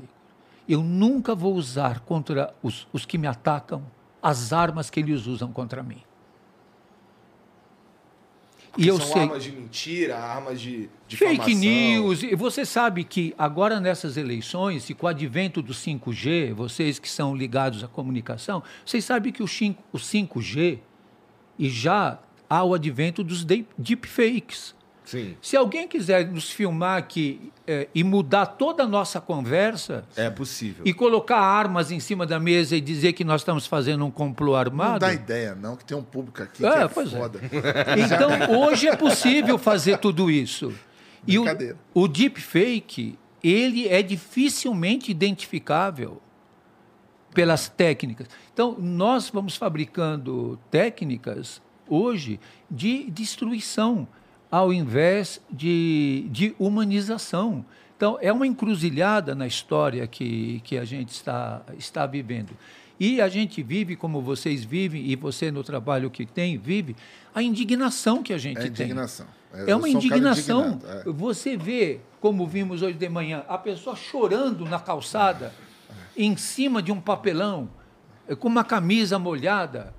eu nunca vou usar contra os, os que me atacam as armas que eles usam contra mim. E eu são sei, armas de mentira, armas de, de Fake news. E você sabe que agora nessas eleições, e com o advento do 5G, vocês que são ligados à comunicação, vocês sabem que o 5- o 5G, e já ao advento dos de- deepfakes. Sim. Se alguém quiser nos filmar aqui eh, e mudar toda a nossa conversa É possível. e colocar armas em cima da mesa e dizer que nós estamos fazendo um complô Não armado. dá ideia, não, que tem um público aqui É, que é pois é. foda. Então, hoje é possível fazer tudo isso. E o, Brincadeira. o deepfake, ele é dificilmente identificável pelas técnicas. Então, nós vamos fabricando técnicas hoje de destruição, ao invés de, de humanização. Então, é uma encruzilhada na história que, que a gente está, está vivendo. E a gente vive, como vocês vivem, e você no trabalho que tem, vive, a indignação que a gente É tem. indignação. É eu uma um indignação. é. Você vê, como vimos hoje de manhã, a pessoa chorando na calçada, em cima de um papelão, com uma camisa molhada.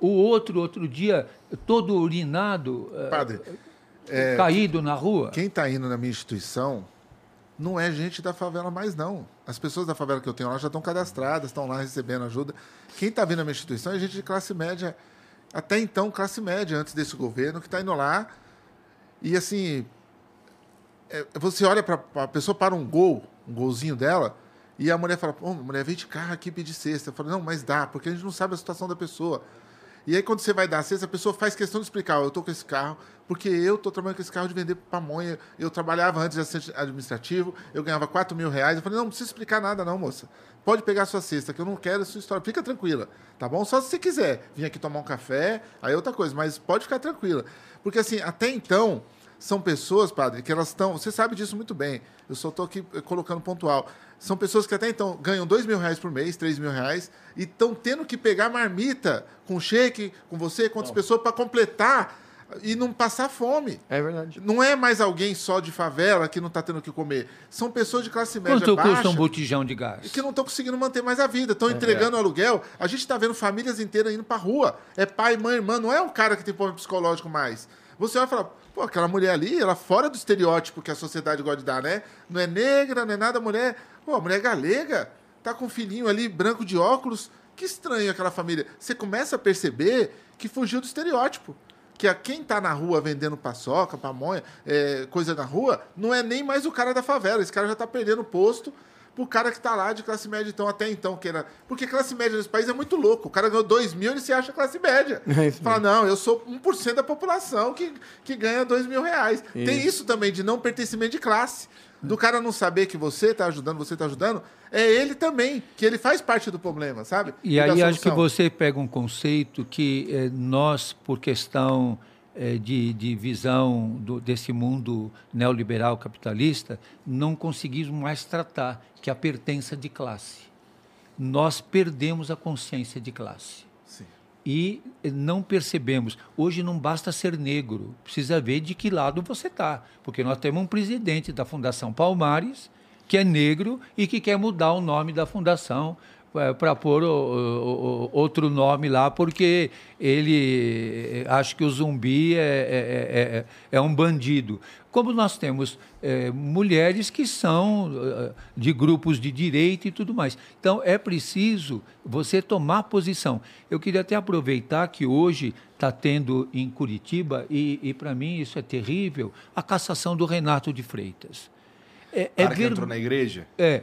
O outro, outro dia, todo urinado, eh, Padre, caído na rua. quem está indo na minha instituição não é gente da favela mais, não. As pessoas da favela que eu tenho lá já estão cadastradas, estão lá recebendo ajuda. Quem está vindo na minha instituição é gente de classe média, até então classe média, antes desse governo, que está indo lá. E assim, é, você olha para a pessoa para um gol, um golzinho dela, e a mulher fala: Pô, mulher, vem de carro aqui pedir cesta. Eu falo: Não, mas dá, porque a gente não sabe a situação da pessoa. E aí, quando você vai dar a cesta, a pessoa faz questão de explicar: Eu estou com esse carro, porque eu estou trabalhando com esse carro de vender pamonha. Eu trabalhava antes de assistente administrativo, eu ganhava 4 mil reais. Eu falei: Não, não precisa explicar nada, não, moça. Pode pegar a sua cesta, que eu não quero a sua história. Fica tranquila, tá bom? Só se você quiser vir aqui tomar um café, aí é outra coisa, mas pode ficar tranquila. Porque, assim, até então, são pessoas, padre, que elas estão. Você sabe disso muito bem. Eu só estou aqui eh, colocando pontual. São pessoas que até então ganham dois mil reais por mês, três mil reais, e estão tendo que pegar marmita com shake, com você, com outras pessoas, para completar e não passar fome. É verdade. Não é mais alguém só de favela que não está tendo o que comer. São pessoas de classe média Quanto baixa custa um botijão de gás? que não estão conseguindo manter mais a vida, estão entregando aluguel. A gente está vendo famílias inteiras indo para rua. É pai, mãe, irmã, não é um cara que tem problema psicológico mais. Você vai falar, pô, aquela mulher ali, ela fora do estereótipo que a sociedade gosta de dar, né? Não é negra, não é nada, mulher. Pô, a mulher é galega, tá com um filhinho ali branco de óculos. Que estranho aquela família. Você começa a perceber que fugiu do estereótipo. Que a quem tá na rua vendendo paçoca, pamonha, é, coisa na rua, não é nem mais o cara da favela. Esse cara já tá perdendo o posto pro cara que tá lá de classe média, então, até então, que era. Porque classe média nesse país é muito louco. O cara ganhou 2 mil, ele se acha classe média. É isso Fala, não, eu sou 1% da população que, que ganha 2 mil reais. Tem isso também de não pertencimento de classe. Do cara não saber que você tá ajudando, você tá ajudando, é ele também, que ele faz parte do problema, sabe? E da aí acho que você pega um conceito que eh, nós, por questão de, de visão do- desse mundo neoliberal capitalista, não conseguimos mais tratar, que é a pertença de classe. Nós perdemos a consciência de classe. Sim. E eh, não percebemos. Hoje não basta ser negro, precisa ver de que lado você está. Porque nós temos um presidente da Fundação Palmares, que é negro e que quer mudar o nome da fundação para pôr o- o- outro nome lá, porque ele eh, acha que o zumbi é, é- é- é um bandido. Como nós temos eh, mulheres que são eh, de grupos de direita e tudo mais. Então, é preciso você tomar posição. Eu queria até aproveitar que hoje está tendo em Curitiba, e, e para mim isso é terrível, a cassação do Renato de Freitas. É, que ver- entrou na igreja? é.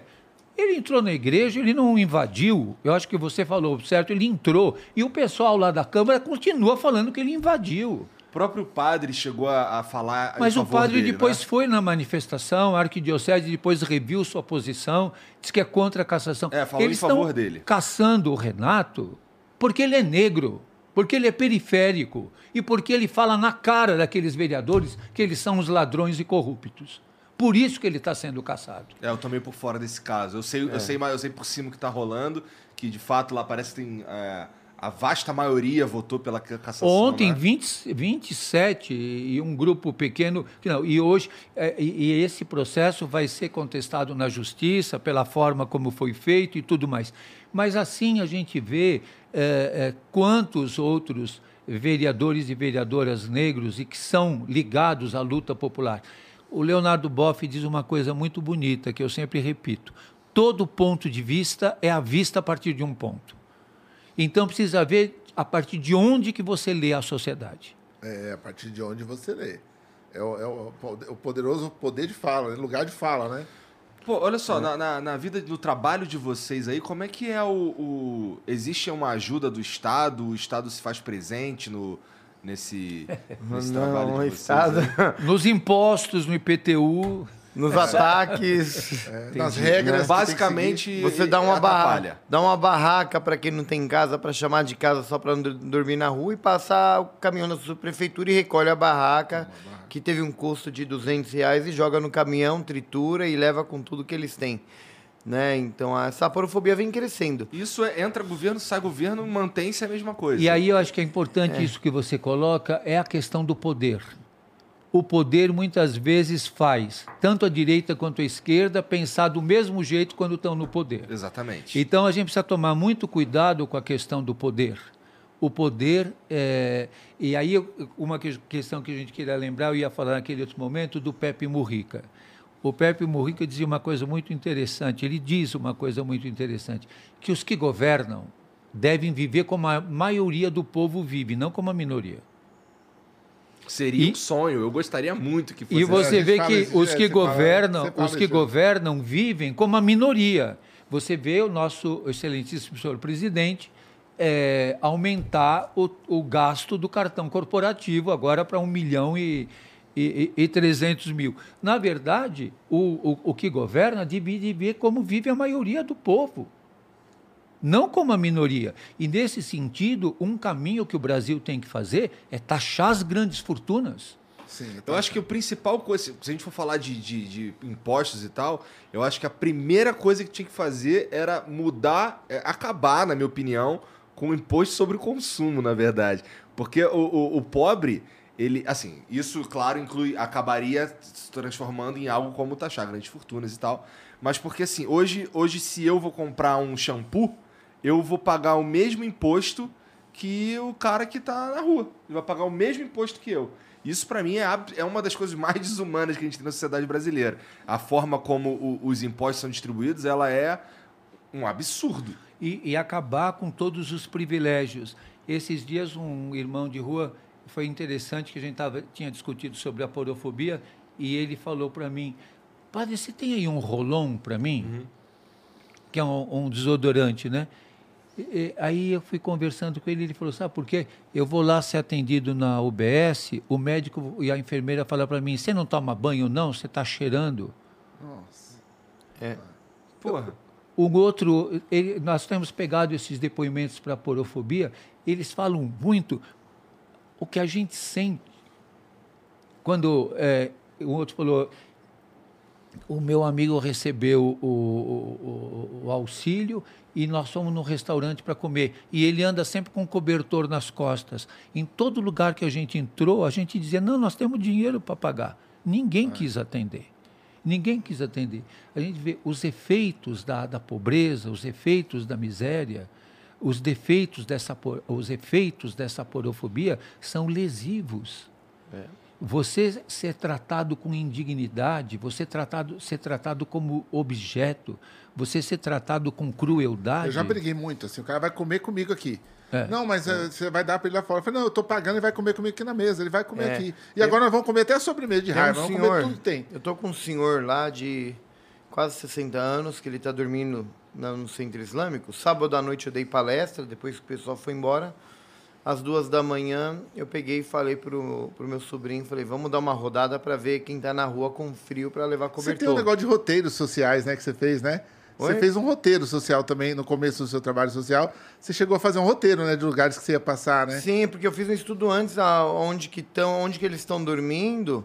Ele entrou na igreja, ele não invadiu. Eu acho que você falou certo, ele entrou. E o pessoal lá da Câmara continua falando que ele invadiu. O próprio padre chegou a, a falar. em Mas o favor padre dele, depois né? foi na manifestação, a arquidiocese depois reviu sua posição, disse que é contra a cassação. É, falou em Eles favor estão dele. caçando o Renato porque ele é negro, porque ele é periférico e porque ele fala na cara daqueles vereadores que eles são os ladrões e corruptos. Por isso que ele está sendo caçado. É, eu meio por fora desse caso. Eu sei, É. eu sei, mais- eu sei por cima o que tá rolando, que de fato lá parece que tem. é, a vasta maioria votou pela ca- cassação. Ontem, né? 20, 27 e um grupo pequeno. que Não, e hoje, é, e, e esse processo vai ser contestado na justiça pela forma como foi feito e tudo mais. Mas assim a gente vê é, é, quantos outros vereadores e vereadoras negros e que são ligados à luta popular. O Leonardo Boff diz uma coisa muito bonita que eu sempre repito: todo ponto de vista é a vista a partir de um ponto. Então precisa ver a partir de onde que você lê a sociedade. É, a partir de onde você lê. É o, é o, o poderoso poder de fala, né? lugar de fala, né? Pô, olha só, na, na, na vida, no trabalho de vocês aí, como é que é o, o- Existe uma ajuda do Estado? O Estado se faz presente no, nesse, nesse trabalho Não, de o vocês? Nos impostos, no IPTU. nos ataques. É, nas regras. que Basicamente, Você dá uma, barra, atrapalha. dá uma barraca para quem não tem casa, para chamar de casa só para dormir na rua e passar o caminhão na sua prefeitura e recolhe a barraca, que teve um custo de 200 reais, e joga no caminhão, tritura e leva com tudo que eles têm. Né? Então a saporofobia vem crescendo. Isso é, entra governo, sai governo, mantém-se a mesma coisa. E aí eu acho que é importante isso que você coloca, é a questão do poder. O poder muitas vezes faz, tanto a direita quanto a esquerda, pensar do mesmo jeito quando estão no poder. Exatamente. Então a gente precisa tomar muito cuidado com a questão do poder. O poder, é, e aí eu- uma que- questão que a gente queria lembrar, eu ia falar naquele outro momento, do Pepe Murrica. O Pepe Murrica dizia uma coisa muito interessante, ele diz uma coisa muito interessante, que os que governam devem viver como a maioria do povo vive, não como a minoria. Seria E- um sonho. Eu gostaria muito que fosse E assim. você vê que isso os que governam, fala os que governam vivem como a minoria. Você vê o nosso excelentíssimo senhor presidente eh, aumentar o, o gasto do cartão corporativo agora para 1 milhão e, e, e, e 300 mil. Na verdade, o, o, o que governa divide ver como vive a maioria do povo não como a minoria. E nesse sentido, um caminho que o Brasil tem que fazer é taxar as grandes fortunas. Sim, Eu acho que o principal coisa, se a gente for falar de, de, de impostos e tal, eu acho que a primeira coisa que tinha que fazer era mudar, é, acabar, na minha opinião, com o imposto sobre o consumo, na verdade. Porque o, o, o pobre, ele, assim, isso, claro, inclui, acabaria se transformando em algo como taxar grandes fortunas e tal. Mas porque, assim, hoje, hoje se eu vou comprar um shampoo, eu vou pagar o mesmo imposto que o cara que tá na rua. Ele vai pagar o mesmo imposto que eu. Isso, pra mim, é, é uma das coisas mais desumanas que a gente tem na sociedade brasileira. A forma como o- os impostos são distribuídos, ela é um absurdo. e, e acabar com todos os privilégios. Esses dias, um irmão de rua, foi interessante que a gente tava, tinha discutido sobre a porofobia, e ele falou para mim, padre, você tem aí um rolon para mim? Que é um, um desodorante, né? E- e aí eu fui conversando com ele, ele falou, sabe por quê? Eu vou lá ser atendido na UBS, o médico e a enfermeira falam para mim, você não toma banho não? Você está cheirando? Nossa. Porra. O outro, ele- nós temos pegado esses depoimentos para a porofobia, eles falam muito o que a gente sente. Quando é, o outro falou, o meu amigo recebeu o, o- o- o auxílio e nós fomos no restaurante para comer. E ele anda sempre com um cobertor nas costas. Em todo lugar que a gente entrou, a gente dizia, não, nós temos dinheiro para pagar. Ninguém quis atender. Ninguém quis atender. A gente vê os efeitos da, da pobreza, os efeitos da miséria, os defeitos dessa, os efeitos dessa porofobia são lesivos. Você ser tratado com indignidade, você tratado, ser tratado como objeto, você ser tratado com crueldade. Eu já briguei muito, assim, o cara vai comer comigo aqui. É. Não, mas eh, você vai dar pra ele lá fora. Eu falei, não, eu tô pagando e vai comer comigo aqui na mesa. Ele vai comer É. aqui. E agora nós vamos comer até a sobremesa de raiva. um vamos senhor, comer tudo que tem. Eu tô com um senhor lá de quase 60 anos, que ele tá dormindo no centro islâmico. Sábado à noite eu dei palestra, depois que o pessoal foi embora. Às duas da manhã, eu peguei e falei pro, pro meu sobrinho, falei, vamos dar uma rodada para ver quem tá na rua com frio para levar Você cobertor. tem um negócio de roteiros sociais, né, que você fez, né? Você Oi? fez um roteiro social também no começo do seu trabalho social. Você chegou a fazer um roteiro, né, de lugares que você ia passar, né? Sim, porque eu fiz um estudo antes a- onde que estão, onde que eles estão dormindo.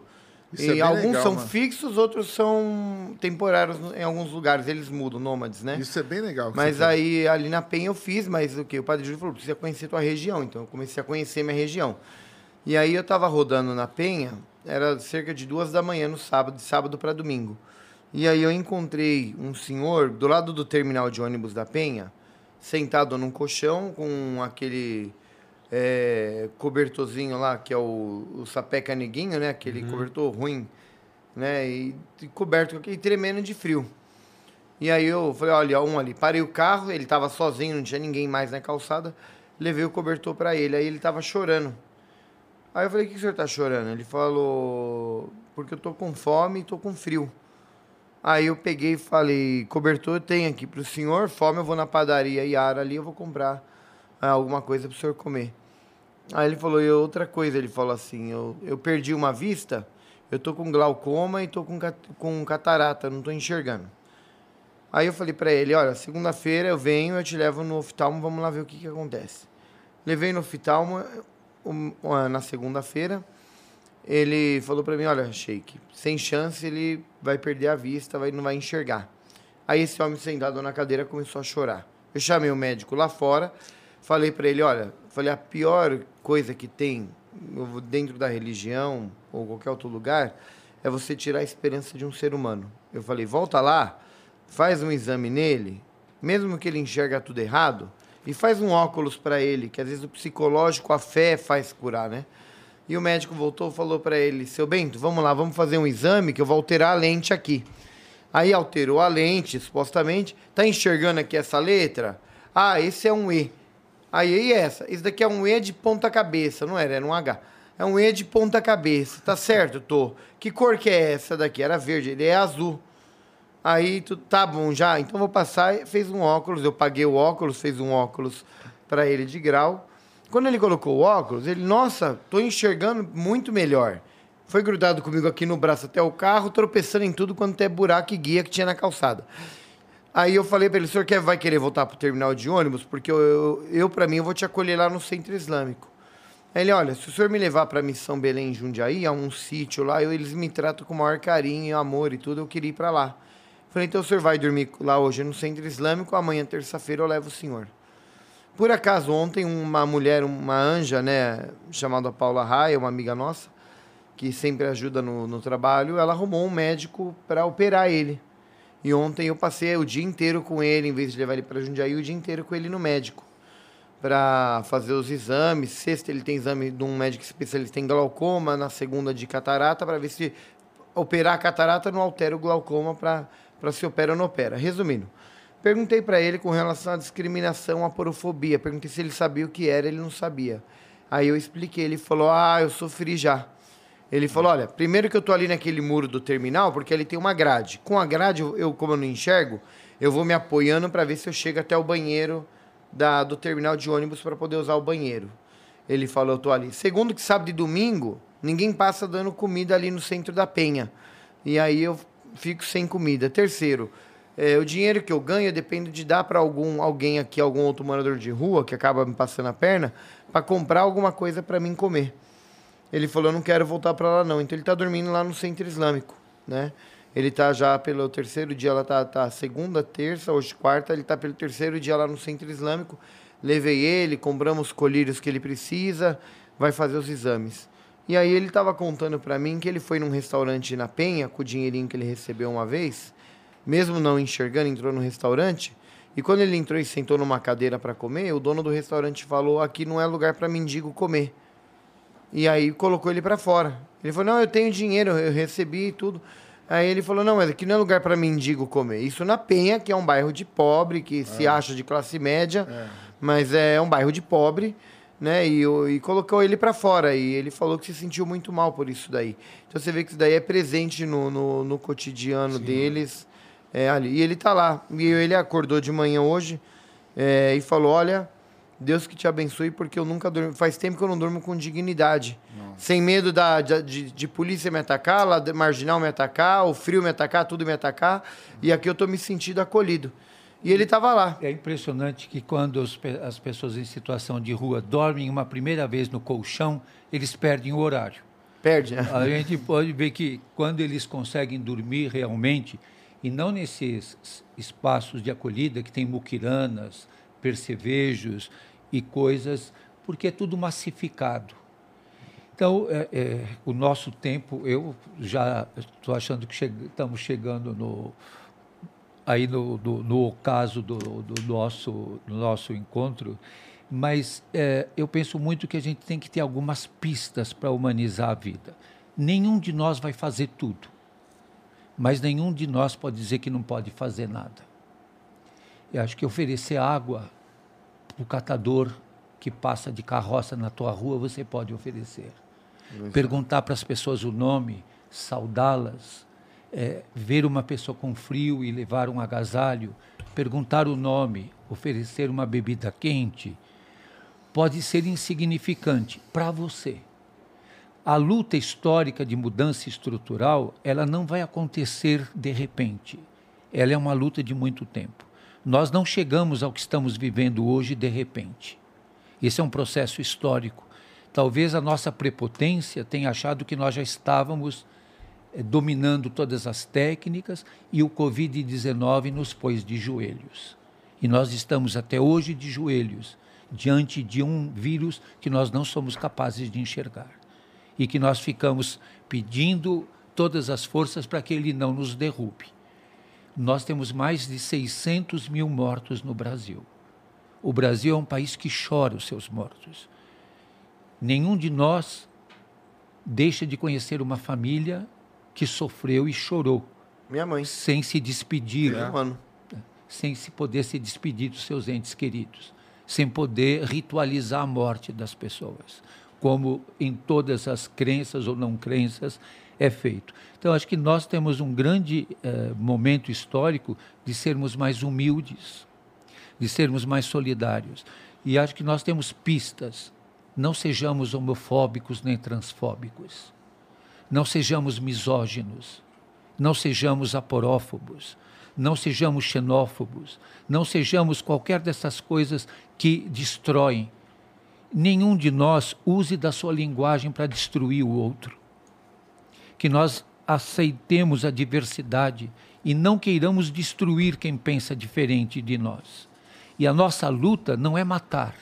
Isso e é alguns legal, são mano. fixos, outros são temporários em alguns lugares. Eles mudam, nômades, né? Isso é bem legal. Mas fez. aí, ali na Penha eu fiz, mas o que? O Padre Júlio falou, precisa conhecer tua região. Então eu comecei a conhecer minha região. E aí eu tava rodando na Penha, era cerca de duas da manhã no sábado, de sábado para domingo. E aí eu encontrei um senhor do lado do terminal de ônibus da Penha, sentado num colchão com aquele é, cobertorzinho lá, que é o, o sapé caneguinho, né? Aquele cobertor ruim, né? E, e coberto com aquele tremendo de frio. E aí eu falei, olha, um ali. Parei o carro, ele tava sozinho, não tinha ninguém mais na calçada. Levei o cobertor para ele. Aí ele tava chorando. Aí eu falei, o que o senhor tá chorando? Ele falou, porque eu tô com fome e tô com frio. Aí eu peguei e falei, cobertor tem aqui pro senhor, fome eu vou na padaria Yara ali, eu vou comprar alguma coisa pro senhor comer. Aí ele falou, e outra coisa, ele falou assim, eu, eu perdi uma vista, eu tô com glaucoma e tô com, com catarata, não tô enxergando. Aí eu falei pra ele, olha, segunda-feira eu venho, eu te levo no oftalmo, vamos lá ver o que que acontece. Levei no oftalmo na segunda-feira, ele falou pra mim, olha, Sheik, sem chance ele vai perder a vista, vai, não vai enxergar. Aí esse homem sentado na cadeira começou a chorar. Eu chamei o médico lá fora, falei pra ele, olha, falei a pior coisa que tem dentro da religião ou qualquer outro lugar é você tirar a esperança de um ser humano. Eu falei, volta lá, faz um exame nele, mesmo que ele enxerga tudo errado, e faz um óculos para ele, que às vezes o psicológico, a fé faz curar, né? E o médico voltou falou para ele: Seu Bento, vamos lá, vamos fazer um exame que eu vou alterar a lente aqui. Aí alterou a lente, supostamente. Tá enxergando aqui essa letra? Ah, esse é um E. Aí, e essa? Esse daqui é um E de ponta cabeça, não era? Era um H. É um E de ponta cabeça. Tá certo, tô. Que cor que é essa daqui? Era verde, ele é azul. Aí, tu, tá bom já, então vou passar. Fez um óculos, eu paguei o óculos, fez um óculos para ele de grau. Quando ele colocou o óculos, ele, nossa, tô enxergando muito melhor. Foi grudado comigo aqui no braço até o carro, tropeçando em tudo quanto é buraco e guia que tinha na calçada. Aí eu falei para ele, o senhor quer, vai querer voltar pro terminal de ônibus? Porque eu, eu, eu para mim, eu vou te acolher lá no centro islâmico. Aí ele, olha, se o senhor me levar para Missão Belém Jundiaí, a um sítio lá, eu, eles me tratam com o maior carinho, amor e tudo, eu queria ir para lá. Falei, então o senhor vai dormir lá hoje no centro islâmico, amanhã, terça-feira, eu levo o senhor. Por acaso, ontem, uma mulher, uma anja, né, chamada Paula Raia, uma amiga nossa, que sempre ajuda no, no trabalho, ela arrumou um médico para operar ele. E ontem eu passei o dia inteiro com ele, em vez de levar ele para Jundiaí, o dia inteiro com ele no médico. Para fazer os exames. Sexta ele tem exame de um médico especialista em glaucoma, na segunda de catarata, para ver se operar a catarata não altera o glaucoma para se opera ou não opera. Resumindo, perguntei para ele com relação à discriminação, à porofobia. Perguntei se ele sabia o que era, ele não sabia. Aí eu expliquei, ele falou: Ah, eu sofri já. Ele falou: Olha, primeiro que eu tô ali naquele muro do terminal, porque ele tem uma grade. Com a grade, eu, como eu não enxergo, eu vou me apoiando para ver se eu chego até o banheiro da, do terminal de ônibus para poder usar o banheiro. Ele falou: Eu tô ali. Segundo, que sábado e domingo, ninguém passa dando comida ali no centro da penha. E aí eu fico sem comida. Terceiro, é, o dinheiro que eu ganho depende de dar para algum alguém aqui, algum outro morador de rua que acaba me passando a perna, para comprar alguma coisa para mim comer. Ele falou, eu não quero voltar para lá não. Então ele está dormindo lá no centro islâmico, né? Ele está já pelo terceiro dia, ela tá, tá segunda, terça, hoje quarta, ele está pelo terceiro dia lá no centro islâmico. Levei ele, compramos os colírios que ele precisa, vai fazer os exames. E aí ele estava contando para mim que ele foi num restaurante na Penha, com o dinheirinho que ele recebeu uma vez, mesmo não enxergando, entrou no restaurante, e quando ele entrou e sentou numa cadeira para comer, o dono do restaurante falou: "Aqui não é lugar para mendigo comer". E aí colocou ele para fora. Ele falou: "Não, eu tenho dinheiro, eu recebi e tudo". Aí ele falou: "Não, mas aqui não é lugar para mendigo comer". Isso na Penha, que é um bairro de pobre, que se acha de classe média, mas é um bairro de pobre, né? E, e colocou ele para fora. E ele falou que se sentiu muito mal por isso daí. Então você vê que isso daí é presente no, no, no cotidiano deles. É, ali. E ele tá lá. E ele acordou de manhã hoje é, e falou: Olha, Deus que te abençoe, porque eu nunca durmo. Faz tempo que eu não durmo com dignidade. Sem medo da, de, de- de polícia me atacar, lá de marginal me atacar, o frio me atacar, tudo me atacar. E aqui eu tô me sentindo acolhido. E ele tava lá. É impressionante que quando os as pessoas em situação de rua dormem uma primeira vez no colchão, eles perdem o horário. Perde, né? A gente pode ver que quando eles conseguem dormir realmente, e não nesses espaços de acolhida que tem muquiranas, percevejos e coisas, porque é tudo massificado. Então, é, é, o nosso tempo, eu já estou achando que chega- estamos chegando no, aí no, no, no ocaso do, do nosso, do nosso encontro, mas é, eu penso muito que a gente tem que ter algumas pistas para humanizar a vida. Nenhum de nós vai fazer tudo, mas nenhum de nós pode dizer que não pode fazer nada. Eu acho que oferecer água o catador que passa de carroça na tua rua, você pode oferecer. perguntar para as pessoas o nome, saudá-las, é, ver uma pessoa com frio e levar um agasalho, perguntar o nome, oferecer uma bebida quente, pode ser insignificante para você. A luta histórica de mudança estrutural, ela não vai acontecer de repente. Ela é uma luta de muito tempo. Nós não chegamos ao que estamos vivendo hoje de repente. Esse é um processo histórico. Talvez a nossa prepotência tenha achado que nós já estávamos eh, dominando todas as técnicas e o Covid-19 nos pôs de joelhos. E nós estamos até hoje de joelhos diante de um vírus que nós não somos capazes de enxergar e que nós ficamos pedindo todas as forças para que ele não nos derrube. Nós temos mais de 600 mil mortos no Brasil. O Brasil é um país que chora os seus mortos. Nenhum de nós deixa de conhecer uma família que sofreu e chorou. Minha mãe. Sem se despedir. É. Mano. Sem se poder se despedir dos seus entes queridos. Sem poder ritualizar a morte das pessoas. Como em todas as crenças ou não crenças é feito. Então, acho que nós temos um grande eh, momento histórico de sermos mais humildes, de sermos mais solidários. E acho que nós temos pistas. Não sejamos homofóbicos nem transfóbicos. Não sejamos misóginos. Não sejamos aporófobos. Não sejamos xenófobos. Não sejamos qualquer dessas coisas que destroem. Nenhum de nós use da sua linguagem para destruir o outro. Que nós aceitemos a diversidade e não queiramos destruir quem pensa diferente de nós. E a nossa luta não é matar,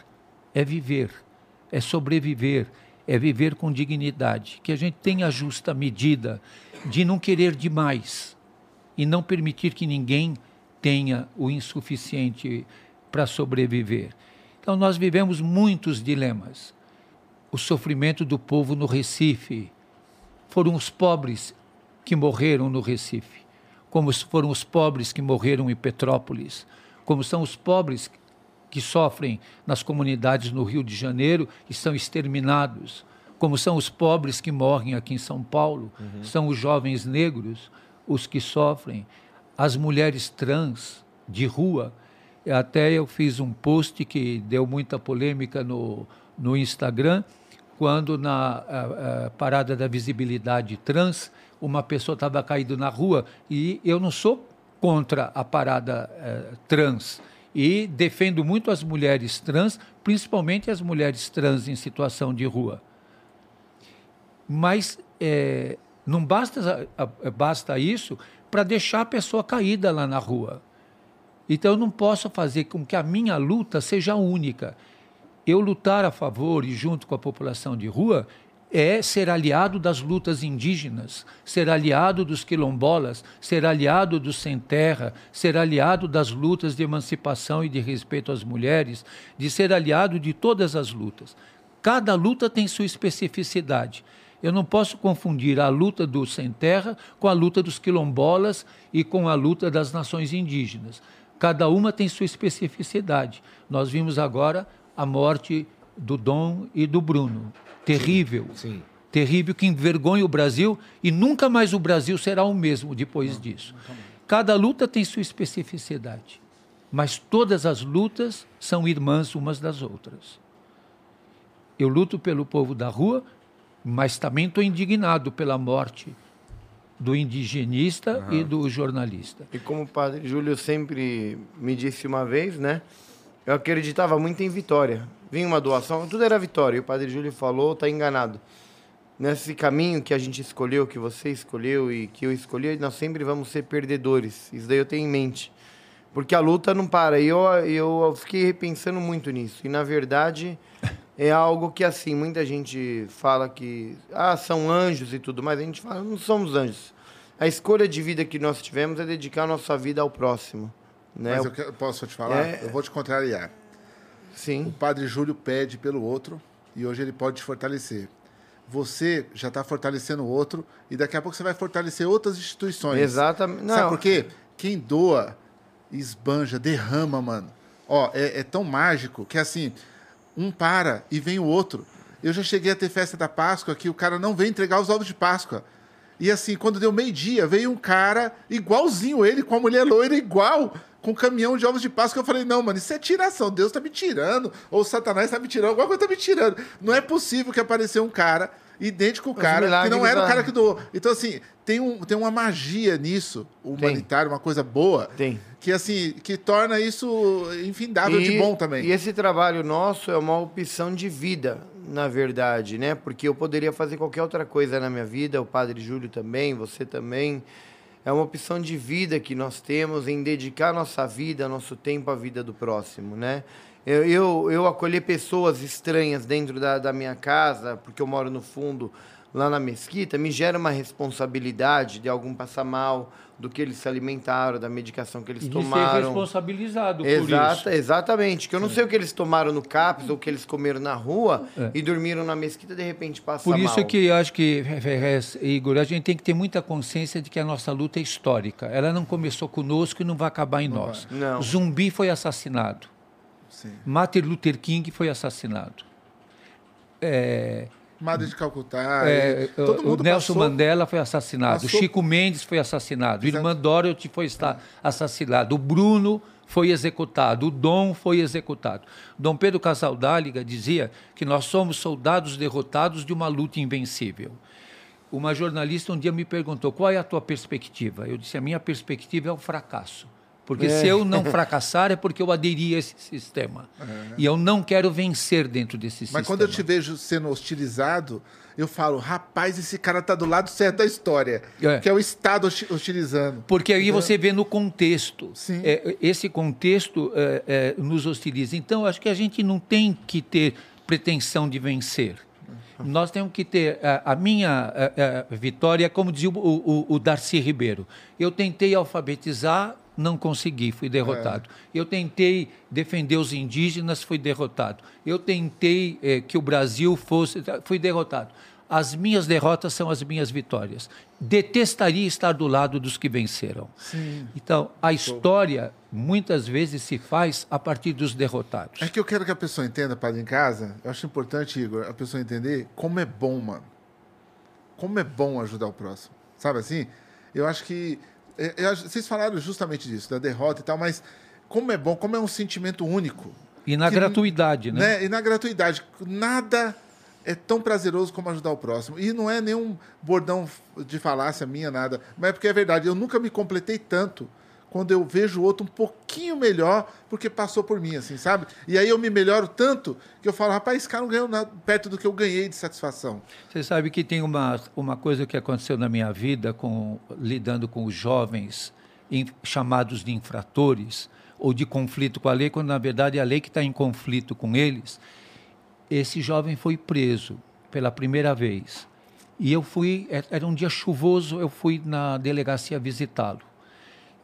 é viver, é sobreviver, é viver com dignidade. Que a gente tenha a justa medida de não querer demais e não permitir que ninguém tenha o insuficiente para sobreviver. Então, nós vivemos muitos dilemas. O sofrimento do povo no Recife. Foram os pobres que morreram no Recife, como foram os pobres que morreram em Petrópolis, como são os pobres que sofrem nas comunidades no Rio de Janeiro e são exterminados, como são os pobres que morrem aqui em São Paulo, uhum. são os jovens negros os que sofrem, as mulheres trans de rua. Até eu fiz um post que deu muita polêmica no, no Instagram, quando na a, a parada da visibilidade trans, uma pessoa estava caída na rua e eu não sou contra a parada eh, trans e defendo muito as mulheres trans, principalmente as mulheres trans em situação de rua. Mas eh, não basta, basta isso para deixar a pessoa caída lá na rua. Então eu não posso fazer com que a minha luta seja única. Eu lutar a favor e junto com a população de rua, é ser aliado das lutas indígenas, ser aliado dos quilombolas, ser aliado dos sem terra, ser aliado das lutas de emancipação e de respeito às mulheres, de ser aliado de todas as lutas. Cada luta tem sua especificidade. Eu não posso confundir a luta dos sem terra com a luta dos quilombolas e com a luta das nações indígenas. Cada uma tem sua especificidade. Nós vimos agora a morte do Dom e do Bruno terrível. Sim, sim. Terrível que envergonha o Brasil e nunca mais o Brasil será o mesmo depois não, disso. Cada luta tem sua especificidade, mas todas as lutas são irmãs umas das outras. Eu luto pelo povo da rua, mas também estou indignado pela morte do indigenista uhum. e do jornalista. E como o padre Júlio sempre me disse uma vez, né? Eu acreditava muito em vitória. Vinha uma doação, tudo era vitória. E o Padre Júlio falou, está enganado. Nesse caminho que a gente escolheu, que você escolheu e que eu escolhi, nós sempre vamos ser perdedores. Isso daí eu tenho em mente. Porque a luta não para. E eu, eu fiquei repensando muito nisso. E, na verdade, é algo que, assim, muita gente fala que ah, são anjos e tudo mais. A gente fala, não somos anjos. A escolha de vida que nós tivemos é dedicar a nossa vida ao próximo. Né? Mas eu posso te falar? É... Eu vou te contrariar. Sim. O padre Júlio pede pelo outro e hoje ele pode te fortalecer. Você já está fortalecendo o outro e daqui a pouco você vai fortalecer outras instituições. Exatamente. Não. Sabe por quê? Quem doa, esbanja, derrama, mano. Ó, é, é tão mágico que assim, um para e vem o outro. Eu já cheguei a ter festa da Páscoa que o cara não veio entregar os ovos de Páscoa. E assim, quando deu meio-dia, veio um cara igualzinho ele, com a mulher loira igual, com um caminhão de ovos de Páscoa. Eu falei, não, mano, isso é tiração. Deus tá me tirando. Ou Satanás tá me tirando, alguma coisa tá me tirando. Não é possível que apareceu um cara idêntico ao cara, que não era o cara que doou. Então, assim, tem, um, tem uma magia nisso, humanitário, uma coisa boa. Tem. Que, assim, que torna isso infindável de bom também. E esse trabalho nosso é uma opção de vida, na verdade, né? Porque eu poderia fazer qualquer outra coisa na minha vida, o Padre Júlio também, você também. É uma opção de vida que nós temos em dedicar nossa vida, nosso tempo à vida do próximo, né? Eu, eu, eu acolher pessoas estranhas dentro da, da minha casa, porque eu moro no fundo, lá na mesquita, me gera uma responsabilidade de algum passar mal, do que eles se alimentaram, da medicação que eles E de ser tomaram. responsabilizado por Exata, isso. Exatamente. Que eu não sei o que eles tomaram no CAPS ou o que eles comeram na rua É. e dormiram na mesquita de repente passa Por isso mal. que eu acho que, Ferrez e Igor, a gente tem que ter muita consciência de que a nossa luta é histórica. Ela não começou conosco e não vai acabar em nós. vai. Não. Zumbi foi assassinado. Sim. Martin Luther King foi assassinado. É, Madre de Calcutá. é, todo o mundo Nelson passou- Mandela foi assassinado. passou- Chico Mendes foi assassinado. Exato. Irmã Dorothy foi esta- assassinado. O Bruno foi executado. O Dom foi executado. Dom Pedro Casaldáliga dizia que nós somos soldados derrotados de uma luta invencível. Uma jornalista um dia me perguntou qual é a tua perspectiva. Eu disse a minha perspectiva é o fracasso. Porque se eu não fracassar é porque eu aderi a esse sistema. E eu não quero vencer dentro desse sistema. Mas quando eu te vejo sendo hostilizado, eu falo, rapaz, esse cara tá do lado certo da história. É. Que é o Estado hosti- hostilizando. Porque aí você vê no contexto. Sim. É, esse contexto é, é, nos hostiliza. Então, acho que a gente não tem que ter pretensão de vencer. Nós temos que ter a, a minha a, a vitória, como dizia o, o, o Darcy Ribeiro. Eu tentei alfabetizar, não consegui, fui derrotado. Eu tentei defender os indígenas, fui derrotado. Eu tentei eh, que o Brasil fosse, fui derrotado. As minhas derrotas são as minhas vitórias. Detestaria estar do lado dos que venceram. Então, a história muitas vezes se faz a partir dos derrotados. É que eu quero que a pessoa entenda, padre, em casa. Eu acho importante, Igor, a pessoa entender como é bom, mano. Como é bom ajudar o próximo. Sabe assim? Eu acho que. É, acho- vocês falaram justamente disso, da derrota e tal, mas como é bom, como é um sentimento único. E na Que- gratuidade, né? né? E na gratuidade. Nada é tão prazeroso como ajudar o próximo. E não é nenhum bordão de falácia minha, nada. Mas é porque é verdade. Eu nunca me completei tanto quando eu vejo o outro um pouquinho melhor porque passou por mim, assim, sabe? E aí eu me melhoro tanto que eu falo, rapaz, esse cara não ganhou nada perto do que eu ganhei de satisfação. Você sabe que tem uma, uma coisa que aconteceu na minha vida com lidando com os jovens chamados de infratores ou de conflito com a lei, quando na verdade é a lei que está em conflito com eles. Esse jovem foi preso pela primeira vez. E eu fui, era um dia chuvoso, eu fui na delegacia visitá-lo.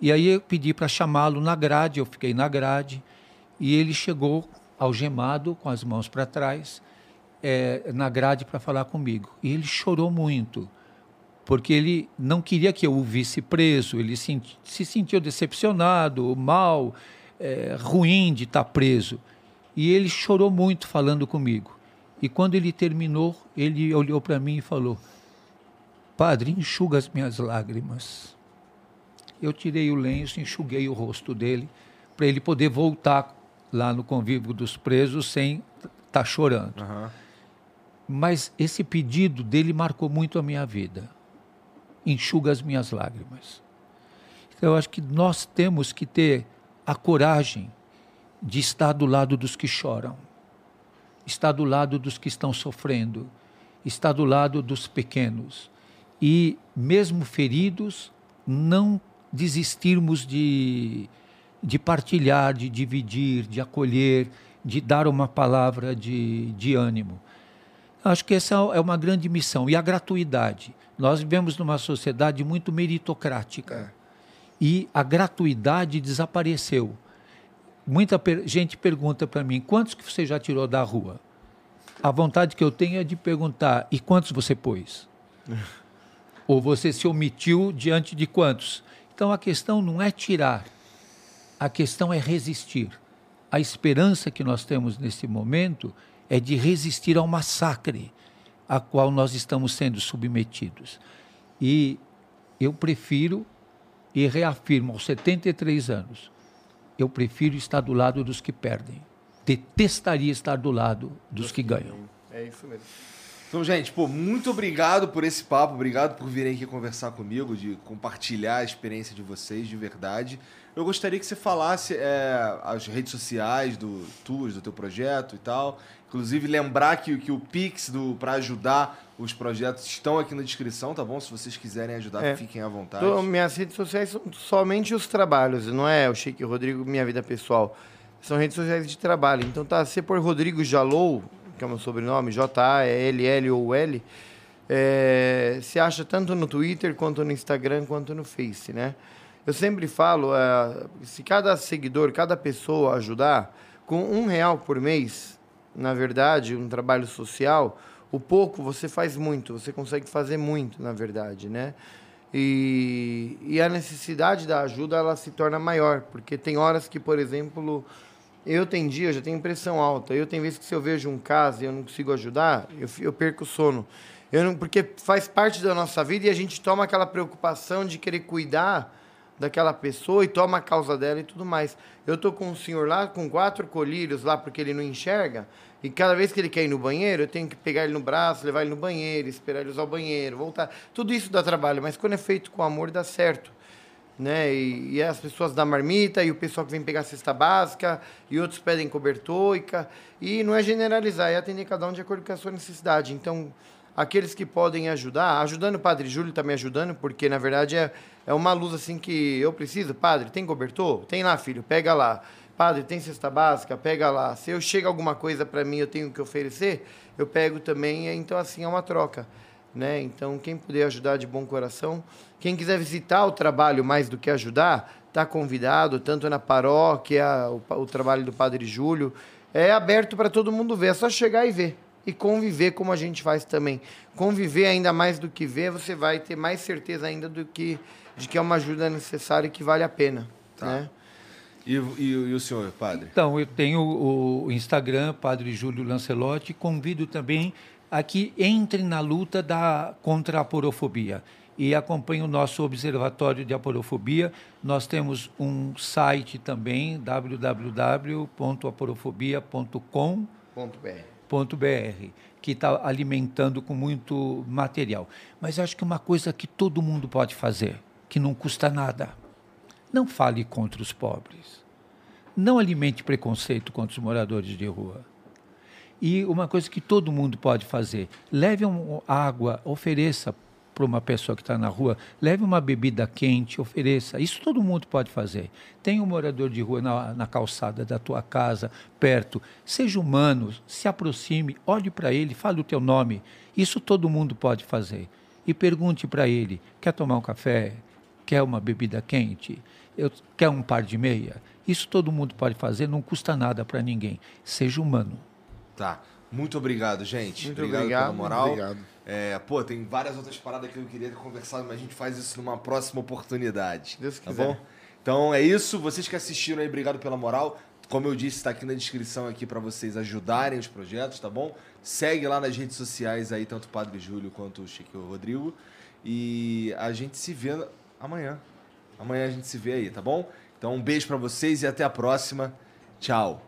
E aí eu pedi para chamá-lo na grade, eu fiquei na grade, e ele chegou algemado, com as mãos para trás, eh, na grade para falar comigo. E ele chorou muito, porque ele não queria que eu o visse preso, ele senti- se sentiu decepcionado, mal, eh, ruim de estar preso. E ele chorou muito falando comigo. E quando ele terminou, ele olhou para mim e falou: Padre, enxuga as minhas lágrimas. Eu tirei o lenço, enxuguei o rosto dele, para ele poder voltar lá no convívio dos presos sem estar chorando. Mas esse pedido dele marcou muito a minha vida. Enxuga as minhas lágrimas. Então, eu acho que nós temos que ter a coragem de estar do lado dos que choram, estar do lado dos que estão sofrendo, estar do lado dos pequenos. E, mesmo feridos, não desistirmos de, de partilhar, de dividir, de acolher, de dar uma palavra de, de ânimo. Acho que essa é uma grande missão. E a gratuidade. Nós vivemos numa sociedade muito meritocrática. E a gratuidade desapareceu. Muita per- gente pergunta para mim: quantos que você já tirou da rua? A vontade que eu tenho é de perguntar: e quantos você pôs? Ou você se omitiu diante de quantos? Então a questão não é tirar, a questão é resistir. a esperança que nós temos nesse momento é de resistir ao massacre a qual nós estamos sendo submetidos. E eu prefiro e reafirmo aos 73 anos, eu prefiro estar do lado dos que perdem. Detestaria estar do lado dos que ganham. É isso mesmo. Então, gente, pô, muito obrigado por esse papo, obrigado por virem aqui conversar comigo, de compartilhar a experiência de vocês de verdade. Eu gostaria que você falasse é, as redes sociais do tuas, do teu projeto e tal. Inclusive, lembrar que, que o Pix para ajudar os projetos estão aqui na descrição, tá bom? Se vocês quiserem ajudar, É. fiquem à vontade. Então, minhas redes sociais são somente os trabalhos, não é o Sheik Rodrigo, minha vida pessoal. São redes sociais de trabalho. Então tá, se por Rodrigo Jalou, que é o meu sobrenome, J-A-L-L-O-L, é, se acha tanto no Twitter, quanto no Instagram, quanto no Face, né? Eu sempre falo, é, se cada seguidor, cada pessoa ajudar, com um real por mês, na verdade, um trabalho social, o pouco você faz muito, você consegue fazer muito, na verdade, né? E, e a necessidade da ajuda ela se torna maior, porque tem horas que, por exemplo, eu tenho dia, eu já tenho pressão alta. Eu tenho vezes que se eu vejo um caso e eu não consigo ajudar, eu, eu perco o sono. Eu não, porque faz parte da nossa vida e a gente toma aquela preocupação de querer cuidar daquela pessoa e toma a causa dela e tudo mais. Eu tô com um senhor lá com quatro colírios lá porque ele não enxerga e cada vez que ele quer ir no banheiro, eu tenho que pegar ele no braço, levar ele no banheiro, esperar ele usar o banheiro, voltar. Tudo isso dá trabalho, mas quando é feito com amor dá certo né? E, e as pessoas da marmita, e o pessoal que vem pegar cesta básica, e outros pedem cobertor, e, e não é generalizar, é atender cada um de acordo com a sua necessidade. Então, aqueles que podem ajudar, ajudando o Padre Júlio está me ajudando, porque na verdade é, é uma luz assim que eu preciso. Padre, tem cobertor? Tem lá, filho, pega lá. Padre, tem cesta básica? Pega lá. Se eu chega alguma coisa para mim, eu tenho que oferecer, eu pego também. Então, assim, é uma troca né? Então, quem puder ajudar de bom coração, quem quiser visitar o trabalho mais do que ajudar, está convidado, tanto na paróquia, o, o trabalho do Padre Júlio, é aberto para todo mundo ver, é só chegar e ver. E conviver como a gente faz também. Conviver ainda mais do que ver, você vai ter mais certeza ainda do que de que é uma ajuda necessária e que vale a pena. Né? E, e- e o senhor, padre? Então, eu tenho o Instagram, Padre Júlio Lancelotti, convido também a que entrem na luta da, contra a porofobia e acompanhem o nosso Observatório de Aporofobia. Nós temos um site também, www.aporofobia.com Ponto BR. .br, que está alimentando com muito material. Mas acho que uma coisa que todo mundo pode fazer, que não custa nada, não fale contra os pobres. Não alimente preconceito contra os moradores de rua. E uma coisa que todo mundo pode fazer, leve um, água, ofereça para uma pessoa que está na rua, leve uma bebida quente, ofereça. Isso todo mundo pode fazer. Tem um morador de rua na, na calçada da tua casa, perto. Seja humano, se aproxime, olhe para ele, fale o teu nome. Isso todo mundo pode fazer. E pergunte para ele: quer tomar um café? Quer uma bebida quente? Eu, quer um par de meia? Isso todo mundo pode fazer, não custa nada para ninguém. Seja humano. Tá. Muito obrigado, gente. Muito obrigado, obrigado, pela moral. obrigado. É, pô, tem várias outras paradas que eu queria ter conversado, mas a gente faz isso numa próxima oportunidade. Deus tá quiser. bom? Então é isso. Vocês que assistiram aí, obrigado pela moral. Como eu disse, está aqui na descrição aqui para vocês ajudarem os projetos, tá bom? Segue lá nas redes sociais aí, tanto o Padre Júlio quanto o Chico Rodrigo. E a gente se vê amanhã. Amanhã a gente se vê aí, tá bom? Então um beijo para vocês e até a próxima. Tchau.